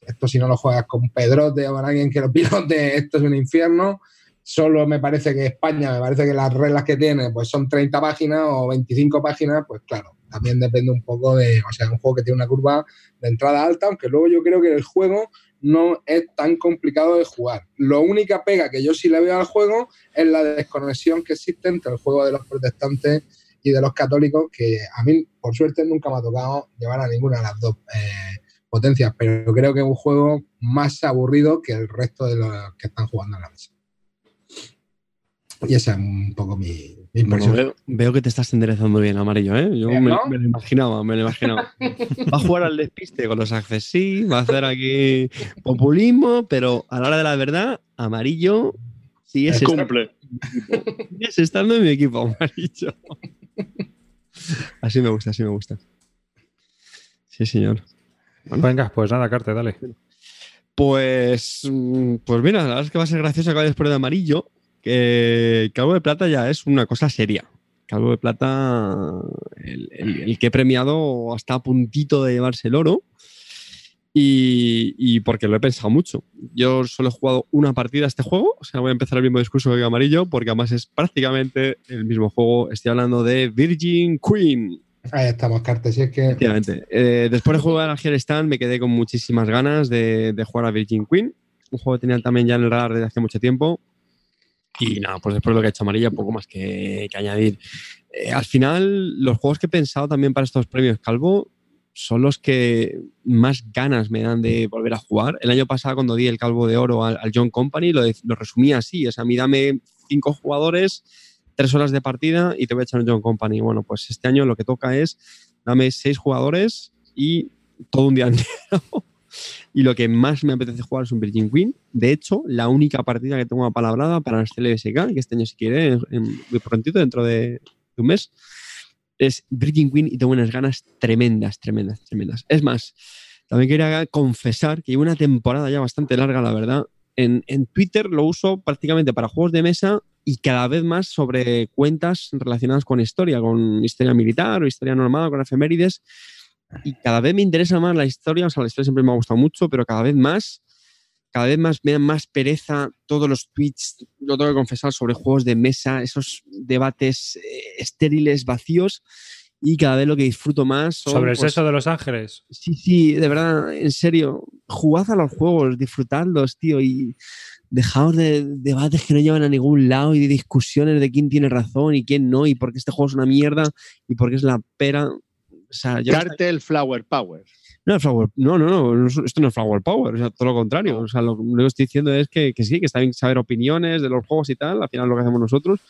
esto si no lo juegas con Pedrote o con alguien que lo pilote, [laughs] esto es un infierno. Solo me parece que España, me parece que las reglas que tiene pues son 30 páginas o 25 páginas, pues claro, también depende un poco de, o sea, un juego que tiene una curva de entrada alta, aunque luego yo creo que el juego no es tan complicado de jugar. Lo única pega que yo sí le veo al juego es la desconexión que existe entre el juego de los protestantes y de los católicos, que a mí, por suerte, nunca me ha tocado llevar a ninguna de las dos eh, potencias, pero creo que es un juego más aburrido que el resto de los que están jugando en la mesa. Y esa es un poco mi Bueno, veo, veo que te estás enderezando bien, amarillo, ¿eh? Yo Bien, me, ¿no? me lo imaginaba, me lo imaginaba. [laughs] Va a jugar al despiste con los accesí, va a hacer aquí populismo, pero a la hora de la verdad, amarillo sigues, Es estando, Cumple. sigues estando en mi equipo, amarillo. Así me gusta, así me gusta. Sí, señor. Venga, pues nada, Carte, dale. Pues, mm, pues mira, la verdad es que va a ser gracioso que vayas por el amarillo, que Calvo de Plata ya es una cosa seria. Calvo de Plata, el, el- el que he premiado está a puntito de llevarse el oro y, y porque lo he pensado mucho. Yo solo he jugado una partida a este juego, o sea, voy a empezar el mismo discurso que amarillo, porque además es prácticamente el mismo juego. Estoy hablando de Virgin Queen. Ahí estamos, Cartes. Si es que Efectivamente. Eh, después de jugar al Stand me quedé con muchísimas ganas de, de jugar a Virgin Queen. Un juego que tenía también ya en el radar desde hace mucho tiempo. Y nada, pues después de lo que ha hecho Amarilla, poco más que, añadir. Eh, al final, los juegos que he pensado también para estos premios Calvo son los que más ganas me dan de volver a jugar. El año pasado, cuando di el Calvo de Oro al, al John Company, lo, lo resumía así. O sea, a mí dame cinco jugadores, tres horas de partida y te voy a echar un John Company. Bueno, pues este año lo que toca es dame seis jugadores y todo un día [laughs] entero. Y lo que más me apetece jugar es un Virgin Queen. De hecho, la única partida que tengo apalabrada para el CLSK, que este año si quiere, en- en- muy prontito, dentro de, de un mes, es Virgin Queen y tengo unas ganas tremendas, tremendas, tremendas. Es más, también quería confesar que llevo una temporada ya bastante larga, la verdad. En, en Twitter lo uso prácticamente para juegos de mesa y cada vez más sobre cuentas relacionadas con historia, con historia militar o historia normal, con efemérides. Y cada vez me interesa más la historia, o sea, la historia siempre me ha gustado mucho, pero cada vez más, cada vez más me dan más pereza todos los tweets, lo tengo que confesar, sobre juegos de mesa, esos debates eh, estériles, vacíos. y cada vez lo que disfruto más son, Sobre el pues, sexo de los ángeles. Sí, sí, de verdad, en serio, jugad a los juegos, disfrutadlos, tío, y dejaos de debates que no llevan a ningún lado y de discusiones de quién tiene razón y quién no, y por qué este juego es una mierda y por qué es la pera. O sea, yo Cartel Flower Power. no, Flower- no, no, no, no es- esto no es Flower Power, o sea, todo lo contrario. O sea, lo, lo que estoy diciendo es que, que sí, que está bien saber opiniones de los juegos y tal, al final lo que hacemos nosotros.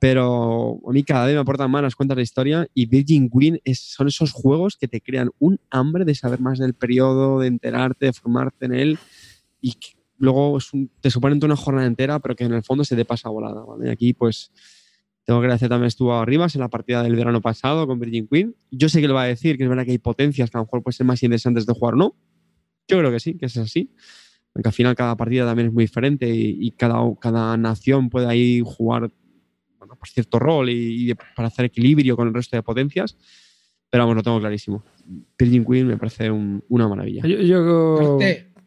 Pero a mí cada vez me aportan más las cuentas de historia y Virgin Queen es- son esos juegos que te crean un hambre de saber más del periodo, de enterarte, de formarte en él y que luego es un- te suponen toda una jornada entera, pero que en el fondo se te pasa volada. ¿vale? Y aquí, pues, tengo que agradecer también estuvo a Rivas en la partida del verano pasado con Virgin Queen. Yo sé que lo va a decir, que es verdad que hay potencias que a lo mejor pueden ser más interesantes de jugar, ¿no? Yo creo que sí, que es así. Aunque al final cada partida también es muy diferente y, y cada, cada nación puede ahí jugar bueno, pues cierto rol y, y para hacer equilibrio con el resto de potencias. Pero vamos, lo tengo clarísimo. Virgin Queen me parece un- una maravilla. Yo, yo-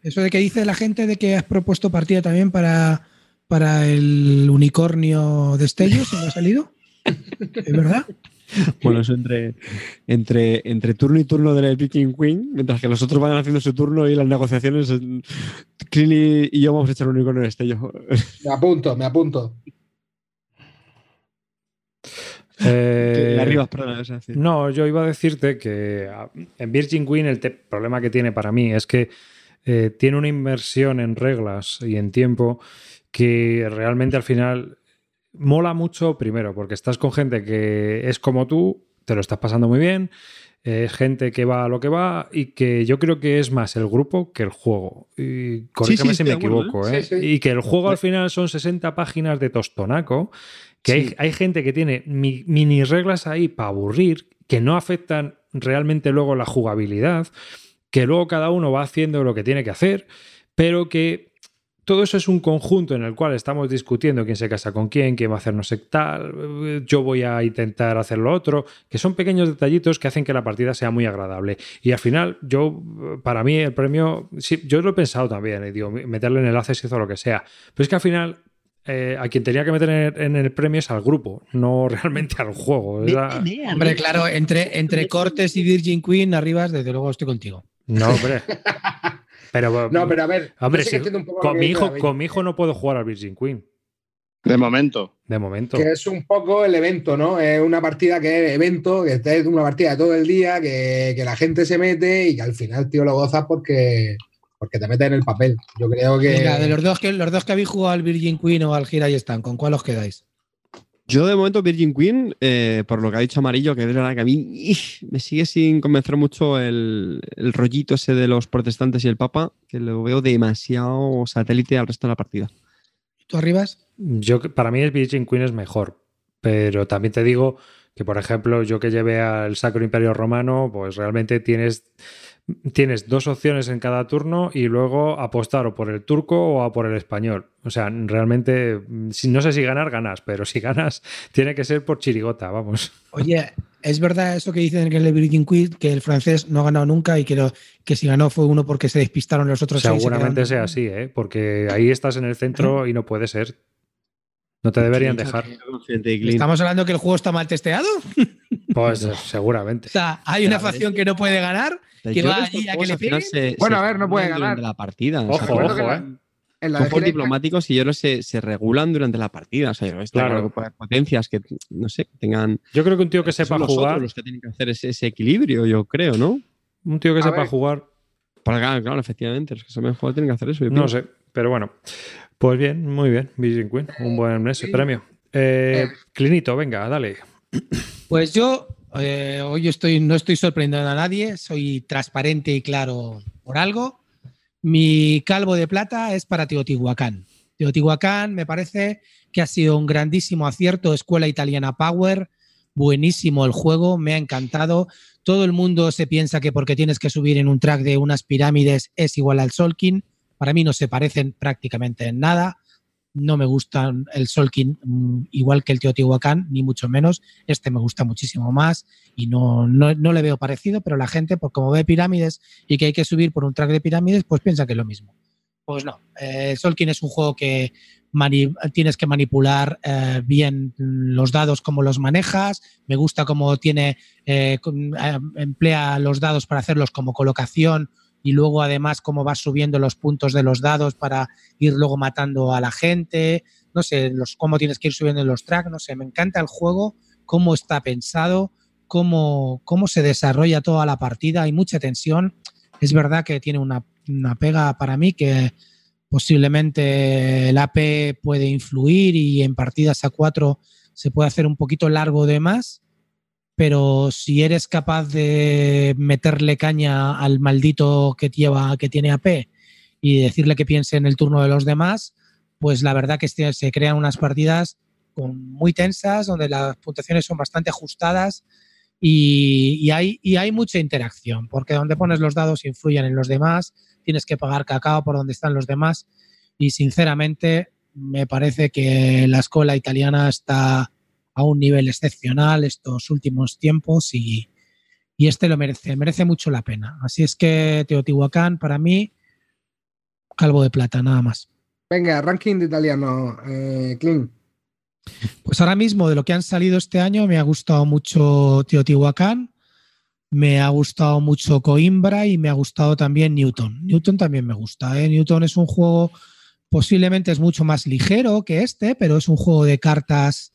Eso de que dice la gente de que has propuesto partida también para, para el unicornio de Estellos, ¿se me ha salido? [laughs] ¿Es verdad? Bueno, eso entre, entre, entre turno y turno del Virgin Queen, mientras que los otros van haciendo su turno y las negociaciones, Clint y, yo vamos a echar un unicornio en estello. Me apunto, me apunto. eh, La Rivas, perdona, es decir. No, yo iba a decirte que a- en Virgin Queen el problema que tiene para mí es que eh, tiene una inversión en reglas y en tiempo que realmente al final mola mucho, primero, porque estás con gente que es como tú, te lo estás pasando muy bien, eh, gente que va a lo que va y que yo creo que es más el grupo que el juego. Y sí, si me equivoco, ¿eh? ¿eh? Sí. Y que el juego al final son 60 páginas de tostonaco, que hay, hay gente que tiene mi- mini reglas ahí para aburrir, que no afectan realmente luego la jugabilidad, que luego cada uno va haciendo lo que tiene que hacer, pero que todo eso es un conjunto en el cual estamos discutiendo quién se casa con quién, quién va a hacer no sé tal, yo voy a intentar hacer lo otro, que son pequeños detallitos que hacen que la partida sea muy agradable. Y al final, yo, para mí, el premio, sí, yo lo he pensado también, y digo, meterle en enlaces hizo lo que sea, pero es que al final eh, a quien tenía que meter en, el premio es al grupo, no realmente al juego. Era- Hombre, claro, entre, entre Cortes y Virgin Queen, arriba, desde luego estoy contigo. No, hombre. [laughs] Pero, No, pero a ver, hombre, si- un poco con, mi hijo, con mi hijo no puedo jugar al Virgin Queen, De momento. de momento. que es un poco el evento, ¿no? Es una partida que es evento, que es una partida de todo el día, que, que la gente se mete y que al final, tío, lo gozas porque, porque te metes en el papel. Yo creo que. Venga, de los dos que los dos que habéis jugado al Virgin Queen o al Gira y están, ¿con cuál os quedáis? Yo de momento Virgin Queen, eh, por lo que ha dicho Amarillo, que es verdad que a mí ih, me sigue sin convencer mucho el, el rollito ese de los protestantes y el Papa, que lo veo demasiado satélite al resto de la partida. ¿Tú arribas? Yo, para mí el Virgin Queen es mejor, pero también te digo que, por ejemplo, yo que llevé al Sacro Imperio Romano, pues realmente tienes, tienes dos opciones en cada turno y luego apostar o por el turco o a por el español. O sea, realmente, mm, no sé si ganar, ganas, pero si ganas, [laughs] tiene que ser por chirigota, vamos. Oye, ¿es verdad eso que dicen que el Virgin Queen, que el francés no ha ganado nunca y que, lo- que si ganó fue uno porque se despistaron los otros seis y se Seguramente sea así, ¿eh? porque ahí estás en el centro y no puede ser. No te deberían dejar. ¿Estamos hablando que el juego está mal testeado? [laughs] Pues seguramente. O sea, hay una facción que no puede ganar. Que Yo va creo que allí a estos que le juegos al final peguen. se- Bueno, se a ver, no puede ganar. Durante la partida. Ojo, o sea, ojo, que ¿eh? en la son diplomáticos y yo creo que se, regulan durante la partida. O sea, yo está Claro. claro que puede haber potencias que, no sé, tengan. Yo creo que un tío que son sepa los jugar, otros los que tienen que hacer ese, ese equilibrio, yo creo, ¿no? un tío que A sepa ver. jugar, Para claro, claro, efectivamente, los que saben jugar tienen que hacer eso. yo no pienso. sé, pero bueno. Pues bien, muy bien, Virgin Queen, un buen ese premio. Eh, Clinito, venga, dale. Pues yo eh, hoy estoy, no estoy sorprendiendo a nadie, soy transparente y claro por algo. Mi calvo de plata es para Teotihuacán. Teotihuacán me parece que ha sido un grandísimo acierto, escuela italiana Power, buenísimo el juego, me ha encantado. Todo el mundo se piensa que porque tienes que subir en un track de unas pirámides es igual al Solkin. Para mí no se parecen prácticamente en nada. No me gusta el Solkin mm, igual que el Teotihuacán, ni mucho menos. Este me gusta muchísimo más y no, no, no le veo parecido, pero la gente, pues como ve pirámides y que hay que subir por un track de pirámides, pues piensa que es lo mismo. Pues no. Eh, Solkin es un juego que tienes que manipular eh, bien los dados, cómo los manejas. Me gusta cómo tiene, eh, eh, emplea los dados para hacerlos como colocación y luego además cómo vas subiendo los puntos de los dados para ir luego matando a la gente. No sé, los, cómo tienes que ir subiendo los tracks. No sé, me encanta el juego, cómo está pensado, cómo, cómo se desarrolla toda la partida. Hay mucha tensión. Es verdad que tiene una, una pega para mí que posiblemente el AP puede influir y en partidas a cuatro se puede hacer un poquito largo de más, pero si eres capaz de meterle caña al maldito que, lleva, que tiene AP y decirle que piense en el turno de los demás, pues la verdad que este- se crean unas partidas muy tensas, donde las puntuaciones son bastante ajustadas y, y hay, y hay mucha interacción, porque donde pones los dados influyen en los demás, tienes que pagar cacao por donde están los demás. Y sinceramente me parece que la escuela italiana está a un nivel excepcional estos últimos tiempos y, y este lo merece, merece mucho la pena. Así es que Teotihuacán para mí, calvo de plata, nada más. Venga, ranking de italiano, eh, Clint. Pues ahora mismo de lo que han salido este año me ha gustado mucho Teotihuacán, me ha gustado mucho Coimbra y me ha gustado también Newton. Newton también me gusta. ¿eh? Newton es un juego, posiblemente es mucho más ligero que este, pero es un juego de cartas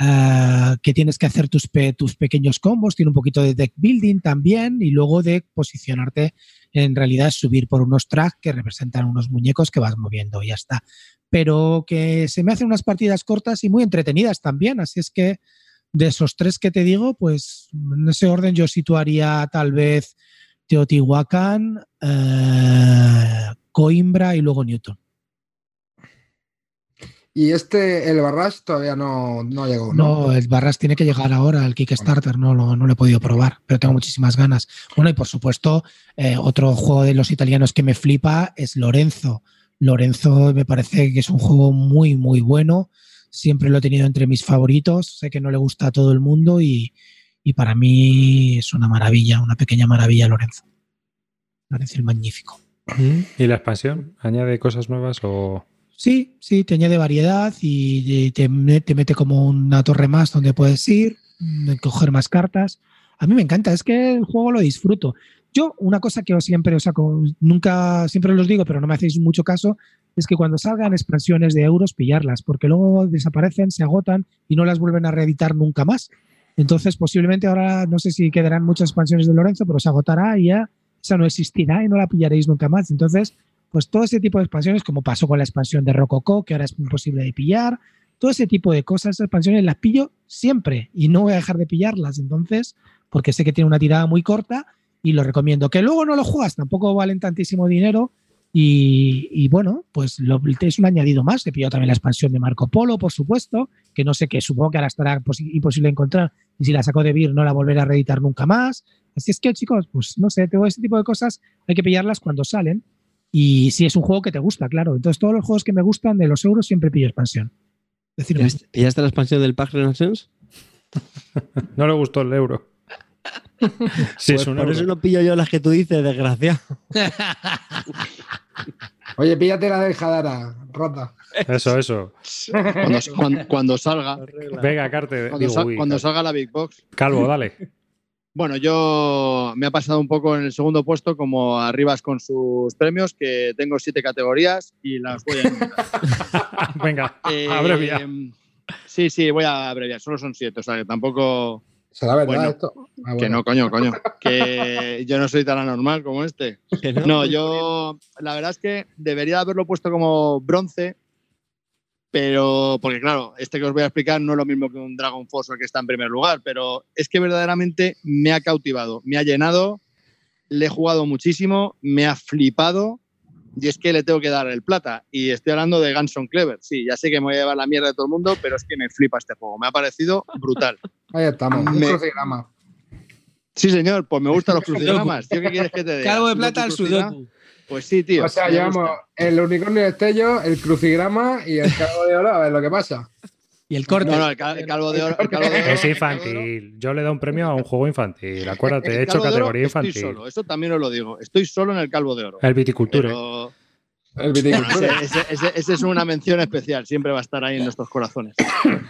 ah, que tienes que hacer tus, pe- tus pequeños combos, tiene un poquito de deck building también y luego de posicionarte, en realidad subir por unos tracks que representan unos muñecos que vas moviendo y ya está pero que se me hacen unas partidas cortas y muy entretenidas también. Así es que de esos tres que te digo, pues en ese orden yo situaría tal vez Teotihuacán, eh, Coimbra y luego Newton. Y este, el Barras, todavía no, no llegó, ¿no? No, el Barras tiene que llegar ahora al Kickstarter, no lo, no lo he podido probar, pero tengo muchísimas ganas. Bueno, y por supuesto, eh, otro juego de los italianos que me flipa es Lorenzo. Lorenzo me parece que es un juego muy, muy bueno. Siempre lo he tenido entre mis favoritos. Sé que no le gusta a todo el mundo y, y para mí es una maravilla, una pequeña maravilla Lorenzo. Parece el magnífico. ¿Y la expansión? ¿Añade cosas nuevas o...? Sí, sí, te añade variedad y te, te mete como una torre más donde puedes ir, mm, coger más cartas. A mí me encanta, es que el juego lo disfruto. Yo, una cosa que siempre os saco, nunca, siempre os digo, pero no me hacéis mucho caso, es que cuando salgan expansiones de euros, pillarlas, porque luego desaparecen, se agotan y no las vuelven a reeditar nunca más. Entonces, posiblemente ahora, no sé si quedarán muchas expansiones de Lorenzo, pero se agotará y ya esa no existirá y no la pillaréis nunca más. Entonces, pues todo ese tipo de expansiones, como pasó con la expansión de Rococó, que ahora es imposible de pillar, todo ese tipo de cosas, esas expansiones las pillo siempre y no voy a dejar de pillarlas. Entonces, porque sé que tiene una tirada muy corta y lo recomiendo. Que luego no lo juegas, tampoco valen tantísimo dinero. Y, bueno, pues lo, es un añadido más. He pillado también la expansión de Marco Polo, por supuesto, que no sé qué, supongo que ahora estará posi- imposible encontrar. Y si la saco de Vir, no la volveré a reeditar nunca más. Así es que, chicos, pues no sé, todo ese tipo de cosas hay que pillarlas cuando salen. Y si es un juego que te gusta, claro. Entonces, todos los juegos que me gustan de los euros siempre pillo expansión. Decir, ¿Pillaste, la expansión del Pack Renaissance? [laughs] No le gustó el euro. [laughs] Sí, Pues es un por euro. eso no pillo yo las que tú dices, desgraciado. [laughs] Oye, píllate la del Jadara, rota. Eso, eso. Cuando, cuando- cuando salga, Venga, Carte. cuando, digo, sal- uy, cuando salga la Big Box. Calvo, dale. Bueno, yo me ha pasado un poco en el segundo puesto como Arribas con sus premios, que tengo siete categorías y las voy a. [laughs] Venga, Eh, abrevia. Sí, sí, voy a abreviar, solo son siete, o sea que tampoco... ¿Será verdad Bueno, esto? Ah, Que no, coño, coño. Que yo no soy tan anormal como este. Que No, yo la verdad es que debería haberlo puesto como bronce, pero porque claro, este que os voy a explicar no es lo mismo que un Dragon Force que está en primer lugar, pero es que verdaderamente me ha cautivado, me ha llenado, le he jugado muchísimo, me ha flipado y es que le tengo que dar el plata. Y estoy hablando de Ganson Clever. Sí, ya sé que me voy a llevar la mierda de todo el mundo, pero es que me flipa este juego, me ha parecido brutal. [laughs] Ahí estamos, un crucigrama. Sí, señor, pues me gustan los [laughs] crucigramas. ¿Tío, ¿Qué quieres que te diga? Calvo de ¿Sudoku plata al? Sudoku. Pues sí, tío. O sea, llevamos el unicornio destello, el crucigrama y el cargo de oro, a ver lo que pasa. Y el corte. No, no, el, cal- el calvo de oro. el calvo de oro- Es calvo de infantil. Yo le doy un premio a un juego infantil. Acuérdate, he hecho calvo de categoría Estoy infantil. solo, eso también os lo digo. Estoy solo en el calvo de oro. El viticultura. Pero El viticultor. Bueno, [laughs] ese, ese- ese- ese es una mención especial, siempre va a estar ahí en nuestros corazones.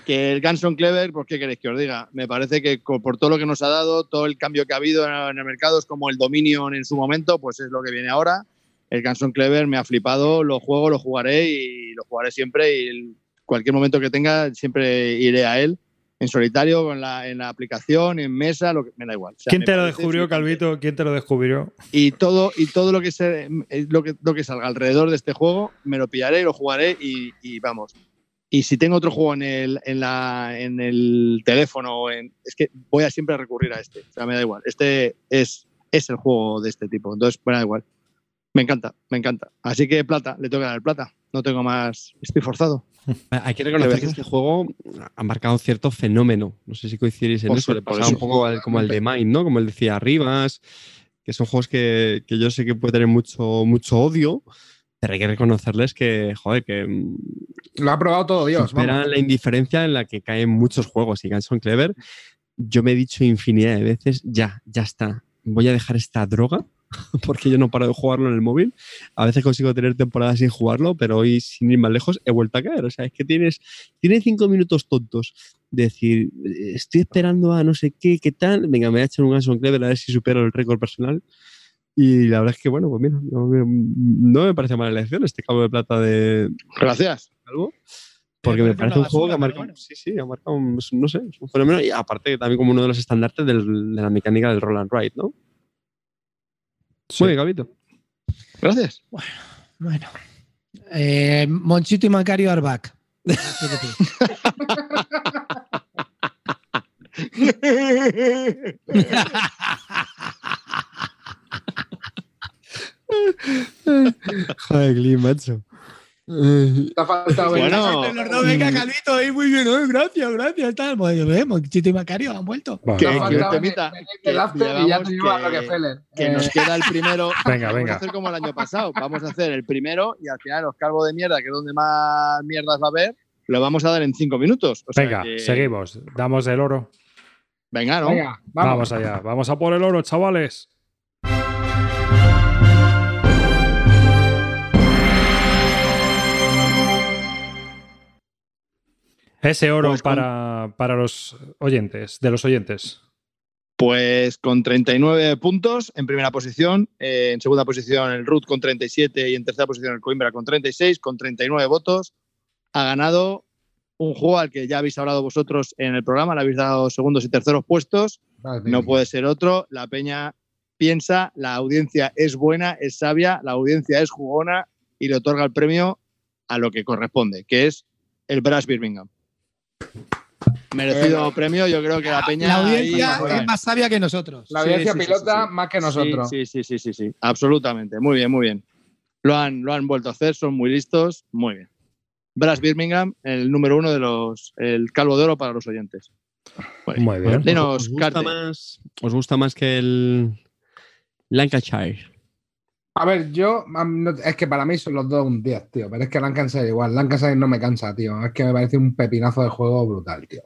Que el Ganson Clever, pues qué queréis que os diga, me parece que por todo lo que nos ha dado, todo el cambio que ha habido en el mercado, es como el Dominion en su momento, pues es lo que viene ahora. El Ganson Clever me ha flipado, lo juego, lo jugaré y lo jugaré siempre y cualquier momento que tenga siempre iré a él. En solitario, con la, en la aplicación, en mesa, lo que, me da igual. O sea, ¿Quién te lo descubrió, Calvito? ¿Quién te lo descubrió? y todo y todo lo que se eh, lo que, lo que salga alrededor de este juego me lo pillaré lo jugaré y, y vamos y si tengo otro juego en el en la en el teléfono en, es que voy a siempre recurrir a este o sea me da igual este es es el juego de este tipo entonces me da igual me encanta me encanta así que plata le tengo que dar el plata no tengo más estoy forzado [laughs] Hay que reconocer que este juego ha marcado cierto fenómeno. No sé si coincidís en Por eso. su- Le pasaba eso. un poco al- como el de Mind, ¿no? Como el decía Rivas, que son juegos que, que yo sé que puede tener mucho, mucho odio, pero hay que reconocerles que, joder, que mm, Lo ha probado todo Dios. vamos. la indiferencia en la que caen muchos juegos. Y Ganson Clever, yo me he dicho infinidad de veces, ya, ya está. Voy a dejar esta droga [laughs] porque yo no paro de jugarlo en el móvil. A veces consigo tener temporadas sin jugarlo, pero hoy, sin ir más lejos, he vuelto a caer. O sea, es que tienes, tienes cinco minutos tontos. de Decir, eh, estoy esperando a no sé qué, qué tal. Venga, me voy a echar un Ganson Clever a ver si supero el récord personal. Y la verdad es que, bueno, pues mira, no me, no me parece mala elección este cabo de plata de, gracias algo. Porque me parece un juego que ha marcado, sí, sí, ha marcado, un- no sé, es un fenómeno y aparte también como uno de los estandartes del- de la mecánica del roll and ride, ¿no? Sí. Muy bien, Gabito. gracias Bueno. Eh, Monchito y Macario are back. [laughs] Joder, Glee, macho. Te ha faltado Bueno. Dos, venga, Calvito, ahí muy bien, eh, gracias, gracias. Tal. Pues, eh, Monchito y Macario han vuelto. Vale. Que- y ya te a Rockefeller. que Eh, nos queda el primero. [laughs] Venga, Vamos venga. a hacer como el año pasado. Vamos a hacer el primero y al final los calvo de mierda, que es donde más mierdas va a haber, lo vamos a dar en cinco minutos. O sea Venga, que- seguimos. Damos el oro. Venga, ¿no? Venga, Vamos. vamos. allá. Vamos a por el oro, chavales. Ese oro Pues con- para, para los oyentes, de los oyentes. Pues con 39 puntos en primera posición, eh, en segunda posición el Root con 37 y en tercera posición el Coimbra con 36, con 39 votos. Ha ganado un juego al que ya habéis hablado vosotros en el programa, le habéis dado segundos y terceros puestos. No puede ser otro. La peña piensa, la audiencia es buena, es sabia, la audiencia es jugona y le otorga el premio a lo que corresponde, que es el Brass Birmingham. Merecido premio, yo creo que la peña. La audiencia es más sabia que nosotros. La audiencia Sí, sí, sí, pilota sí, sí. más que nosotros. Sí, sí, sí, sí, sí, sí, absolutamente. Muy bien, muy bien. Lo han, lo han vuelto a hacer, son muy listos, muy bien. Brass Birmingham, el número uno de los, el calvo de oro para los oyentes. Muy bien. Muy bien. Dinos, ¿Os gusta, más, ¿Os gusta más que el Lancashire? A ver, yo es que para mí son los dos un 10, tío. Pero es que Lancashire igual. Lancashire no me cansa, tío. Es que me parece un pepinazo de juego brutal, tío.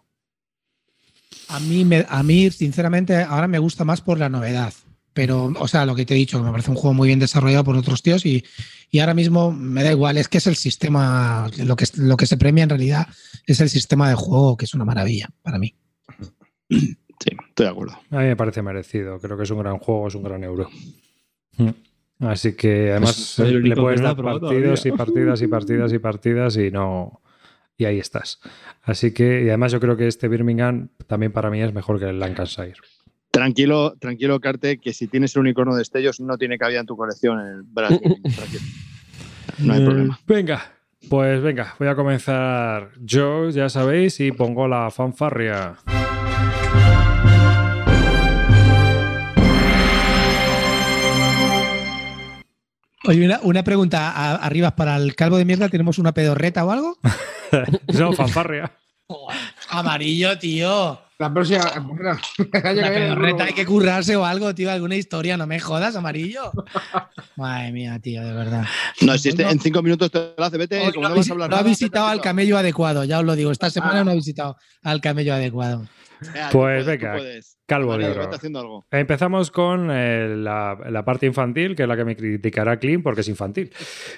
A mí, me- a mí, sinceramente, ahora me gusta más por la novedad. Pero, o sea, lo que te he dicho, que me parece un juego muy bien desarrollado por otros tíos y, y ahora mismo me da igual, es que es el sistema, lo que, lo que se premia en realidad es el sistema de juego, que es una maravilla para mí. Sí, estoy de acuerdo. A mí me parece merecido. Creo que es un gran juego, es un gran euro. Mm. Así que además el le puedes dar partidos y partidas y partidas y partidas y no. Y ahí estás. Así que, y además yo creo que este Birmingham también para mí es mejor que el Lancashire. Tranquilo, tranquilo, Carte, que si tienes el unicornio de estellos no tiene cabida en tu colección en el tranquilo. [laughs] No hay Eh, problema. Venga, pues venga, voy a comenzar yo, ya sabéis, y pongo la fanfarria. Oye, una, una pregunta a- arriba para el calvo de mierda, ¿tenemos una pedorreta o algo? [laughs] No, fanfarria. Amarillo, tío. La próxima. La pedorreta hay que currarse o algo, tío, alguna historia, no me jodas, amarillo. Madre mía, tío, de verdad. No existe, no- en cinco minutos te lo hace, vete, Hoy no, vas a hablar no ha visitado al camello adecuado, ya os lo digo. Esta semana Ah. no ha visitado al camello adecuado. Pues puedes, venga. Calvo de oro. algo. Empezamos con eh, la, la parte infantil, que es la que me criticará Clean porque es infantil.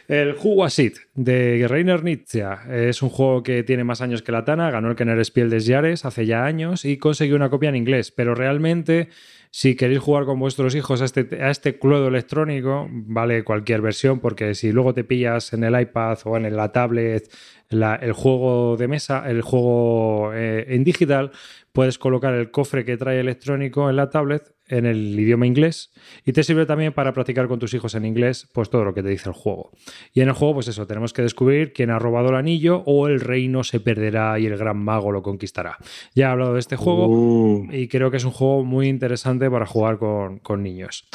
El Huwasit de Reiner Nietzsche es un juego que tiene más años que la Tana, ganó el Kenner Spiel des Jahres hace ya años y consiguió una copia en inglés, pero realmente si queréis jugar con vuestros hijos a este, a este clodo electrónico, vale cualquier versión, porque si luego te pillas en el iPad o en la tablet la- el juego de mesa, el juego eh, en digital, puedes colocar el cofre que trae electrónico en la tablet en el idioma inglés y te sirve también para practicar con tus hijos en inglés pues todo lo que te dice el juego. Y en el juego pues eso, tenemos que descubrir quién ha robado el anillo o el reino se perderá y el gran mago lo conquistará. Ya he hablado de este juego Uh, y creo que es un juego muy interesante para jugar con, con niños.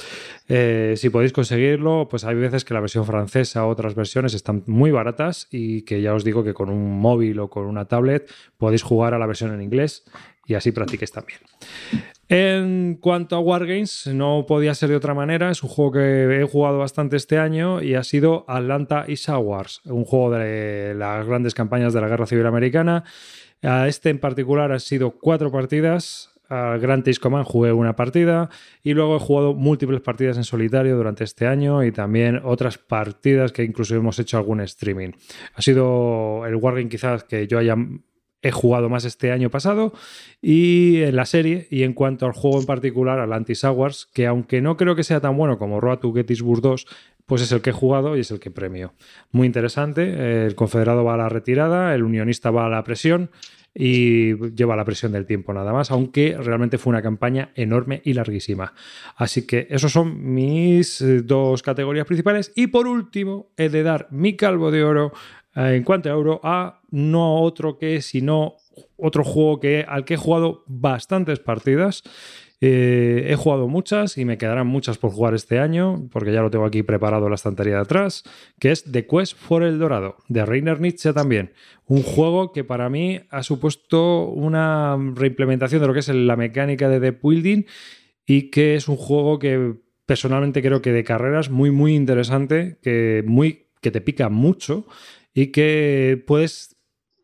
Eh, si podéis conseguirlo, pues hay veces que la versión francesa o otras versiones están muy baratas y que ya os digo que con un móvil o con una tablet podéis jugar a la versión en inglés y así practiquéis también. En cuanto a Wargames, no podía ser de otra manera. Es un juego que he jugado bastante este año y ha sido Atlanta Isa Wars, un juego de las grandes campañas de la Guerra Civil Americana. A este en particular han sido cuatro partidas. Al Grand Taste Command jugué una partida y luego he jugado múltiples partidas en solitario durante este año y también otras partidas que incluso hemos hecho algún streaming. Ha sido el Wargame quizás que yo haya he jugado más este año pasado y en la serie y en cuanto al juego en particular al Antis Hours que aunque no creo que sea tan bueno como Road to Gettysburg 2 pues es el que he jugado y es el que premio muy interesante el confederado va a la retirada el unionista va a la presión y lleva la presión del tiempo nada más, aunque realmente fue una campaña enorme y larguísima. Así que esos son mis eh, dos categorías principales. Y por último, he de dar mi calvo de oro eh, en cuanto a euro a no otro que sino otro juego que, al que he jugado bastantes partidas. Eh, he jugado muchas y me quedarán muchas por jugar este año, porque ya lo tengo aquí preparado en la estantería de atrás, que es The Quest for el Dorado, de Reiner Nietzsche también. Un juego que para mí ha supuesto una reimplementación de lo que es la mecánica de The Building y que es un juego que personalmente creo que de carreras muy, muy interesante, que, muy, que te pica mucho y que puedes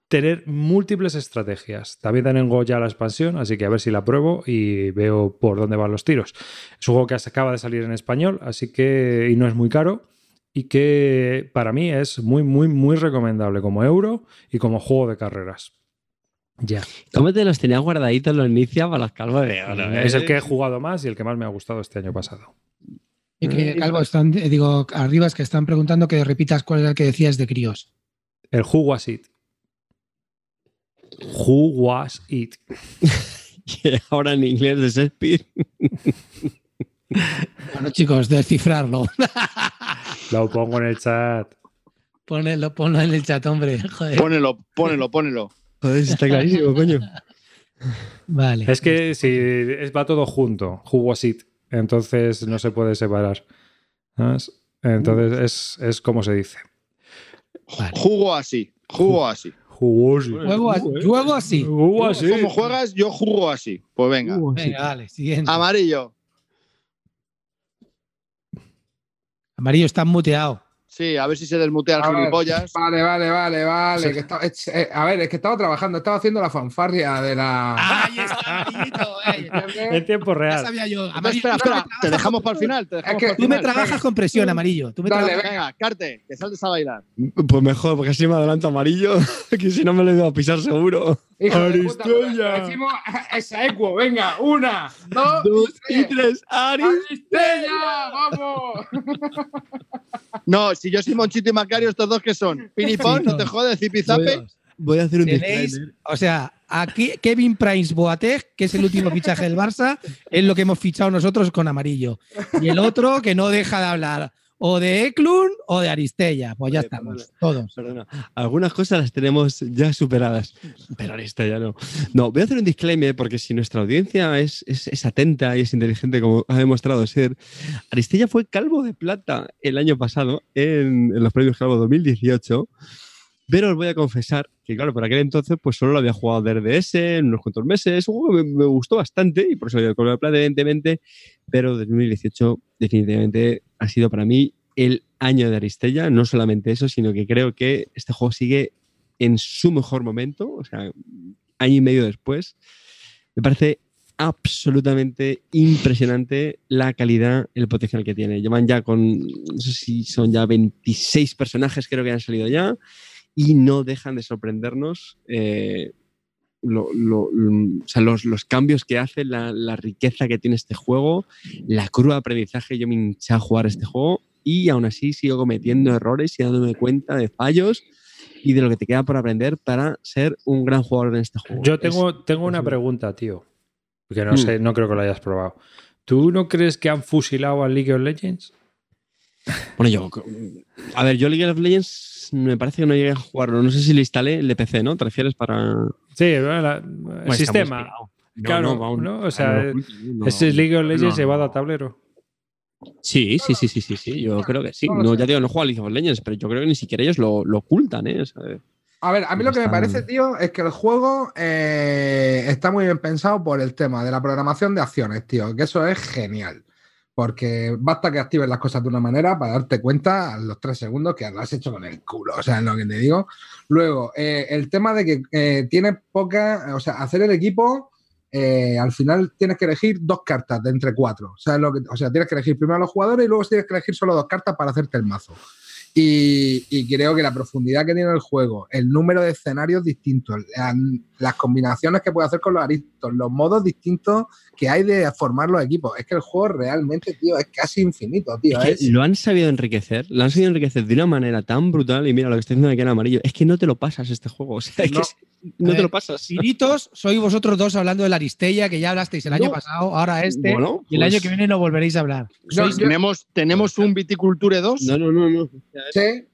tener múltiples estrategias. También tengo ya la expansión, así que a ver si la pruebo y veo por dónde van los tiros. Es un juego que acaba de salir en español, así que y no es muy caro y que para mí es muy, muy, muy recomendable como euro y como juego de carreras. Ya. ¿Cómo te los tenías guardaditos los Nicia para los calvos de oro? Es el eh? que he jugado más y el que más me ha gustado este año pasado. Y que, Calvo, están, eh, digo, arriba es que están preguntando que repitas cuál era el que decías de críos. El Who Was It. Who Was It. Y [laughs] ahora en inglés de Shakespeare. Bueno, chicos, descifrarlo. Lo pongo en el chat. Ponelo, ponlo en el chat, hombre. Joder. Pónelo, pónelo, pónelo. Joder, está clarísimo, coño. Vale. Es que si es, va todo junto, who was it, entonces no se puede separar. ¿sabes? Entonces es, es como se dice. Vale. Jugo así, jugo así. It? Juego, a- juego así. ¿Cómo juegas? Yo jugo así. Pues venga. Venga, vale, siguiente. Amarillo. Amarillo está muteado. Sí, a ver si se desmutea el A ver, gilipollas. Vale, vale, vale, vale. que estaba- es- eh, a ver, es que estaba trabajando, estaba haciendo la fanfarria de la. Ahí está, amarillito. eh. [laughs] En tiempo Ya real. sabía yo. Amarillo, espera, espera. Te dejamos para el final. Te dejamos que para el Tú me trabajas con presión, amarillo. Tú me Dale, trabajas- Venga, Carte, que saltes a bailar. Pues mejor, porque así me adelanto amarillo, [laughs] que si no me lo iba a pisar seguro. Hijo de puta, Aristella. Decimos [laughs] esa equo, venga, una, dos, Dos y y tres. Ari. ¡Aristella! ¡Vamos! No, si yo soy Monchito y Macario, ¿estos dos que son? ¿Pinipón? ¿No te jodes? ¿Zipizape? Voy a hacer un Tenéis, disclaimer. o sea, aquí Kevin Price Boateng, que es el último fichaje del Barça, es lo que hemos fichado nosotros con amarillo. Y el otro que no deja de hablar o de Eklund o de Aristella. Pues ya estamos, todos. Perdona, algunas cosas las tenemos ya superadas, pero ya no. No, voy a hacer un disclaimer porque si nuestra audiencia es, es- es atenta y es inteligente como ha demostrado ser, Aristella fue calvo de plata el año pasado en, en los premios Calvo 2018, pero os voy a confesar que claro, por aquel entonces pues solo lo había jugado de RDS en unos cuantos meses, un juego que me, gustó bastante y por eso le color de plata evidentemente, pero 2018 definitivamente ha sido para mí el año de Aristella, no solamente eso, sino que creo que este juego sigue en su mejor momento, o sea, año y medio después. Me parece absolutamente impresionante la calidad, el potencial que tiene. Llevan ya con, no sé si son ya 26 personajes, creo que han salido ya, y no dejan de sorprendernos. eh, lo- lo- lo- o sea, los, los cambios que hace, la, la riqueza que tiene este juego, la curva de aprendizaje. Yo me hinché a jugar este juego y aún así sigo cometiendo errores y dándome cuenta de fallos y de lo que te queda por aprender para ser un gran jugador en este juego. Yo Es- tengo, tengo una pregunta, tío. Que no Mm. sé, no creo que lo hayas probado. ¿Tú no crees que han fusilado a League of Legends? Bueno, yo. A ver, yo League of Legends me parece que no llegué a jugarlo. No sé si lo instalé el de PC, ¿no? ¿Te refieres para. Sí, bueno, la- el sistema. No, Claro, no, vamos, ¿no? O sea, Ese es League of Legends no, llevado no. a tablero. Sí, sí, sí, sí, sí, sí. Yo creo que sí. No ya digo, no juego a League of Legends, pero yo creo que ni siquiera ellos lo, lo ocultan, ¿eh? O sea, A ver, a mí lo que me parece, tío, es que el juego eh, está muy bien pensado por el tema de la programación de acciones, tío, que eso es genial. Porque basta que actives las cosas de una manera para darte cuenta a los tres segundos que lo has hecho con el culo, o sea, es lo que te digo. Luego, eh, el tema de que eh, tienes poca, o sea, hacer el equipo, eh, al final tienes que elegir dos cartas de entre cuatro. O sea, lo que- o sea, tienes que elegir primero a los jugadores y luego tienes que elegir solo dos cartas para hacerte el mazo. Y, y creo que la profundidad que tiene el juego, el número de escenarios distintos, la- las combinaciones que puede hacer con los aristos, los modos distintos que hay de formar los equipos. Es que el juego realmente, tío, es casi infinito, tío. es que Es- lo han sabido enriquecer, lo han sabido enriquecer de una manera tan brutal. Y mira lo que estoy diciendo aquí en amarillo. Es que no te lo pasas este juego. O sea, es que No. es- no te lo ver, pasas. Tiritos, sois vosotros dos hablando de la Aristella, que ya hablasteis el año pasado, ahora este, Bueno, y el pues- año que viene no volveréis a hablar. Yo- ¿Tenemos, ¿Tenemos un Viticulture 2? No, no, no, no. Sí.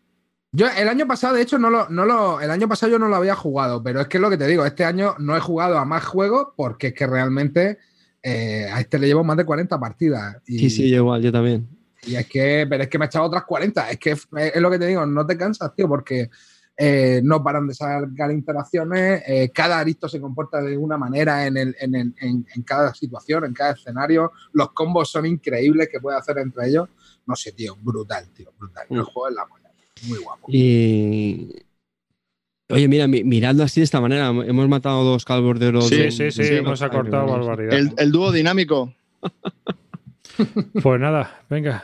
Yo el año pasado, de hecho, no lo, no lo, el año pasado yo no lo había jugado, pero es que es lo que te digo, este año no he jugado a más juegos porque es que realmente eh, a este le llevo más de 40 partidas. Y, Sí, sí, yo igual, yo también. y es que, pero es que me he echado otras 40. Es que es, es lo que te digo, no te cansas, tío, porque eh, no paran de sacar interacciones, eh, cada aristo se comporta de una manera en, el, en, el- en- en cada situación, en cada escenario. Los combos son increíbles que puede hacer entre ellos. No sé, tío, brutal, tío, brutal. El Mm. juego es la buena, muy guapo. Y. Oye, mira, mi- mirando así de esta manera, hemos matado dos calvos de oro. Sí, de- Sí, sí, sí, sí, hemos Ay, acortado Dios. barbaridad. El, el dúo dinámico. Pues nada, venga.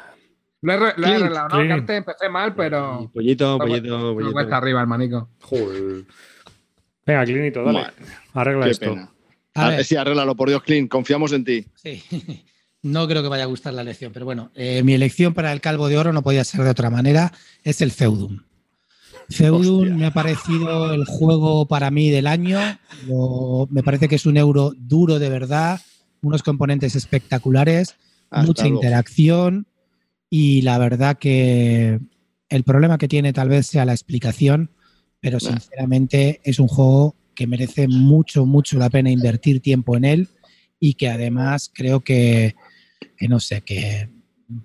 Lo he, lo he arreglado, ¿no? Antes empecé mal, pero. Pollito, pollito, pollito. cuesta arriba, hermanico. Joder. Venga, Clinito, dale. Madre, Arregla Qué esto. pena. A Ah, ver, Sí, arréglalo, por Dios, Clint. Confiamos en ti. sí. No creo que vaya a gustar la elección, pero bueno, eh, mi elección para el Calvo de Oro no podía ser de otra manera, es el Feudum. Feudum Hostia. me ha parecido el juego para mí del año, Lo- me parece que es un euro duro de verdad, unos componentes espectaculares, Hasta mucha luego. interacción y la verdad que el problema que tiene tal vez sea la explicación, pero sinceramente es un juego que merece mucho, mucho la pena invertir tiempo en él y que además creo que, que no sé, que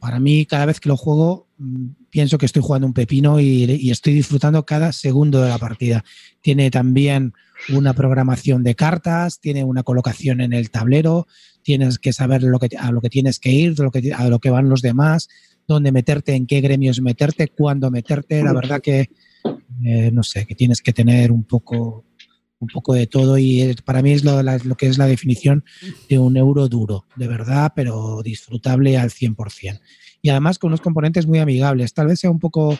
para mí cada vez que lo juego mm, pienso que estoy jugando un pepino y, y estoy disfrutando cada segundo de la partida. Tiene también una programación de cartas, tiene una colocación en el tablero, tienes que saber lo que, a lo que tienes que ir, lo que, a lo que van los demás, dónde meterte, en qué gremios meterte, cuándo meterte. La verdad que, eh, no sé, que tienes que tener un poco, un poco de todo y para mí es lo, la- lo que es la definición de un euro duro, de verdad, pero disfrutable al 100%. Y además con unos componentes muy amigables. Tal vez sea un poco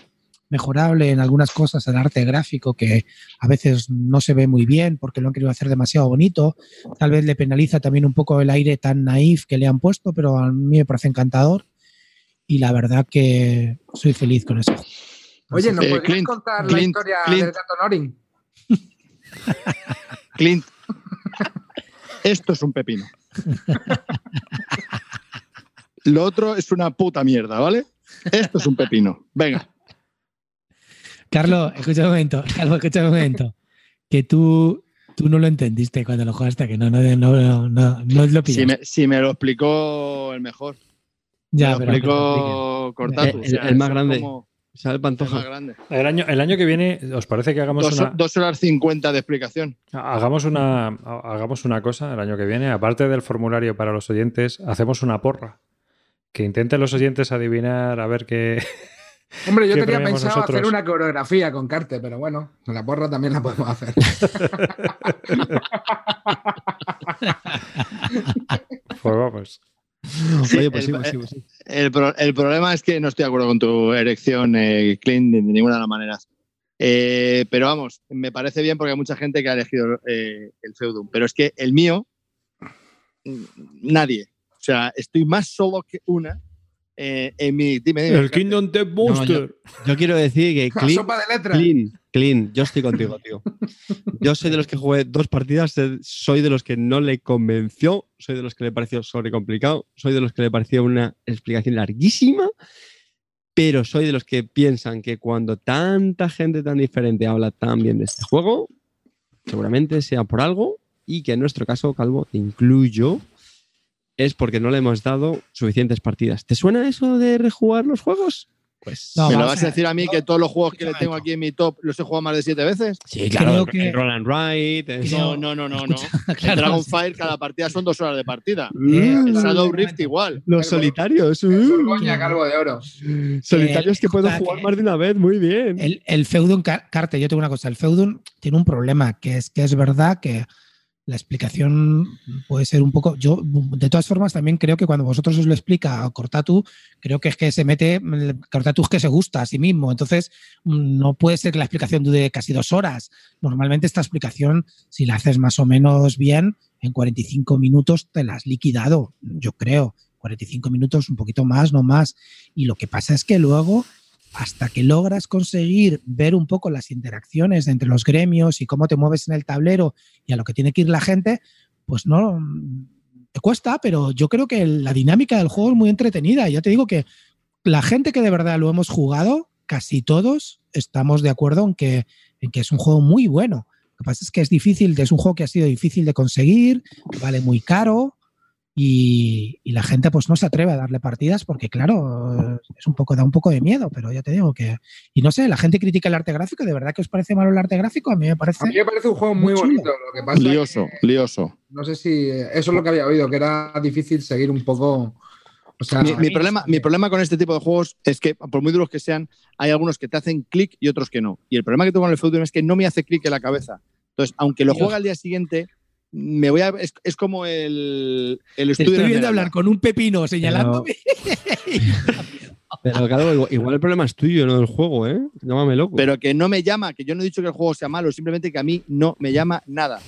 mejorable en algunas cosas el arte gráfico que a veces no se ve muy bien porque lo han querido hacer demasiado bonito. Tal vez le penaliza también un poco el aire tan naif que le han puesto, pero a mí me parece encantador. Y la verdad que soy feliz con eso. Oye, ¿nos Eh, podrías Clint, contar la historia Clint. del gato Norin? [laughs] [laughs] Clint. Esto es un pepino. Lo otro es una puta mierda, ¿vale? Esto es un pepino. Venga. Carlos, escucha un momento, Carlos, escucha un momento. Que tú, tú no lo entendiste cuando lo jugaste, que no, no, no, no, no, no lo Si pillaste. me, si me lo explicó el mejor. ya, me pero lo que te explique. explicó Cortatu. El- el más grande. como- Sale el Pantoja. El año, el año que viene, ¿os parece que hagamos Dos, una, dos horas cincuenta de explicación. hagamos, una, hagamos una cosa el año que viene? Aparte del formulario para los oyentes, hacemos una porra. Que intenten los oyentes adivinar a ver qué, [laughs] Hombre, yo ¿Qué tenía pensado hacer una coreografía con Carte, pero bueno, con la porra también la podemos hacer. [laughs] Pues vamos. [laughs] Oye, pues sí, el- pues sí, pues sí. El, pro- el problema es que no estoy de acuerdo con tu erección, eh, Clint, de, de ninguna de las maneras. Eh, pero vamos, me parece bien porque hay mucha gente que ha elegido eh, el Feudum. Pero es que el mío, mm, nadie. O sea, estoy más solo que una eh, en mi. Dime, dime. El Kingdom Death Monster. Yo quiero decir que [laughs] La Clean, sopa de letras. Clean, Clean, yo estoy contigo, tío. Yo soy de los que jugué dos partidas, eh, soy de los que no le convenció, soy de los que le pareció sobrecomplicado, soy de los que le pareció una explicación larguísima, pero soy de los que piensan que cuando tanta gente tan diferente habla tan bien de este juego, seguramente sea por algo y que en nuestro caso, Calvo, te incluyo, es porque no le hemos dado suficientes partidas. ¿Te suena eso de rejugar los juegos? Pues No, ¿Me lo vas a decir a mí que todos los juegos que le tengo aquí en mi top los he jugado más de siete veces? Sí, claro, que- el Roll and Ride. el- No, no, no, no. no. El Claro, Dragonfire, cada partida son dos horas de partida. Eh, El Shadow Rift igual. Los solitarios. Uh, Borgoña, calvo de oro. [laughs] solitarios Eh, que puedo jugar que- más de una vez. Muy bien. El, el Feudum Carte, yo tengo una cosa, el Feudum tiene un problema, que es que es verdad que la explicación puede ser un poco. Yo, de todas formas, también creo que cuando vosotros os lo explica Cortatu, creo que es que se mete. Cortatu es que se gusta a sí mismo. Entonces, no puede ser que la explicación dure casi dos horas. Normalmente, esta explicación, si la haces más o menos bien, en 45 minutos te la has liquidado, yo creo. 45 minutos, un poquito más, no más. Y lo que pasa es que luego hasta que logras conseguir ver un poco las interacciones entre los gremios y cómo te mueves en el tablero y a lo que tiene que ir la gente, pues no te cuesta, pero yo creo que la dinámica del juego es muy entretenida. Ya te digo que la gente que de verdad lo hemos jugado, casi todos estamos de acuerdo en que, en que es un juego muy bueno. Lo que pasa es que es difícil, es un juego que ha sido difícil de conseguir, vale muy caro y, y la gente pues no se atreve a darle partidas porque claro, es un poco, da un poco de miedo, pero ya te digo que... Y no sé, la gente critica el arte gráfico, ¿de verdad que os parece malo el arte gráfico? A mí me parece... A mí me parece un juego muy bonito. Lo que pasa Lioso, que lioso. no sé si eso es lo que había oído, que era difícil seguir un poco. O sea, Mi, problema, mi problema con este tipo de juegos es que, por muy duros que sean, hay algunos que te hacen clic y otros que no. Y el problema que tengo con el Feudum es que no me hace clic en la cabeza. Entonces, aunque lo juegue al día siguiente, me voy a, es, es como el, el Te estudio estoy viendo hablar con un pepino señalándome. [laughs] Pero claro, igual, igual el problema es tuyo, no del juego, ¿eh? Llámame loco. Pero que no me llama, que yo no he dicho que el juego sea malo, simplemente que a mí no me llama nada.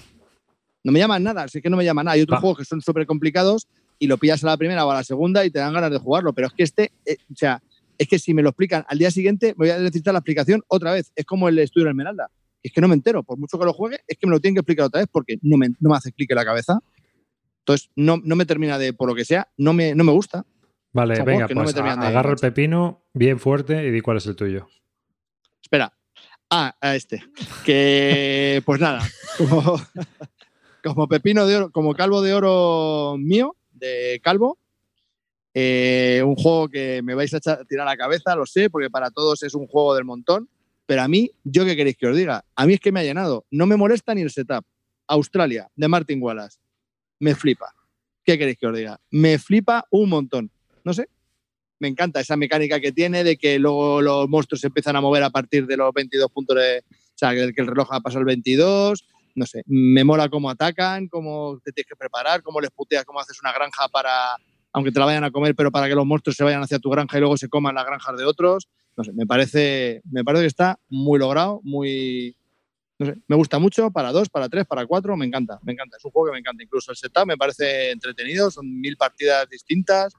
No me llama nada, así que no me llama nada. Hay otros Va. juegos que son súper complicados y lo pillas a la primera o a la segunda y te dan ganas de jugarlo. Pero es que este, eh, o sea, es que si me lo explican al día siguiente, voy a necesitar la explicación otra vez. Es como el estudio de Esmeralda. Es que no me entero, por mucho que lo juegue, es que me lo tienen que explicar otra vez porque no me, no me hace clic en la cabeza. Entonces, no, no me termina de, por lo que sea, no me, no me gusta. Vale, venga, no pues de agarra el pepino bien fuerte y di cuál es el tuyo. Espera. Ah, a este. Que, [laughs] pues nada, como, como pepino de oro, como calvo de oro mío, de calvo, eh, un juego que me vais a tirar a la cabeza, lo sé, porque para todos es un juego del montón, pero a mí, ¿yo qué queréis que os diga? A mí es que me ha llenado. No me molesta ni el setup. Australia, de Martin Wallace. Me flipa. ¿Qué queréis que os diga? Me flipa un montón. No sé, me encanta esa mecánica que tiene de que luego los monstruos se empiezan a mover a partir de los 22 puntos de. O sea, que el reloj ha pasado el 22. No sé, me mola cómo atacan, cómo te tienes que preparar, cómo les puteas, cómo haces una granja para. Aunque te la vayan a comer, pero para que los monstruos se vayan hacia tu granja y luego se coman las granjas de otros. No sé, me parece, me parece que está muy logrado, muy. No sé, me gusta mucho para dos, para tres, para cuatro, me encanta, me encanta. Es un juego que me encanta. Incluso el setup me parece entretenido, son mil partidas distintas.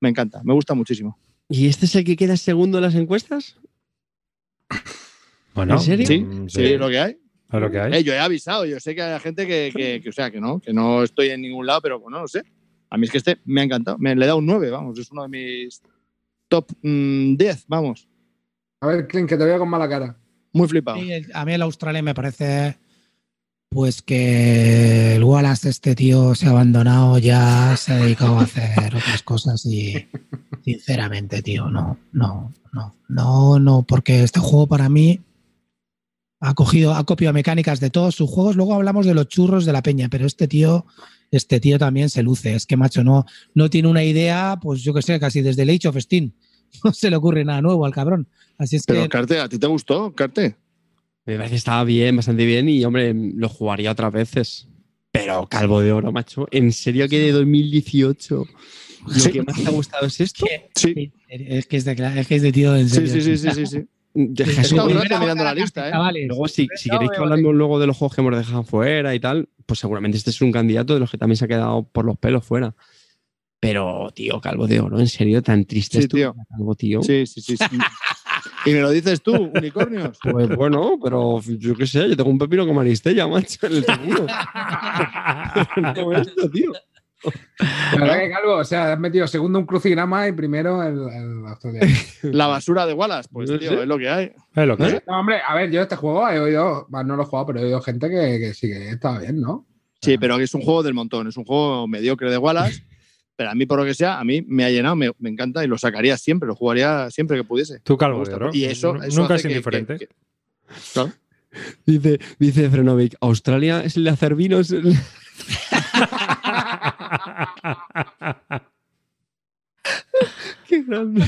Me encanta, me gusta muchísimo. ¿Y este es el que queda segundo en las encuestas? [laughs] Bueno, ¿En serio? Sí, mm, sí, es lo que hay. lo que hay. Eh, yo he avisado, yo sé que hay gente que, que- [laughs] que, o sea, que no, que no estoy en ningún lado, pero bueno, no sé. A mí es que este me ha encantado. Me le he dado un 9, vamos, es uno de mis top mm, 10, vamos. A ver, Clint, que te veo con mala cara. Muy flipado. Sí, el- a mí el Australia me parece pues que el Wallace este tío se ha abandonado ya se ha dedicado a hacer otras cosas y sinceramente tío no no no no no porque este juego para mí ha cogido ha copiado mecánicas de todos sus juegos luego hablamos de los churros de la peña pero este tío este tío también se luce es que macho no no tiene una idea pues yo que sé casi desde el Age of Steam [laughs] no se le ocurre nada nuevo al cabrón. Así es Pero, que Carte, ¿a ti te gustó, Carte? Me parece que estaba bien, bastante bien y, hombre, lo jugaría otras veces. Pero Calvo de Oro, macho. ¿En serio que de 2018 lo Sí. que más te ha gustado es esto? Sí. es que es de, es que es de tío en Sí, serio. sí, sí, sí, sí, sí. De He Jesús, mirando la lista, ¿eh? chavales. Luego, si, si queréis que veo hablamos luego de los juegos que hemos dejado fuera y tal, pues seguramente este es un candidato de los que también se ha quedado por los pelos fuera. Pero, tío, Calvo de Oro, ¿en serio? ¿Tan triste Sí, es tu tío. Calvo, tío? Sí, sí, sí. sí. y me lo dices tú, unicornios. Pues bueno, pero yo qué sé, yo tengo un pepino como Aristella, macho, en el seguro. no esto, tío. La verdad que, Calvo, o sea, has metido segundo un crucigrama y primero el, el australiano. La basura de Wallace, pues tío, es lo que hay. Es lo que es. No, hombre, a ver, yo este juego he oído, no lo he jugado, pero he oído gente que, que sí que estaba bien, ¿no? Sí, pero es un juego del montón, es un juego mediocre de Wallace, pero a mí, por lo que sea, a mí me ha llenado, me, me encanta y lo sacaría siempre, lo jugaría siempre que pudiese. Tú calvo oro. Y eso, eso Nunca es indiferente. que- que- Claro. Dice, dice Frenovic, Australia es el de hacer vinos. Qué grande.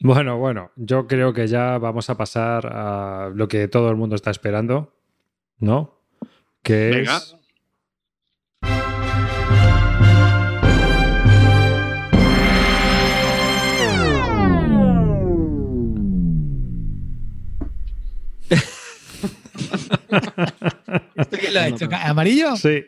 Bueno, bueno, yo creo que ya vamos a pasar a lo que todo el mundo está esperando, ¿no? Que Venga. es. [laughs] ¿Qué lo ha hecho? ¿Amarillo? Sí,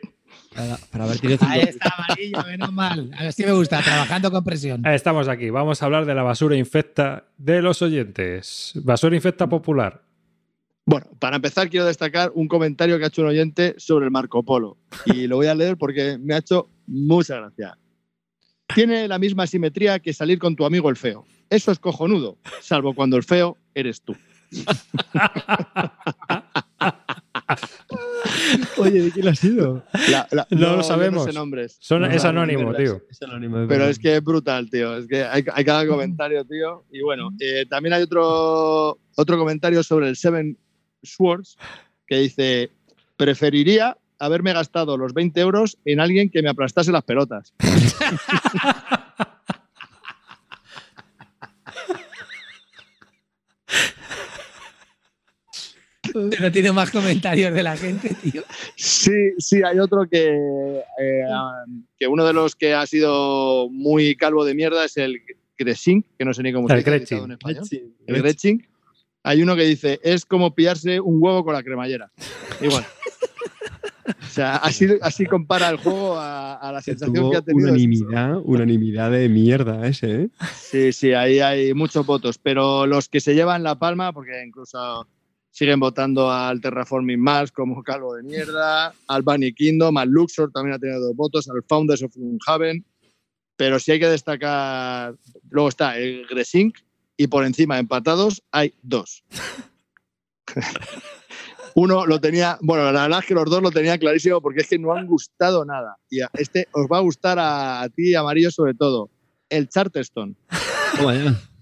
Para, tenido Ahí está, amarillo, menos mal. A ver si me gusta, trabajando con presión. estamos aquí. Vamos a hablar de la basura infecta de los oyentes. Basura infecta popular. Bueno, para empezar quiero destacar un comentario que ha hecho un oyente sobre el Marco Polo y lo voy a leer porque me ha hecho mucha gracia. Tiene la misma simetría que salir con tu amigo el feo. Eso es cojonudo, salvo cuando el feo eres tú. [laughs] Oye, ¿de quién ha sido? La- la- No lo sabemos. No sé nombres. Son- No, es anónimo, tío. Es anónimo, Pero es que es brutal, tío. Es que hay, hay cada [laughs] comentario, tío. Y bueno, eh, también hay otro, otro comentario sobre el Seven Swords que dice: Preferiría haberme gastado los 20 euros en alguien que me aplastase las pelotas. [laughs] [laughs] No tiene más comentarios de la gente, tío. Sí, sí, hay otro que, eh, que uno de los que ha sido muy calvo de mierda es el Gresink, que no sé ni cómo se dice en español. El Gretchen. Hay uno que dice, es como pillarse un huevo con la cremallera. Igual. o sea, así, así compara el juego a, a la Se sensación que ha tenido. unanimidad, unanimidad de mierda ese, ¿eh? Sí, sí, ahí hay muchos votos. Pero los que se llevan la palma, porque incluso siguen votando al Terraforming Mars como calvo de mierda, al Bunny Kingdom, al Luxor también ha tenido dos votos, al Founders of Haven. Pero sí hay que destacar. Luego está el Gresink y por encima, empatados, hay dos. [laughs] Uno lo tenía, bueno, la verdad es que los dos lo tenía clarísimo porque es que no han gustado nada. Y a este os va a gustar a, a ti, Amarillo, sobre todo. El Charterstone. [laughs]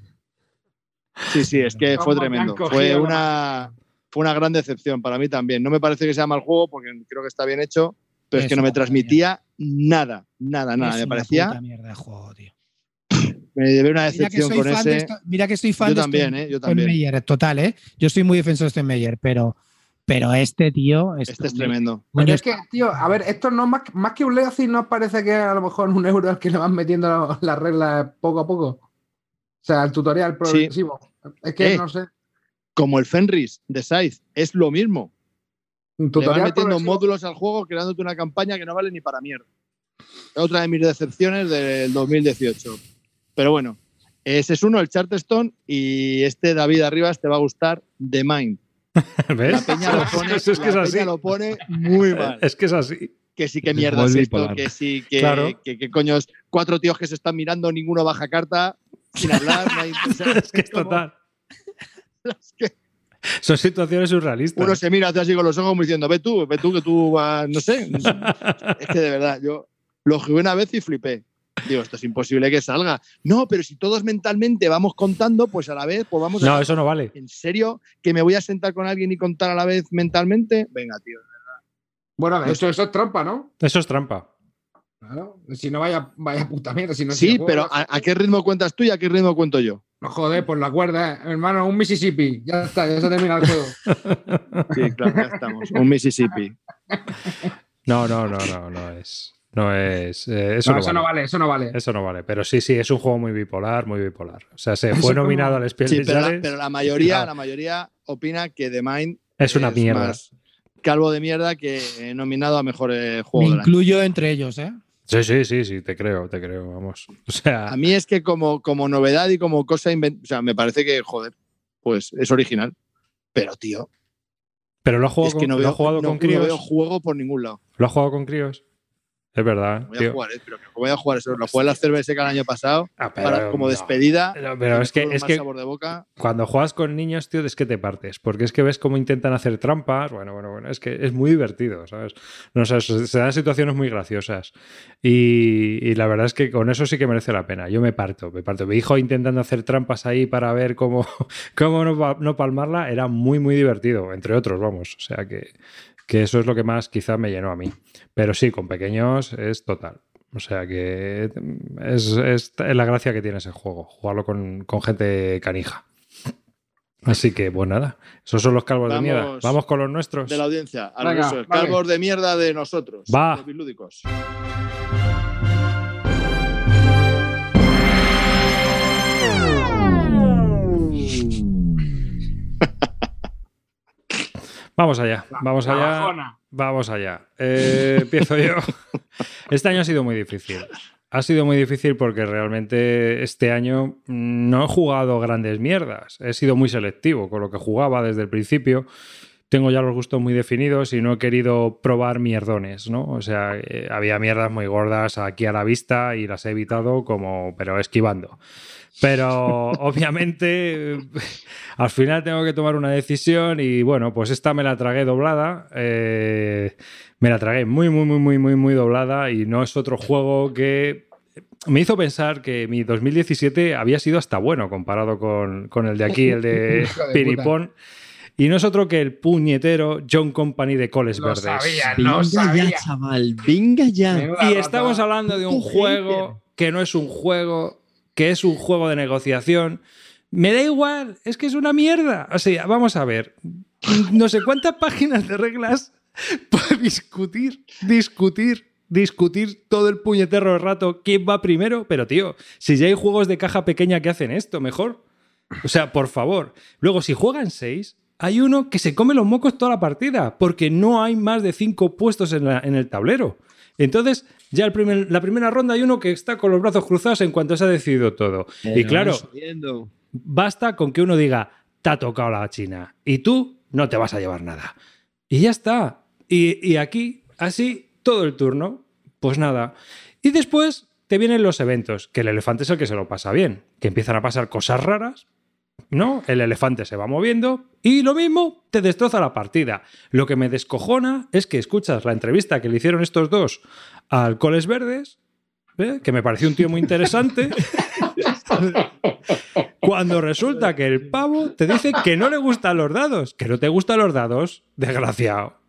Sí, sí, es que ¿Cómo fue tremendo. Fue una, fue una gran decepción para mí también. No me parece que sea mal juego porque creo que está bien hecho, pero es, Es que no me transmitía nada, nada, nada. Es Me una parecía, puta mierda de juego, tío. [laughs] me llevé una decepción con ese. esto- mira que soy fan Yo de también, Stone- ¿eh? Yo también. Steinmeier, total, ¿eh? Yo soy muy defensor de Steinmeier, pero, pero este tío. Este es tremendo. Pero Coño, es que, tío, a ver, esto no más, más que un Legacy, ¿no os parece que a lo mejor un euro al que le van metiendo las reglas poco a poco? O sea, el tutorial progresivo. Es que Eh, no sé. Como el Fenris de Scythe, es lo mismo. Le van metiendo progresivo. módulos al juego creándote una campaña que no vale ni para mierda. Otra de mis decepciones del 2018. Pero bueno, ese es uno, el Charterstone, y este David Arribas te va a gustar, The Mind. [laughs] La ¿Ves? peña lo [laughs] pone, es, que es la así. peña lo pone muy [laughs] mal. Es que es así. Que sí, que mierda es esto, bipolar. que sí, que, Claro. que, que coños, cuatro tíos que se están mirando, ninguno baja carta, sin hablar, no hay- o sea, es que es como- total. [laughs] es que Son situaciones surrealistas. uno se mira hace así con los ojos como diciendo, ve tú, ve tú que tú vas, no sé. es que de verdad, yo lo jugué una vez y flipé. Digo, esto es imposible que salga. No, pero si todos mentalmente vamos contando, pues a la vez, pues vamos a... No, eso no vale. ¿En serio? ¿Que me voy a sentar con alguien y contar a la vez mentalmente? Venga, tío. Bueno, de hecho, eso es trampa, ¿no? Eso es trampa. Claro. Si no, vaya, vaya puta mierda. Si no, si Sí, pero ¿a, a qué ritmo cuentas tú y a qué ritmo cuento yo? No joder, por la cuerda, eh. hermano, un Mississippi. Ya está, ya se termina el juego. [laughs] Sí, claro, ya estamos. Un Mississippi. No, no, no, no, no es. No es. eh, eso, No, no, eso vale. no vale, eso no vale. Eso no vale. Pero sí, sí, es un juego muy bipolar, muy bipolar. O sea, se fue como- nominado al Spiel Sí, pero la, Jahres. pero la mayoría, Claro. la mayoría opina que The Mind Es una mierda. más calvo de mierda que eh, nominado a mejor eh, Me juego año. incluyo entre ellos, ¿eh? Sí, sí, sí, sí, te creo, te creo, vamos. [laughs] O sea, A mí es que como, como novedad y como cosa inventada, o sea, me parece que, joder, pues es original. Pero, tío, pero lo ha jugado, es que con, no lo veo, ha jugado no- con no críos. veo juego por ningún lado. Lo ha jugado con críos. Es verdad, Voy a jugar, eh, pero que voy a jugar eso. Lo jugué en la cerveza el año pasado Ah, para, como no. despedida. Pero, pero es que, es que sabor de boca. cuando juegas con niños, tío, es que te partes. Porque es que ves cómo intentan hacer trampas. Bueno, bueno, bueno. Es que es muy divertido, ¿sabes? No, o sea, se dan situaciones muy graciosas. Y, y la verdad es que con eso sí que merece la pena. Yo me parto, me parto. Mi hijo intentando hacer trampas ahí para ver cómo, [laughs] cómo no, no palmarla era muy, muy divertido. Entre otros, vamos. O sea que, que eso es lo que más quizá me llenó a mí. Pero sí, con pequeños es total. O sea que es, es la gracia que tiene ese juego, jugarlo con, con gente canija. Así que, pues nada, esos son los calvos de mierda. Vamos con los nuestros. De la audiencia. Al Venga, vale. calvos de mierda de nosotros. Va. Los bilúdicos. Vamos allá, vamos allá. Vamos allá. Eh, empiezo yo. [laughs] Este año ha sido muy difícil. Ha sido muy difícil porque realmente este año no he jugado grandes mierdas. He sido muy selectivo con lo que jugaba desde el principio. Tengo ya los gustos muy definidos y no he querido probar mierdones, ¿no? O sea, eh, había mierdas muy gordas aquí a la vista y las he evitado como, pero esquivando. Pero obviamente al final tengo que tomar una decisión y bueno, pues esta me la tragué doblada. eh, me la tragué muy, muy, muy, muy, muy, muy doblada y no es otro juego que me hizo pensar que mi 2017 había sido hasta bueno comparado con, con el de aquí, el de [laughs] Piripón. Y no es otro que el puñetero John Company de Coles Lo Verdes. sabía, Venga lo sabía. ya, chaval. Venga ya. Y estamos hablando de un juego que no es un juego, que es un juego de negociación. Me da igual, es que es una mierda. O sea, vamos a ver. No sé cuántas páginas de reglas para discutir, discutir, discutir todo el puñetero rato quién va primero. Pero, tío, si ya hay juegos de caja pequeña que hacen esto, mejor. O sea, por favor. Luego, si juegan seis, hay uno que se come los mocos toda la partida, porque no hay más de cinco puestos en, la- en el tablero. Entonces, ya el primer- la primera ronda hay uno que está con los brazos cruzados en cuanto se ha decidido todo. y claro, basta con que uno diga, te ha tocado la China, y tú no te vas a llevar nada. Y ya está. Y, y aquí, así, todo el turno, pues nada. Y después te vienen los eventos, que el elefante es el que se lo pasa bien, que empiezan a pasar cosas raras, ¿no? El elefante se va moviendo y lo mismo te destroza la partida. Lo que me descojona es que escuchas la entrevista que le hicieron estos dos al Coles Verdes, ¿eh? que me pareció un tío muy interesante. [laughs] Cuando resulta que el pavo te dice que no le gustan los dados, que no te gustan los dados, desgraciado.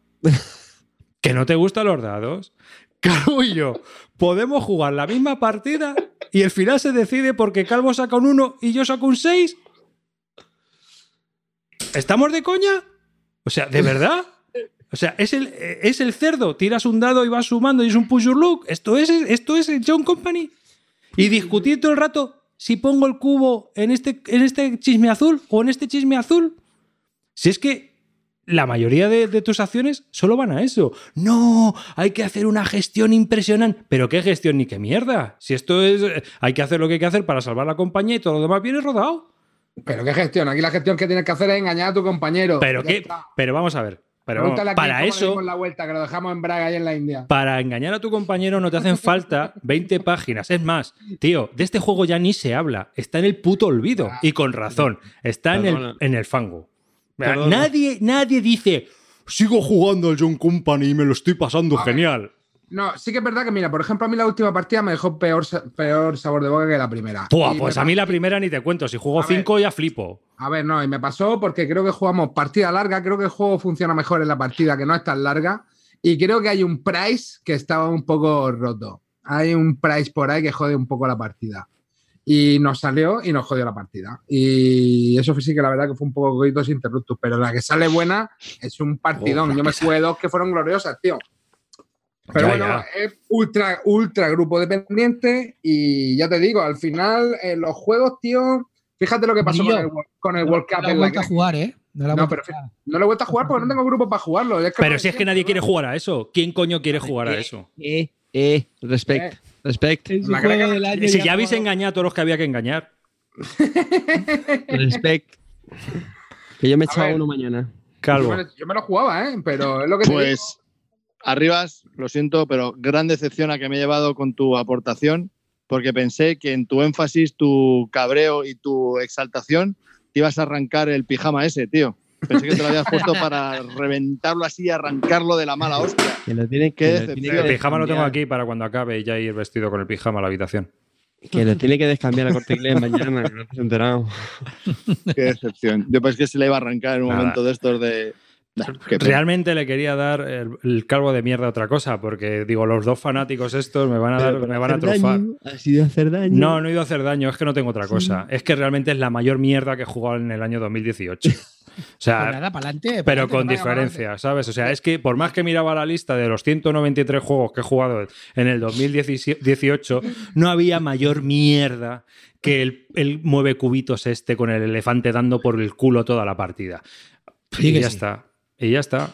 Que no te gustan los dados. Calvo y yo podemos jugar la misma partida y el final se decide porque Calvo saca un 1 y yo saco un 6. ¿Estamos de coña? O sea, ¿de verdad? O sea, es el, es el cerdo, tiras un dado y vas sumando y es un push your luck. Esto es, esto es el John Company. Y discutir todo el rato si pongo el cubo en este, en este chisme azul o en este chisme azul. Si es que la mayoría de, de tus acciones solo van a eso. No, hay que hacer una gestión impresionante. ¿Pero qué gestión ni qué mierda? Si esto es. Hay que hacer lo que hay que hacer para salvar la compañía y todo lo demás viene rodado. Pero qué gestión. Aquí la gestión que tienes que hacer es engañar a tu compañero. Pero qué. está. Pero vamos a ver. Pero vamos, para eso. la vuelta, que lo dejamos en Braga y en la India. Para engañar a tu compañero no te hacen falta 20 páginas. Es más, tío, de este juego ya ni se habla. Está en el puto olvido. Y con razón. Está en el, en el fango. Nadie, nadie dice, sigo jugando al John Company y me lo estoy pasando A ver. No, sí que es verdad que, mira, por ejemplo, a mí la última partida me dejó peor, peor sabor de boca que la primera. Y pues a mí la primera ni te cuento. Si juego A ver. 5 ya flipo. A ver, no, y me pasó porque creo que jugamos partida larga, creo que el juego funciona mejor en la partida, que no es tan larga, y creo que hay un price que estaba un poco roto. hay un price por ahí que jode un poco la partida. Y nos salió y nos jodió la partida. Y eso sí que la verdad que fue un poco coitos interruptus, pero la que sale buena es un partidón. Oh, Yo me jugué dos que fueron gloriosas, tío. Pero Ya, bueno, ya. es ultra, ultra grupo dependiente y ya te digo, al final en los juegos, tío, fíjate lo que pasó con el, World- con el No, World no Cup la he en la vuelto a jugar, ¿eh? No, la he No, pero. No lo he vuelto a jugar porque no tengo grupo para jugarlo. Es Pero si es que nadie ¿no? quiere jugar a eso. ¿Quién coño quiere jugar a eso? Eh, eh, respect, Eh. respect, Si ya ha habéis jugado- engañado a todos los que había que engañar. [laughs] respect. Que yo me echaba uno mañana. Calvo. yo me lo jugaba, ¿eh? Pero es lo que te digo. Arribas, lo siento, pero gran decepción a que me he llevado con tu aportación, porque pensé que en tu énfasis, tu cabreo y tu exaltación te ibas a arrancar el pijama ese, tío. Pensé que te lo habías puesto [laughs] para reventarlo así y arrancarlo de la mala hostia. Que lo tiene, Qué que, lo decepción. tiene El que pijama lo tengo aquí para cuando acabe y ya ir vestido con el pijama a la habitación. Que lo tiene que descambiar a corte inglés mañana, que no te has enterado. Qué decepción. Yo pensé que se le iba a arrancar en un Nada. momento de estos de. Realmente le quería dar el, el calvo de mierda a otra cosa, porque digo, los dos fanáticos estos me van a, dar, me van a hacer trofar. daño, ha sido hacer daño. No, no he ido a hacer daño, es que no tengo otra cosa. Es que realmente es la mayor mierda que he jugado en el año 2018. [laughs] O Pues sea, nada, para adelante. pero con diferencia, ¿sabes? O sea, es que por más que miraba la lista de los 193 juegos que he jugado en el 2018, no había mayor mierda que el, el mueve cubitos este con el elefante dando por el culo toda la partida. Sí y ya sí. está. Y ya está.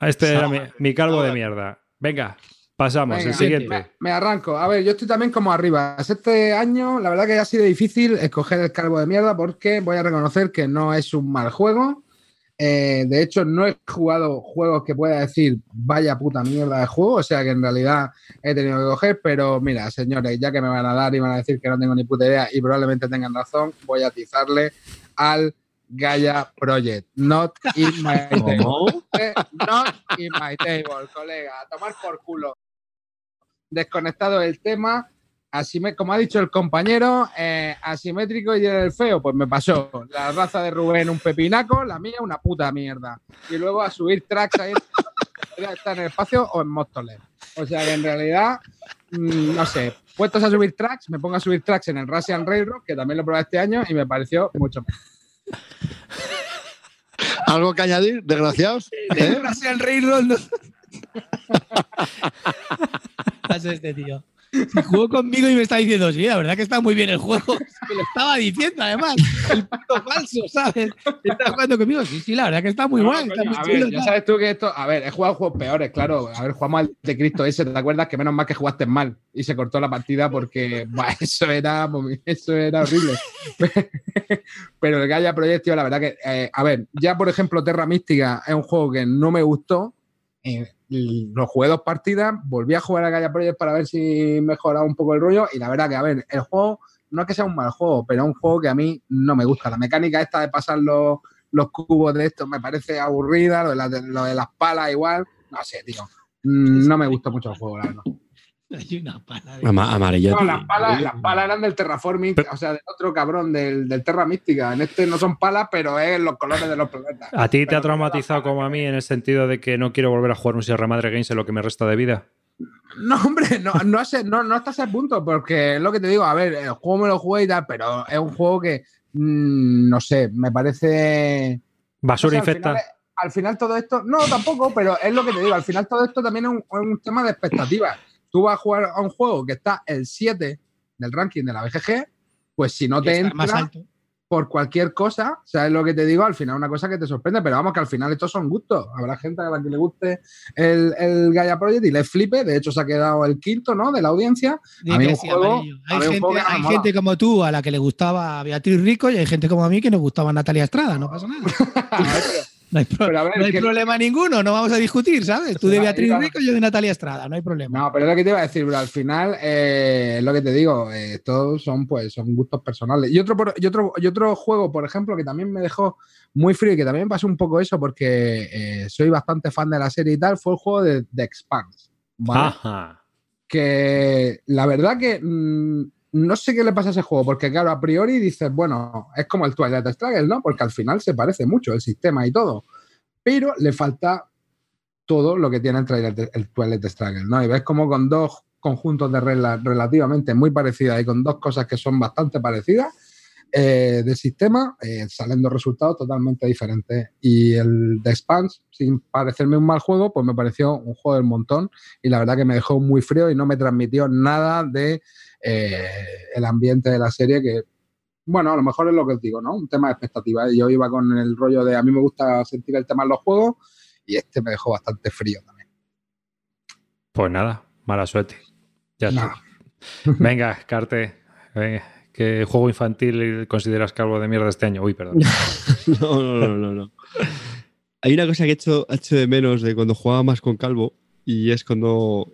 Este era mi, mi calvo de mierda. Venga, pasamos. Venga, el siguiente. Me, me arranco. A ver, yo estoy también como arriba. Este año, la verdad que ha sido difícil escoger el calvo de mierda porque voy a reconocer que no es un mal juego. Eh, de hecho, no he jugado juegos que pueda decir vaya puta mierda de juego, o sea que en realidad he tenido que coger, pero mira, señores, ya que me van a dar y van a decir que no tengo ni puta idea y probablemente tengan razón, voy a atizarle al Gaia Project. Not in my [laughs] table. Not in my table, colega. A tomar por culo. Desconectado el tema. Así me, como ha dicho el compañero, eh, asimétrico y el feo, pues me pasó. La raza de Rubén un pepinaco, la mía una puta mierda. Y luego a subir tracks ahí está en el espacio o en Móstoles. O sea que en realidad, mm, no sé, puestos a subir tracks, me pongo a subir tracks en el Russian Railroad, que también lo probé este año y me pareció mucho mejor. ¿Algo que añadir, desgraciados? ¿Eh? Russian Railroad. No... Pasa este tío. Si jugó conmigo y me está diciendo, sí, la verdad que está muy bien el juego. [laughs] Me lo estaba diciendo, además. El puto falso, ¿sabes? Está jugando conmigo. Sí, sí, la verdad que está muy No, guay. está coño, muy a chulo, ver, ya sabes tú que esto. A ver, he jugado juegos peores, claro. A ver, jugamos al de Cristo ese, ¿te acuerdas? Que menos mal que jugaste mal y se cortó la partida porque [laughs] eso era eso era horrible. [laughs] Pero el Gaia Project, tío, la verdad que. eh, a ver, ya por ejemplo, Terra Mística es un juego que no me gustó. Eh, jugué dos partidas, volví a jugar a Gaia Project para ver si mejoraba un poco el rollo. Y la verdad que, a ver, el juego no es que sea un mal juego, pero es un juego que a mí no me gusta. La mecánica esta de pasar los, los cubos de estos me parece aburrida, lo de, las- lo de las palas igual. No sé, tío. No me gusta mucho el juego, la verdad. Hay una pala de- Ama- amarillo. No, las palas, las palas eran del Terraforming, o sea, del otro cabrón, del, del Terra Mística. En este no son palas, pero es los colores de los planetas. ¿A ti te Pero ha traumatizado como a mí en el sentido de que no quiero volver a jugar un Sierra Madre Games en lo que me resta de vida? No, hombre, no, no, ese- no, no hasta ese punto, porque es lo que te digo, a ver, el juego me lo jugué y tal, pero es un juego que, mm, no sé, me parece... Basura O sea, al infecta. final Al final, todo esto, no, tampoco, pero es lo que te digo, al final todo esto también es un, es un tema de expectativas. Tú vas a jugar a un juego que está el 7 del ranking de la BGG, pues si no que te está más entra alto. por cualquier cosa, ¿sabes lo que te digo? Al final una cosa que te sorprende, pero vamos que al final estos son gustos. Habrá gente a la que le guste el, el Gaia Project y le flipe, de hecho se ha quedado el quinto, ¿no? De la audiencia. Di A mí un sí, juego- amarillo. a Hay, mí un gente, juego no me hay gente como tú a la que le gustaba Beatriz Rico y hay gente como a mí que nos gustaba Natalia Estrada, no pasa nada. [laughs] [laughs] No hay, pro- Pero a ver, no hay que- problema ninguno, no vamos a discutir, ¿sabes? Tú de Beatriz Rico y yo de Natalia Estrada, no hay problema. No, pero es lo que te iba a decir, bro. Al final, eh, es lo que te digo, eh, todos son, pues, son gustos personales. Y otro, por- y, otro, y otro juego, por ejemplo, que también me dejó muy frío y que también me pasó un poco eso porque eh, soy bastante fan de la serie y tal, fue el juego de The Expanse. ¿vale? Ajá. que la verdad que mm, no sé qué le pasa a ese juego, porque claro, a priori dices, bueno, es como el Twilight Struggle, ¿no? Porque al final se parece mucho el sistema y todo, pero le falta todo lo que tiene el, Twilight- el Twilight Struggle, ¿no? Y ves como con dos conjuntos de reglas relativamente muy parecidas y con dos cosas que son bastante parecidas eh, del sistema, eh, salen dos resultados totalmente diferentes. Y el de Spans, sin parecerme un mal juego, pues me pareció un juego del montón y la verdad que me dejó muy frío y no me transmitió nada de eh, el ambiente de la serie que bueno, a lo mejor es lo que os digo, ¿no? Un tema de expectativa. Yo iba con el rollo de a mí me gusta sentir el tema en los juegos y este me dejó bastante frío también. Pues nada, mala suerte. Ya está. [laughs] Venga, Carte. Venga. ¿Qué juego infantil consideras calvo de mierda este año? Uy, perdón. [laughs] No, no, no, no, no. Hay una cosa que he hecho, he hecho de menos de cuando jugaba más con Calvo y es cuando,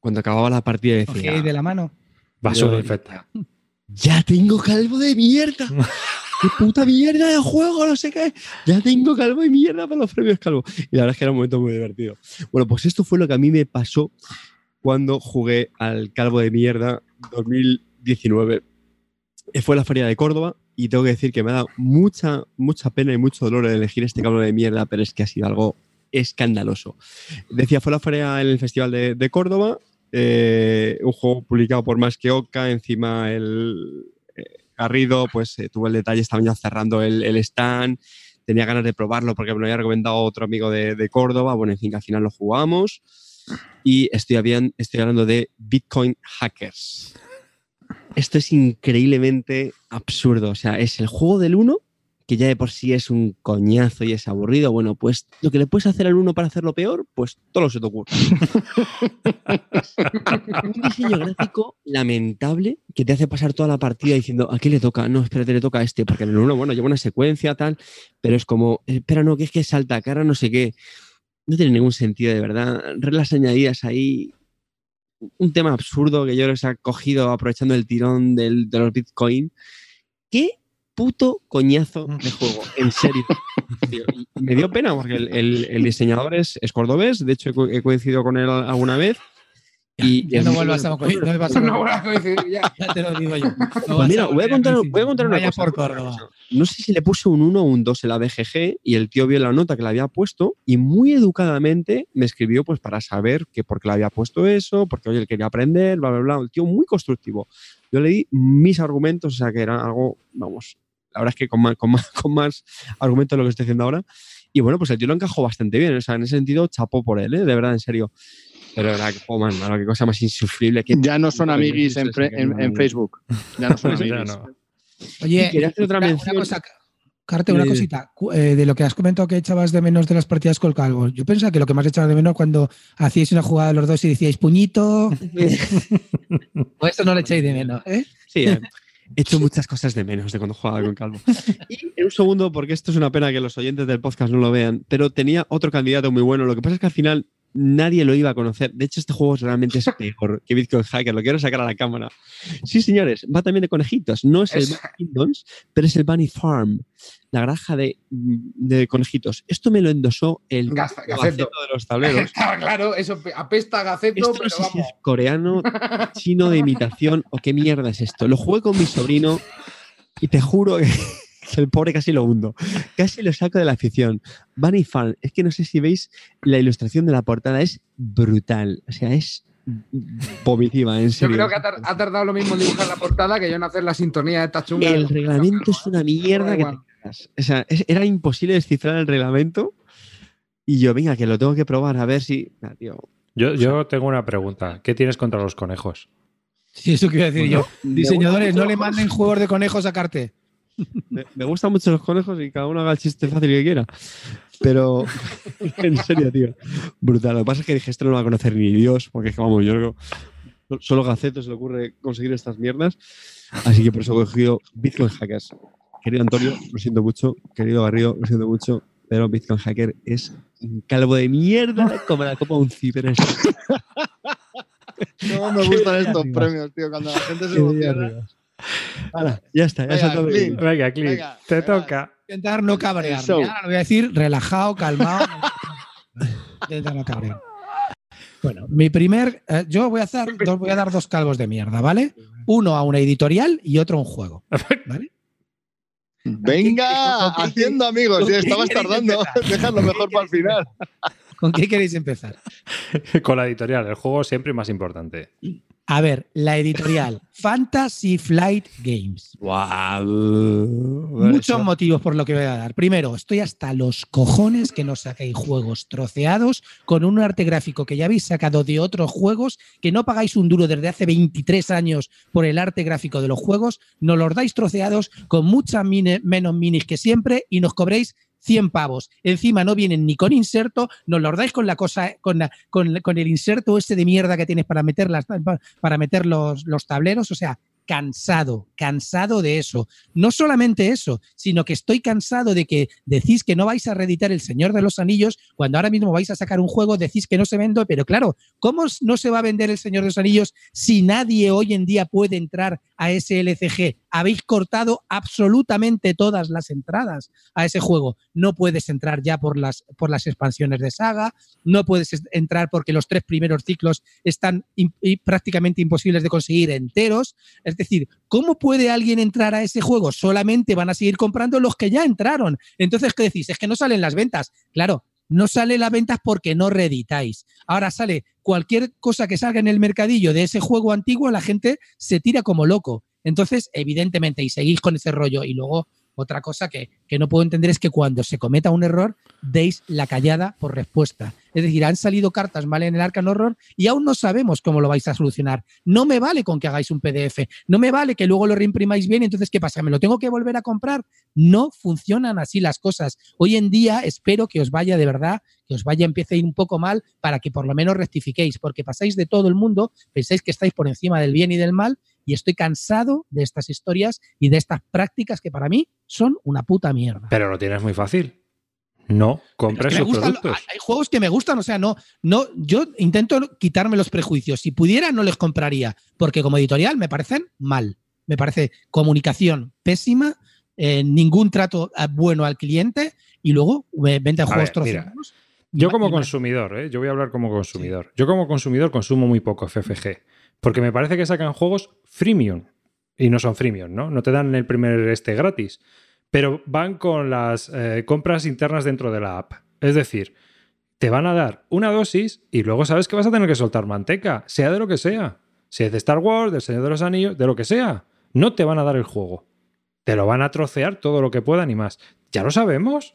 cuando acababa la partida y decía, Cogíais de la mano. Basura infecta. [laughs] ya tengo calvo de mierda. [laughs] ¡Qué puta mierda de juego! No sé qué. Ya tengo calvo de mierda para los premios calvo. Y la verdad es que era un momento muy divertido. Bueno, pues esto fue lo que a mí me pasó cuando jugué al calvo de mierda 2019. Eh, Fue la feria de Córdoba y tengo que decir que me ha dado mucha, mucha pena y mucho dolor el elegir este calvo de mierda, pero es que ha sido algo escandaloso. Decía, fue la feria en el Festival de, de Córdoba, eh, un juego publicado por Más que Oca, encima el eh, Garrido, pues eh, tuvo el detalle, estaban ya cerrando el, stand, tenía ganas de probarlo porque me lo había recomendado otro amigo de, Córdoba, bueno, en fin, que al final lo jugamos y estoy, estoy hablando de Bitcoin Hackers. Esto es increíblemente absurdo, o sea, es el juego del 1 que ya de por sí es un coñazo y es aburrido, bueno, pues lo que le puedes hacer al uno para hacerlo peor, pues todo lo se te ocurre. [laughs] un diseño gráfico lamentable que te hace pasar toda la partida diciendo, ¿a qué le toca? No, espérate, le toca a este, porque en el uno, bueno, lleva una secuencia, tal, pero es como, espera, no, que es que salta, cara, no sé qué. No tiene ningún sentido, de verdad. Reglas añadidas ahí. Un tema absurdo que yo que se ha cogido aprovechando el tirón del, de los Bitcoin. ¿Qué puto coñazo de juego? En serio. Tío, me dio pena porque el, el- el diseñador es, es cordobés, de hecho he, co- he coincidido con él alguna vez. Y Ya no vuelvas a coincidir, no vas a- No voy a coincidir ya. [laughs] Ya te lo digo yo. No Pues mira, a voy a contar, voy a contar una Vaya cosa. por Córdoba. No sé si le puse un 1 o un 2 en la BGG y el tío vio la nota que le había puesto y muy educadamente me escribió pues para saber que por qué le había puesto eso, porque oye, él quería aprender, bla, bla, bla. El tío muy constructivo. Yo le di mis argumentos, o sea que era algo, vamos, la verdad es que con más, con más, [laughs] con más argumentos de lo que estoy haciendo ahora. Y bueno, pues el tío lo encajó bastante bien, o sea, en ese sentido, chapó por él, ¿eh? de verdad, en serio. Pero de verdad, que juego más malo, qué cosa más insufrible. qué Ya no son amiguis en, que en- en Facebook. Ya no [laughs] son amiguis. no. Oye, Y hacer otra una- una mención. cosa, Carte, una cosita. Eh, de lo que has comentado que echabas de menos de las partidas con Calvo. Yo pensaba que lo que más echabas de menos cuando hacíais una jugada los dos y decíais puñito. [laughs] o esto no lo echáis de menos, ¿eh? Sí, eh, hecho muchas cosas de menos de cuando jugaba con Calvo. Y en un segundo, porque esto es una pena que los oyentes del podcast no lo vean, pero tenía otro candidato muy bueno. Lo que pasa es que al final nadie lo iba a conocer. De hecho, este juego realmente es [laughs] peor que Bitcoin Hacker. Lo quiero sacar a la cámara. Sí, señores, va también de conejitos. No es el Bunny Kingdoms, pero es el Bunny Farm, la granja de, de conejitos. Esto me lo endosó el Gaza- gaceto Gaceto. de los tableros. Estaba [laughs] claro, eso pe- apesta a gaceto, Esto no pero sé si vamos. es coreano, [laughs] chino de imitación o qué mierda es esto. Lo jugué con mi sobrino y te juro que, que [laughs] el pobre casi lo hundo. Casi lo saco de la afición. Bunny Farm, es que no sé si veis la ilustración de la portada, es brutal. O sea, es vomitiva, en Yo serio. creo que ha, tar- ha tardado lo mismo en dibujar la portada que yo en hacer la sintonía de esta chunga. El reglamento es una mierda que te cagas. O sea, es- era imposible descifrar el reglamento. Y yo, venga, que lo tengo que probar a ver si. Ah, tío, Yo, yo tengo una pregunta. ¿Qué tienes contra los conejos? Sí, eso quiero decir yo. Diseñadores, no le manden juegos de conejos a Carte. Me, me gustan mucho los conejos y cada uno haga el chiste fácil que quiera. Pero, [laughs] en serio, tío. Brutal. Lo que pasa es que dije, esto no lo va a conocer ni Dios, porque es que, vamos, yo creo solo Gaceto se le ocurre conseguir estas mierdas. Así que por eso he cogido Bitcoin Hackers. Querido Antonio, lo siento mucho. Querido Garrido, lo siento mucho. Pero Bitcoin Hacker es un calvo de mierda como la copa de un ciber. [laughs] No me gustan estos premios, tío. Cuando la gente se emociona. Ya está, ya está todo bien. Venga, Clint, Venga, te venga. toca. Intentar no. Ahora lo voy a decir relajado, calmado. Intentar no cabrear. Bueno, mi primer. eh, yo voy a, hacer, dos, voy a dar dos calvos de mierda, ¿vale? Uno a una editorial y otro a un juego. ¿Vale? Venga, haciendo amigos. Ya estabas tardando. Déjalo mejor para el final. ¿Con qué queréis empezar? [laughs] Con la editorial, el juego siempre más importante. A ver, la editorial [laughs] Fantasy Flight Games. Guau. Muchos Eso- motivos por lo que voy a dar. Primero, estoy hasta los cojones que nos saquéis juegos troceados con un arte gráfico que ya habéis sacado de otros juegos, que no pagáis un duro desde hace 23 años por el arte gráfico de los juegos, nos los dais troceados con muchas menos minis que siempre y nos cobréis 100 pavos. Encima no vienen ni con inserto, nos los dais con la cosa, con, la- con, con el inserto ese de mierda que tienes para meter, las, para meter los, los tableros. O sea, cansado, cansado de eso. No solamente eso, sino que estoy cansado de que decís que no vais a reeditar El Señor de los Anillos cuando ahora mismo vais a sacar un juego, decís que no se vende, pero claro, ¿cómo no se va a vender El Señor de los Anillos si nadie hoy en día puede entrar a ese LCG? Habéis cortado absolutamente todas las entradas a ese juego. No puedes entrar ya por las, por las expansiones de saga, no puedes es- entrar porque los tres primeros ciclos están prácticamente imposibles de conseguir enteros. Es decir, ¿cómo puede alguien entrar a ese juego? Solamente van a seguir comprando los que ya entraron. Entonces, ¿qué decís? Es que no salen las ventas. Claro, no salen las ventas porque no reeditáis. Ahora sale cualquier cosa que salga en el mercadillo de ese juego antiguo, la gente se tira como loco. Entonces, evidentemente, y seguís con ese rollo. Y luego, otra cosa que, que no puedo entender es que cuando se cometa un error, deis la callada por respuesta. Es decir, han salido cartas mal en el Arcan Horror y aún no sabemos cómo lo vais a solucionar. No me vale con que hagáis un PDF, no me vale que luego lo reimprimáis bien, entonces ¿qué pasa? ¿Me lo tengo que volver a comprar? No funcionan así las cosas. Hoy en día espero que os vaya de verdad, que os vaya, empiece a ir un poco mal para que por lo menos rectifiquéis, porque pasáis de todo el mundo, pensáis que estáis por encima del bien y del mal y estoy cansado de estas historias y de estas prácticas que para mí son una puta mierda. Pero lo tienes muy fácil. No, compres Que me sus productos. hay, juegos que me gustan, o sea, no, no, yo intento quitarme los prejuicios. Si pudiera, no les compraría, porque como editorial me parecen mal. Me parece comunicación pésima, eh, ningún trato eh, bueno al cliente y luego eh, vende juegos troceados. Yo como consumidor, ¿eh? yo voy a hablar como consumidor. Yo como consumidor consumo muy poco FFG, porque me parece que sacan juegos freemium y no son freemium, ¿no? No te dan el primer este gratis, pero van con las eh, compras internas dentro de la app. Es decir, te van a dar una dosis y luego sabes que vas a tener que soltar manteca, sea de lo que sea. Si es de Star Wars, del Señor de los Anillos, de lo que sea. No te van a dar el juego. Te lo van a trocear todo lo que puedan y más. Ya lo sabemos.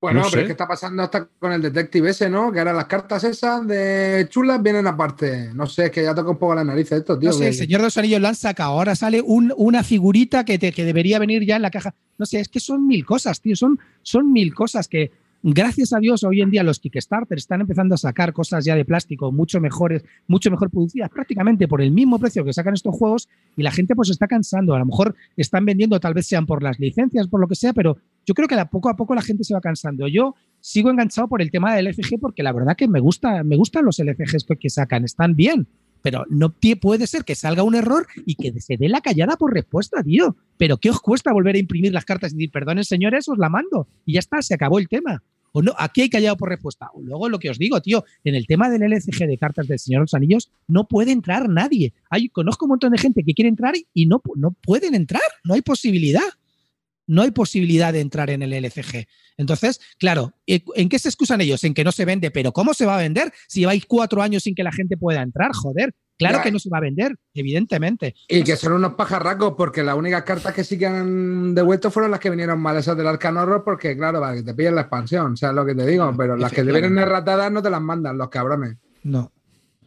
Bueno, No pero sé. es que está pasando hasta con el detective ese, ¿no? Que ahora las cartas esas de chulas vienen aparte. No sé, es que ya toca un poco la nariz esto, tío. No sé, que- el Señor de los Anillos lo han sacado. Ahora sale un- una figurita que, te- que debería venir ya en la caja. No sé, es que son mil cosas, tío. Son, son mil cosas que, gracias a Dios, hoy en día los Kickstarter están empezando a sacar cosas ya de plástico mucho mejores, mucho mejor producidas, prácticamente por el mismo precio que sacan estos juegos y la gente pues está cansando. A lo mejor están vendiendo, tal vez sean por las licencias, por lo que sea, pero yo creo que a poco a poco la gente se va cansando. Yo sigo enganchado por el tema del LCG porque la verdad que me gusta, me gustan los LCGs que- sacan, están bien. Pero no puede ser que salga un error y que se dé la callada por respuesta, tío. Pero ¿qué os cuesta volver a imprimir las cartas y decir, perdonen señores, os la mando? Y ya está, se acabó el tema. O no, aquí hay callado por respuesta. O luego lo que os digo, tío, en el tema del LCG de cartas del Señor de los Anillos, no puede entrar nadie. Hay, conozco un montón de gente que quiere entrar y no, no pueden entrar, no hay posibilidad. No hay posibilidad de entrar en el LCG. Entonces, claro, ¿en en qué se excusan ellos? En que no se vende, pero ¿cómo se va a vender si lleváis cuatro años sin que la gente pueda entrar? Joder, claro Ya. que no se va a vender, evidentemente. Y que son unos pajarracos, porque las únicas cartas que sí que han devuelto fueron las que vinieron mal, esas del Arcan Horror, porque claro, para que te pillen la expansión, o sea, lo que te digo, pero las que te vienen erratadas no te las mandan, los cabrones. No.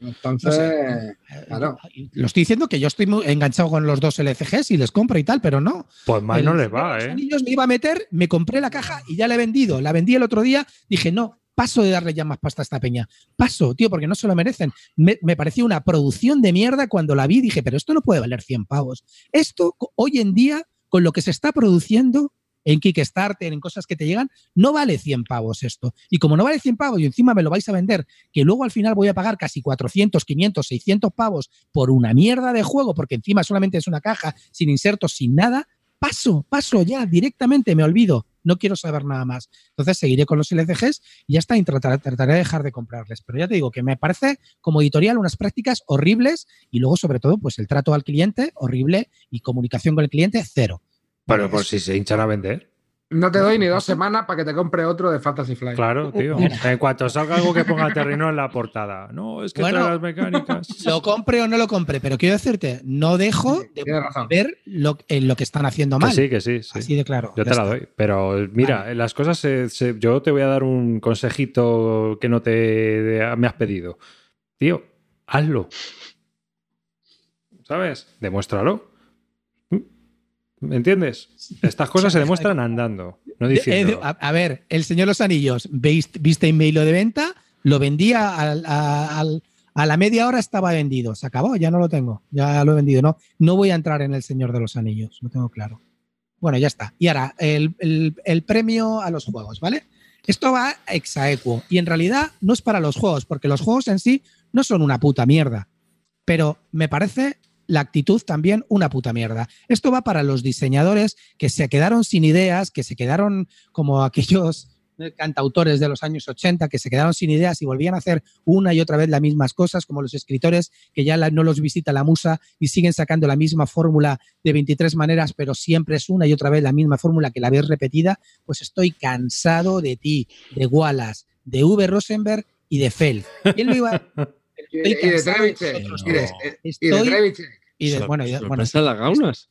Entonces, claro. Lo estoy diciendo que yo estoy muy enganchado con los dos LCGs y les compro y tal, pero no. Pues mal no les va, los ¿eh? Anillos me iba a meter, me compré la caja y ya la he vendido. La vendí el otro día, dije, no, paso de darle ya más pasta a esta peña. Paso, tío, porque no se lo merecen. Me, pareció una producción de mierda cuando la vi, dije, pero esto no puede valer 100 pavos. Esto hoy en día, con lo que se está produciendo en Kickstarter, en cosas que te llegan, no vale 100 pavos esto. Y como no vale 100 pavos y encima me lo vais a vender, que luego al final voy a pagar casi 400, 500, 600 pavos por una mierda de juego, porque encima solamente es una caja, sin insertos, sin nada, paso, paso ya, directamente, me olvido. No quiero saber nada más. Entonces seguiré con los LCGs y ya está, y trataré, trataré de dejar de comprarles. Pero ya te digo que me parece como editorial unas prácticas horribles y luego, sobre todo, pues el trato al cliente horrible y comunicación con el cliente cero. Pero por eso. si se hinchan a vender. No te doy ni dos [laughs] semanas para que te compre otro de Fantasy Flight. Claro, tío. En cuanto salga algo que ponga Terrino en la portada. No, es que Bueno, trae las mecánicas. [laughs] Lo compre o no lo compre, pero quiero decirte, no dejo de ver lo, en lo que están haciendo Que mal. sí, que sí. sí. Así de claro. Yo te la doy. Pero mira, las cosas se- se- yo te voy a dar un consejito que no te me has pedido. Tío, hazlo. ¿Sabes? Demuéstralo. ¿Me entiendes? Estas cosas se demuestran andando, no eh, diciendo. a, a ver, el Señor Los Anillos, ¿veis- ¿viste email de venta? Lo vendía al- a, al- a la media hora estaba vendido. Se acabó, ya no lo tengo. Ya lo he vendido. No, no voy a entrar en el Señor de los Anillos, lo tengo claro. Bueno, ya está. Y ahora, el, el- el premio a los juegos, ¿vale? Esto va exaequo. Y en realidad no es para los juegos, porque los juegos en sí no son una puta mierda. Pero me parece la actitud también una puta mierda. Esto va para los diseñadores que se quedaron sin ideas, que se quedaron como aquellos [laughs] cantautores de los años 80 que se quedaron sin ideas y volvían a hacer una y otra vez las mismas cosas, como los escritores que ya la- no los visita la musa y siguen sacando la misma fórmula de 23 maneras, pero siempre es una y otra vez la misma fórmula que la ves repetida, pues estoy cansado de ti, de Wallace, de V. Rosenberg y de Feld. ¿Quién [laughs] lo iba a- Y Estoy y de y. y de- Sor- bueno, y las gaunas.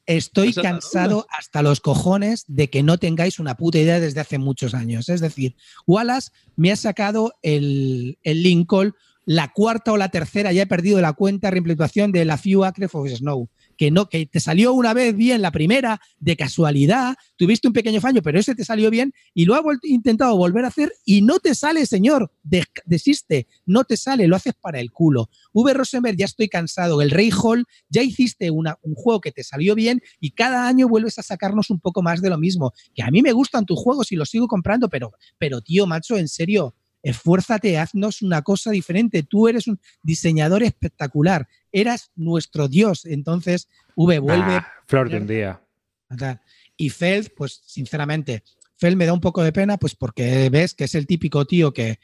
Estoy cansado hasta los cojones de que no tengáis una puta idea desde hace muchos años. Es decir, Wallace me ha sacado el, el Lincoln, la cuarta o la tercera, ya he perdido la cuenta, reimplementación de la Few Acres of Snow. Que, no, que te salió una vez bien la primera, de casualidad, tuviste un pequeño fallo, pero ese te salió bien y lo ha vuelt- intentado volver a hacer y no te sale, señor. De- desiste, no te sale, lo haces para el culo. V. Rosenberg, ya estoy cansado. El Rey Hall, ya hiciste una- un juego que te salió bien y cada año vuelves a sacarnos un poco más de lo mismo. Que a mí me gustan tus juegos y los sigo comprando, pero, pero tío, macho, en serio, esfuérzate, haznos una cosa diferente. Tú eres un diseñador espectacular, eras nuestro dios. Entonces, V vuelve. Ah, flor de un día. Y Feld, pues sinceramente, Feld me da un poco de pena, pues porque ves que es el típico tío que,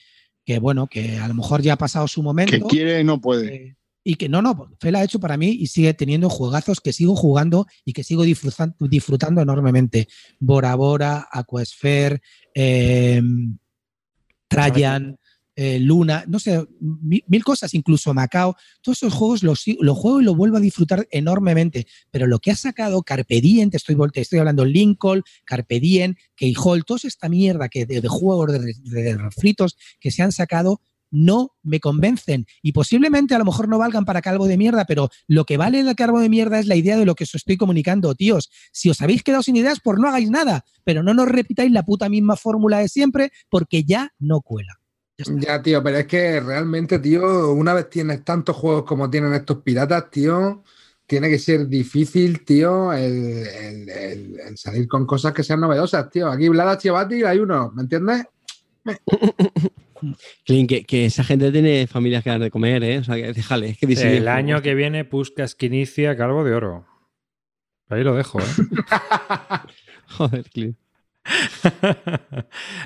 que bueno, que a lo mejor ya ha pasado su momento. Que quiere y no puede. Eh, y que no, no, Fel ha hecho para mí y sigue teniendo juegazos que sigo jugando y que sigo disfrutan- disfrutando enormemente. Bora Bora, Aquasphere, eh, Trajan, eh, Luna, no sé, mi- mil, cosas, incluso Macao. Todos esos juegos los, juego y los vuelvo a disfrutar enormemente. Pero lo que ha sacado Carpe Diem, te estoy, te estoy hablando Lincoln, Carpe Diem, Keyhole, toda esta mierda que de, de juegos de- de refritos que se han sacado, no me convencen. Y posiblemente a lo mejor no valgan para calvo de mierda, pero lo que vale el calvo de mierda es la idea de lo que os estoy comunicando, tíos. Si os habéis quedado sin ideas, pues no hagáis nada, pero no nos repitáis la puta misma fórmula de siempre, porque ya no cuela. Ya tío, pero es que realmente, tío, una vez tienes tantos juegos como tienen estos piratas, tío, tiene que ser difícil, tío, el, el- el- el salir con cosas que sean novedosas, tío. Aquí Vlada Chivati hay uno, ¿me entiendes? [laughs] Clint, que, que esa gente tiene familias que dan de comer, ¿eh? O sea, que déjale, que El año que viene, Puskas que inicia Calvo de Oro. Ahí lo dejo, ¿eh? [laughs] Joder, Clint.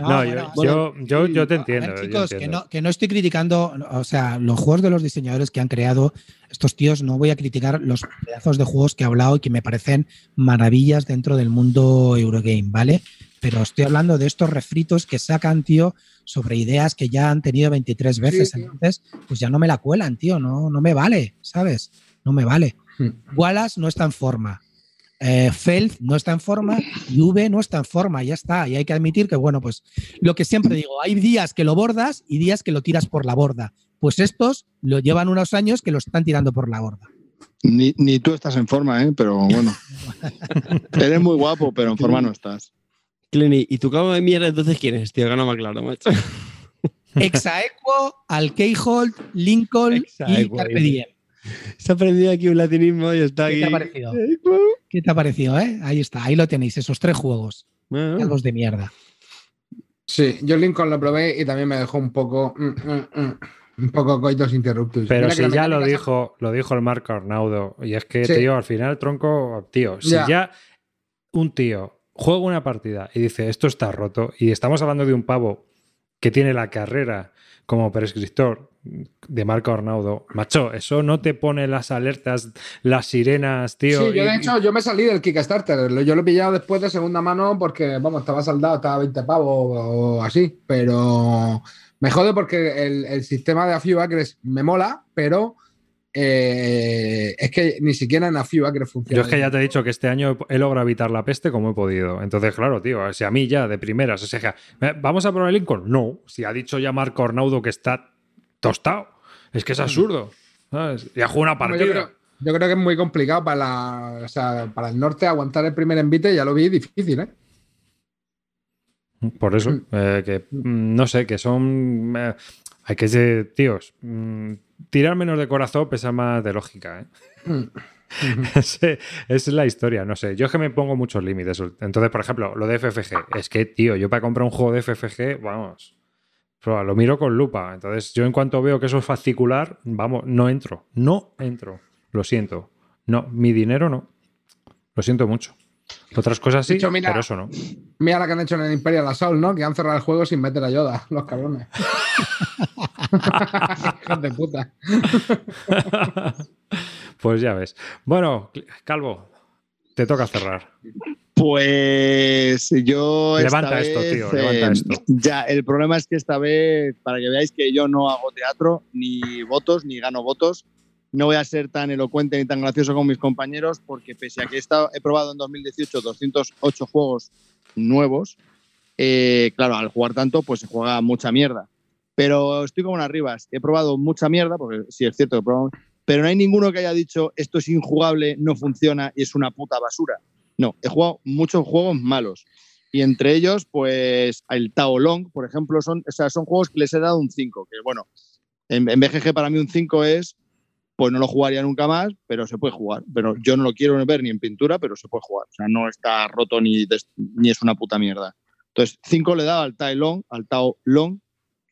No, No, yo, bueno, yo, yo, yo te ver, entiendo. yo chicos, que no, que no estoy criticando, o sea, los juegos de los diseñadores que han creado estos tíos, no voy a criticar los pedazos de juegos que he hablado y que me parecen maravillas dentro del mundo Eurogame, ¿vale? Pero estoy hablando de estos refritos que sacan, tío, sobre ideas que ya han tenido 23 veces. tío. Entonces, pues ya no me la cuelan, tío, no, no me vale, ¿sabes? No me vale. Hmm. Wallace no está en forma. Eh, Feld no está en forma y V no está en forma, ya está. Y hay que admitir que, bueno, pues lo que siempre digo, hay días que lo bordas y días que lo tiras por la borda. Pues estos lo llevan unos años que lo están tirando por la borda. Ni, ni tú estás en forma, ¿eh? pero bueno. [laughs] Eres muy guapo, pero en forma no estás. Clint, ¿y- ¿y tu cabo de mierda entonces quién es, tío? Que no me aclaro, macho. Exaequo, Alkeihold, Lincoln y Carpe. Diem. Se ha aprendido aquí un latinismo y está ¿Qué aquí. te ha parecido? ¿Qué te ha parecido, eh? Ahí está, ahí lo tenéis, esos tres juegos. Bueno, Calvos de mierda. Sí, yo Lincoln lo probé y también me dejó un poco. mm, mm, mm, un poco coitos interruptus. Pero Mira si ya lo dijo, lo dijo el Marco Arnaudo. Y es que, Sí. tío, al final, tronco, tío, si Ya. ya un tío juega una partida y dice esto está roto, y estamos hablando de un pavo que tiene la carrera como prescriptor de Marco Arnaudo, macho, eso no te pone las alertas, las sirenas, tío. Sí, yo de hecho, yo me salí del Kickstarter. Yo lo he pillado después de segunda mano porque, vamos, estaba saldado, estaba a 20 pavos o así. Pero me jode porque el, el sistema de A Few Acres me mola, pero eh, es que ni siquiera en A Few Acres funciona. Yo es que ya te he dicho que este año he logrado evitar la peste como he podido. Entonces, claro, tío, si a mí ya de primeras, o sea, ¿eh, ¿vamos a probar el Lincoln? No. Si ha dicho ya Marco Arnaudo que está tostado, es que es absurdo. ¿sabes? Ya jugó una partida. Yo creo, yo creo que es muy complicado para, la- o sea, para el norte aguantar el primer envite, ya lo vi difícil, ¿eh? Por eso, Mm. eh, que mm, no sé, que son. eh, hay que ser, tíos, mm, tirar menos de corazón pesa más de lógica, ¿eh? [laughs] Esa es la historia, no sé. Yo es que me pongo muchos límites. Entonces, por ejemplo, lo de FFG. Es que, tío, yo para comprar un juego de FFG, vamos, pero lo miro con lupa. Entonces, yo en cuanto veo que eso es fascicular, vamos, no entro. No entro. Lo siento. No, mi dinero no. Lo siento mucho. Otras cosas sí, De hecho, mira- pero eso no. Mira la que han hecho en el Imperial Assault, ¿no? Que han cerrado el juego sin meter a Yoda, los cabrones. [laughs] Hijos de puta. pues ya ves. Bueno, Calvo, te toca cerrar. Pues yo. esta Levanta esto, vez, tío, levanta eh, esto. Ya, el problema es que esta vez, para que veáis que yo no hago teatro, ni votos, ni gano votos, no voy a ser tan elocuente ni tan gracioso como mis compañeros, porque pese a que he, estado- he probado en 2018 208 juegos nuevos, eh, claro, al jugar tanto, pues se juega mucha mierda. Pero estoy como unas ribas. He probado mucha mierda, porque sí es cierto que he probado, pero no hay ninguno que haya dicho esto es injugable, no funciona y es una puta basura. No, he jugado muchos juegos malos. Y entre ellos, pues el Tao Long, por ejemplo, son, o sea, son juegos que les he dado un 5. Que bueno, en, en BGG para mí un 5 es, pues no lo jugaría nunca más, pero se puede jugar. Pero yo no lo quiero ver ni en pintura, pero se puede jugar. O sea, no está roto ni, ni es una puta mierda. Entonces, 5 le he dado al Tao Long, al Tao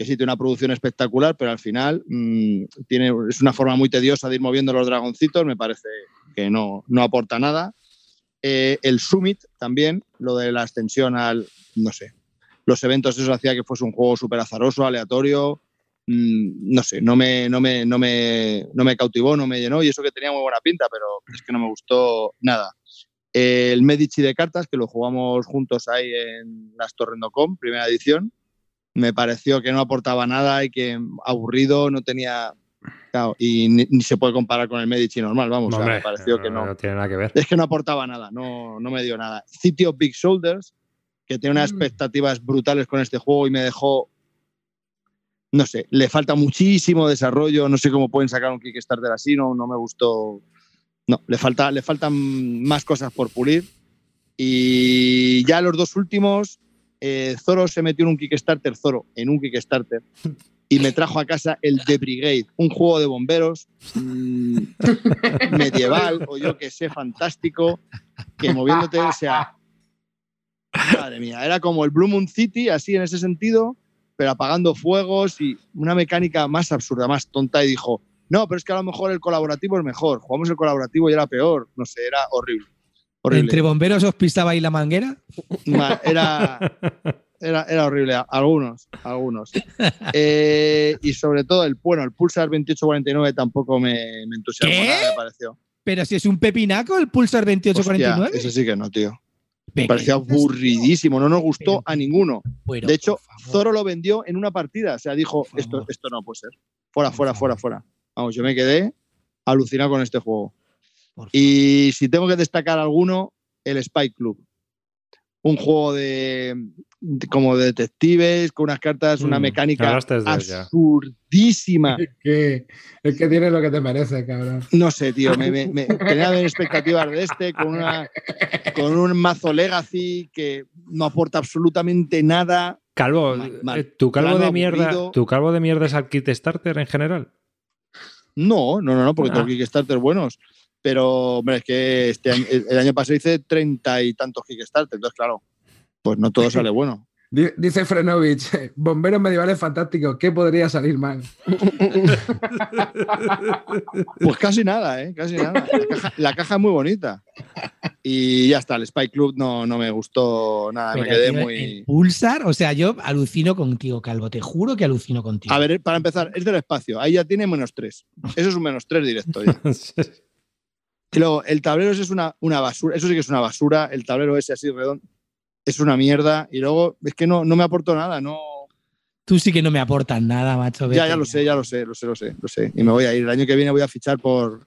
que sí tiene una producción espectacular, pero al final mm, tiene, es una forma muy tediosa de ir moviendo los dragoncitos, me parece que no, no aporta nada. Eh, el Summit también, lo de la extensión al, no sé, los eventos, eso hacía que fuese un juego súper azaroso, aleatorio, mm, no sé, no me, no, me, no, me, no me cautivó, no me llenó, y eso que tenía muy buena pinta, pero es que no me gustó nada. El Medici de cartas, que lo jugamos juntos ahí en las Torrendocom, primera edición, me pareció que no aportaba nada y que aburrido, no tenía... claro, y ni, ni se puede comparar con el Medici normal, vamos, o sea, Hombre, me pareció que no. no tiene nada que ver. Es que no aportaba nada, no, no me dio nada. City of Big Shoulders, que tiene unas Mm. expectativas brutales con este juego y me dejó. No sé, le falta muchísimo desarrollo. No sé cómo pueden sacar un Kickstarter así, no, no me gustó. No, le, falta, le faltan más cosas por pulir. Y ya los dos últimos, eh, Zoro se metió en un Kickstarter, Zoro, en un Kickstarter, [laughs] y me trajo a casa el The Brigade, un juego de bomberos mm, medieval o yo que sé, fantástico, que moviéndote, o sea, madre mía, era como el Blue Moon City, así en ese sentido, pero apagando fuegos y una mecánica más absurda, más tonta, y dijo, no, pero es que a lo mejor el colaborativo es mejor, jugamos el colaborativo y era peor, no sé, era horrible. horrible. ¿Entre bomberos os pisaba ahí la manguera? Ma- Era, era, era horrible, algunos, algunos. Eh, y sobre todo el, bueno, el Pulsar 2849 tampoco me, me entusiasmó ¿Qué? nada, me pareció. Pero si es un pepinaco el Pulsar Hostia, 2849. ese sí que no, tío. Me parecía aburridísimo, no nos gustó a ninguno. De hecho. Zoro lo vendió en una partida, o sea, dijo, esto, esto no puede ser. Fuera, fuera, fuera, fuera. Vamos, yo me quedé alucinado con este juego. Y si tengo que destacar alguno, el Spy Club. Un juego de, de- como de detectives, con unas cartas, una Mm, mecánica absurdísima. Es que, es que tienes lo que te merece, cabrón. No sé, tío, me, me, me- tenía expectativas de este con, una, con un mazo Legacy que no aporta absolutamente nada. Calvo, Mal, mal. eh, ¿tu calvo Plano de mierda, aburrido. tu calvo de mierda es al Kickstarter en general? No, no, no, no, porque Ah. tengo Kickstarter buenos. Pero, hombre, es que este año- el año pasado hice treinta y tantos Kickstarter, entonces, claro, pues no todo sale bueno. [laughs] Di- Dice Frenovich, [laughs] bomberos medievales fantásticos, ¿qué podría salir mal? [laughs] Pues casi nada, ¿eh? Casi nada. La caja, la caja es muy bonita. Y ya está, el Spy Club no, no me gustó nada, me quedé tío, muy... el Pulsar, o sea, yo alucino contigo, Calvo, te juro que alucino contigo. A ver, para empezar, es del espacio, ahí ya tiene menos 3. Eso es un menos 3 directo. ya. Y luego, el tablero ese es una, una basura, eso sí que es una basura, el tablero ese así redondo es una mierda. Y luego, es que no, no me aportó nada, no... Tú sí que no me aportas nada, macho. Ya, ya lo sé, ya lo sé, lo sé, lo sé, lo sé. Y me voy a ir. El año que viene voy a fichar por,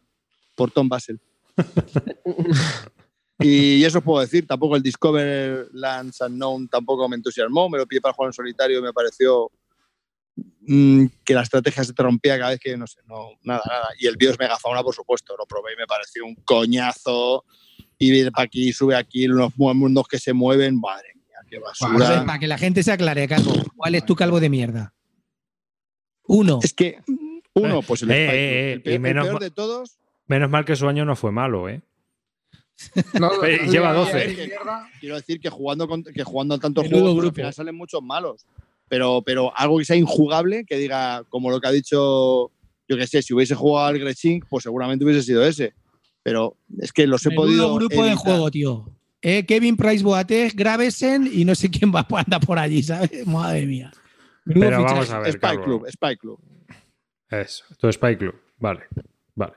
por Tom Basel. [laughs] y eso os puedo decir. Tampoco el Discover Lands Unknown tampoco me entusiasmó. Me lo pillé para jugar en solitario y me pareció mm, que la estrategia se te rompía cada vez que, no sé, no, nada, nada. Y el BIOS Megafauna, por supuesto, lo probé y me pareció un coñazo. Y viene para aquí, sube aquí, unos mundos que se mueven. Madre mía, qué ver, basura. para que la gente se aclare, Calvo, ¿cuál es tu calvo de mierda? Uno. Es que, uno, pues el, Eh, eh, eh, el y peor, el de todos Menos mal que su año no fue malo, ¿eh? No, Eh, lleva 12. mierda. quiero decir que jugando con- que jugando a tantos Menudo juegos pues, al final salen muchos malos pero pero algo que sea injugable que diga como lo que ha dicho yo que sé si hubiese jugado al Grechink pues seguramente hubiese sido ese pero es que los he Menudo podido grupo de juego, tío. Eh, Kevin Price Boateng, Gravesen y no sé quién va anda por allí, ¿sabes? [laughs] Madre mía. Menudo Pero fichaje. vamos a ver, Spy. Club Spy Club Eso, tu Spy Club. Vale, vale.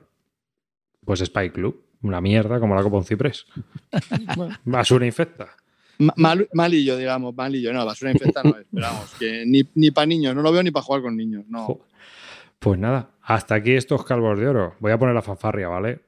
Pues Spy Club. Una mierda como la copa un ciprés. [laughs] Basura infecta. Ma- mal- malillo digamos malillo no basura infecta no es pero vamos que ni, ni para niños no lo veo ni para jugar con niños no. Pues nada, hasta aquí estos calvos de oro. Voy a poner la fanfarria, ¿vale?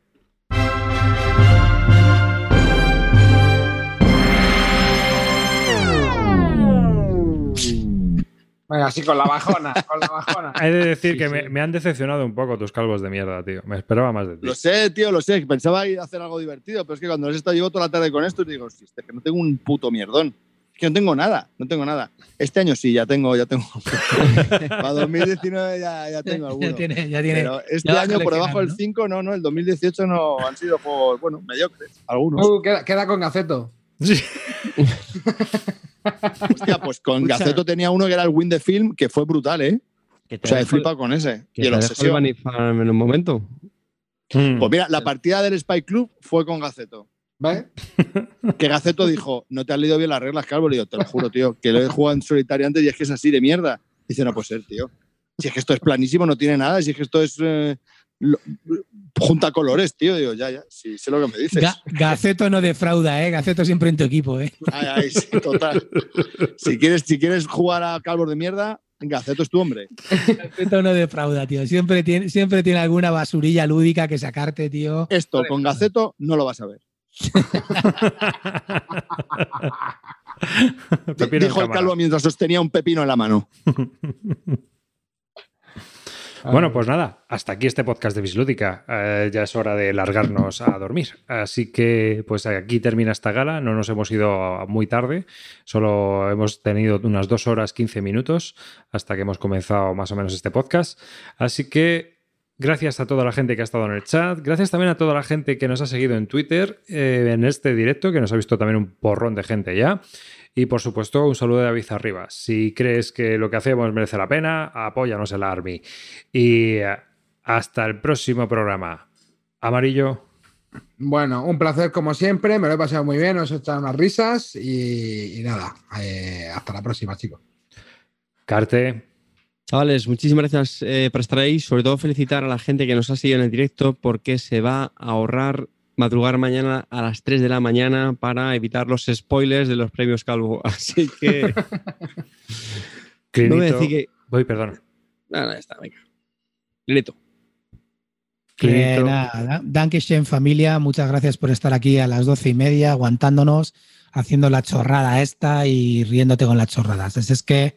Venga, así con la bajona, [laughs] con la bajona. He de decir Sí, que sí. Me, me han decepcionado un poco tus calvos de mierda, tío. Me esperaba más de ti. Lo sé, tío, lo sé. Pensaba ir a hacer algo divertido, pero es que cuando les he estado llevo toda la tarde con esto, digo, "Hostia, es que no tengo un puto mierdón. Es que no tengo nada, no tengo nada. Este año sí, ya tengo, ya tengo. [laughs] Para 2019 ya, ya tengo alguno. Ya tiene, ya tiene. Pero este ya año por debajo del coleccionando, 5, no, no, el 2018 no han sido juegos, bueno, mediocres, algunos. Uh, queda, queda con Gaceto. Sí. [laughs] Hostia, pues con Escucha. Gaceto tenía uno que era el Win the Film, que fue brutal, ¿eh? Que O sea, he flipado con ese. que Y el Obsesión. En un momento. Mm. Pues mira, la partida del Spy Club fue con Gaceto. ¿Ves? Que Gaceto dijo, no te has leído bien las reglas, Calvo. Le digo, te lo juro, tío, que lo he jugado en solitario antes y es que es así de mierda. Dice, no puede ser, tío. Si es que esto es planísimo, no tiene nada. Si es que esto es. eh, lo- junta colores, tío. Digo, ya, ya, sí, sé lo que me dices. Ga- Gaceto no defrauda, ¿eh? Gaceto siempre en tu equipo, ¿eh? Ay, ay, sí, total. Si quieres, si quieres jugar a calvos de mierda, Gaceto es tu hombre. Gaceto no defrauda, tío. Siempre tiene, siempre tiene alguna basurilla lúdica que sacarte, tío. Esto con Gaceto no lo vas a ver. [laughs] Dijo el cámara. calvo mientras sostenía un pepino en la mano. [laughs] Bueno, pues nada, hasta aquí este podcast de Bislúdica. Eh, ya es hora de largarnos a dormir. Así que, pues aquí termina esta gala. No nos hemos ido muy tarde, solo hemos tenido unas dos horas 15 minutos hasta que hemos comenzado más o menos este podcast. Así que, gracias a toda la gente que ha estado en el chat. Gracias también a toda la gente que nos ha seguido en Twitter eh, en este directo, que nos ha visto también un porrón de gente ya. Y por supuesto, un saludo de David Arribas. Si crees que lo que hacemos merece la pena, apóyanos en la Army. Y eh, hasta el próximo programa. Amarillo. Bueno, un placer como siempre, me lo he pasado muy bien, os he echado unas risas y, y nada, eh, hasta la próxima, chicos. Carte. Chavales, muchísimas gracias eh, por estar ahí. Sobre todo felicitar a la gente que nos ha seguido en el directo porque se va a ahorrar madrugar mañana a las 3 de la mañana para evitar los spoilers de los premios Calvo. [laughs] Así que no Clinito. voy a decir que... Voy, perdón. Nada, está, venga. Clinito. Clinito. nada, Dankeschön familia, muchas gracias por estar aquí a las doce y media, aguantándonos, haciendo la chorrada esta y riéndote con las chorradas. Es, es que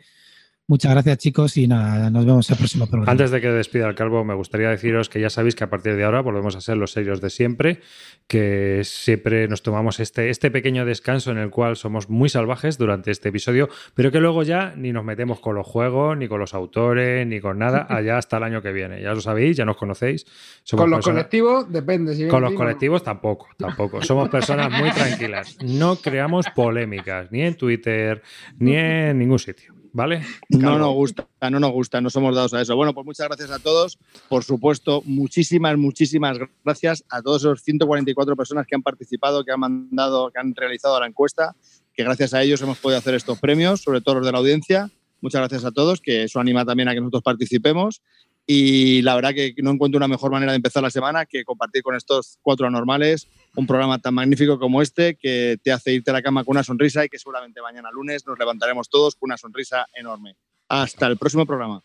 Muchas gracias, chicos, y nada, nos vemos en el próximo programa. Antes de que despida el calvo, me gustaría deciros que ya sabéis que a partir de ahora volvemos a ser los serios de siempre, que siempre nos tomamos este, este pequeño descanso en el cual somos muy salvajes durante este episodio, pero que luego ya ni nos metemos con los juegos, ni con los autores, ni con nada, [laughs] allá hasta el año que viene. Ya lo sabéis, ya nos conocéis. Somos Con los personas- colectivos depende. Si Con los colectivos tampoco, tampoco. Somos personas muy tranquilas. No creamos polémicas, ni en Twitter, ni en ningún sitio. ¿Vale? No nos gusta, no nos gusta, no somos dados a eso. Bueno, pues muchas gracias a todos. Por supuesto, muchísimas, muchísimas gracias a todos esos 144 personas que han participado, que han mandado, que han realizado la encuesta, que gracias a ellos hemos podido hacer estos premios, sobre todo los de la audiencia. Muchas gracias a todos, que eso anima también a que nosotros participemos. Y la verdad que no encuentro una mejor manera de empezar la semana que compartir con estos cuatro anormales un programa tan magnífico como este que te hace irte a la cama con una sonrisa y que seguramente mañana lunes nos levantaremos todos con una sonrisa enorme. Hasta el próximo programa.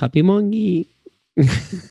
Happy Monkey. [laughs]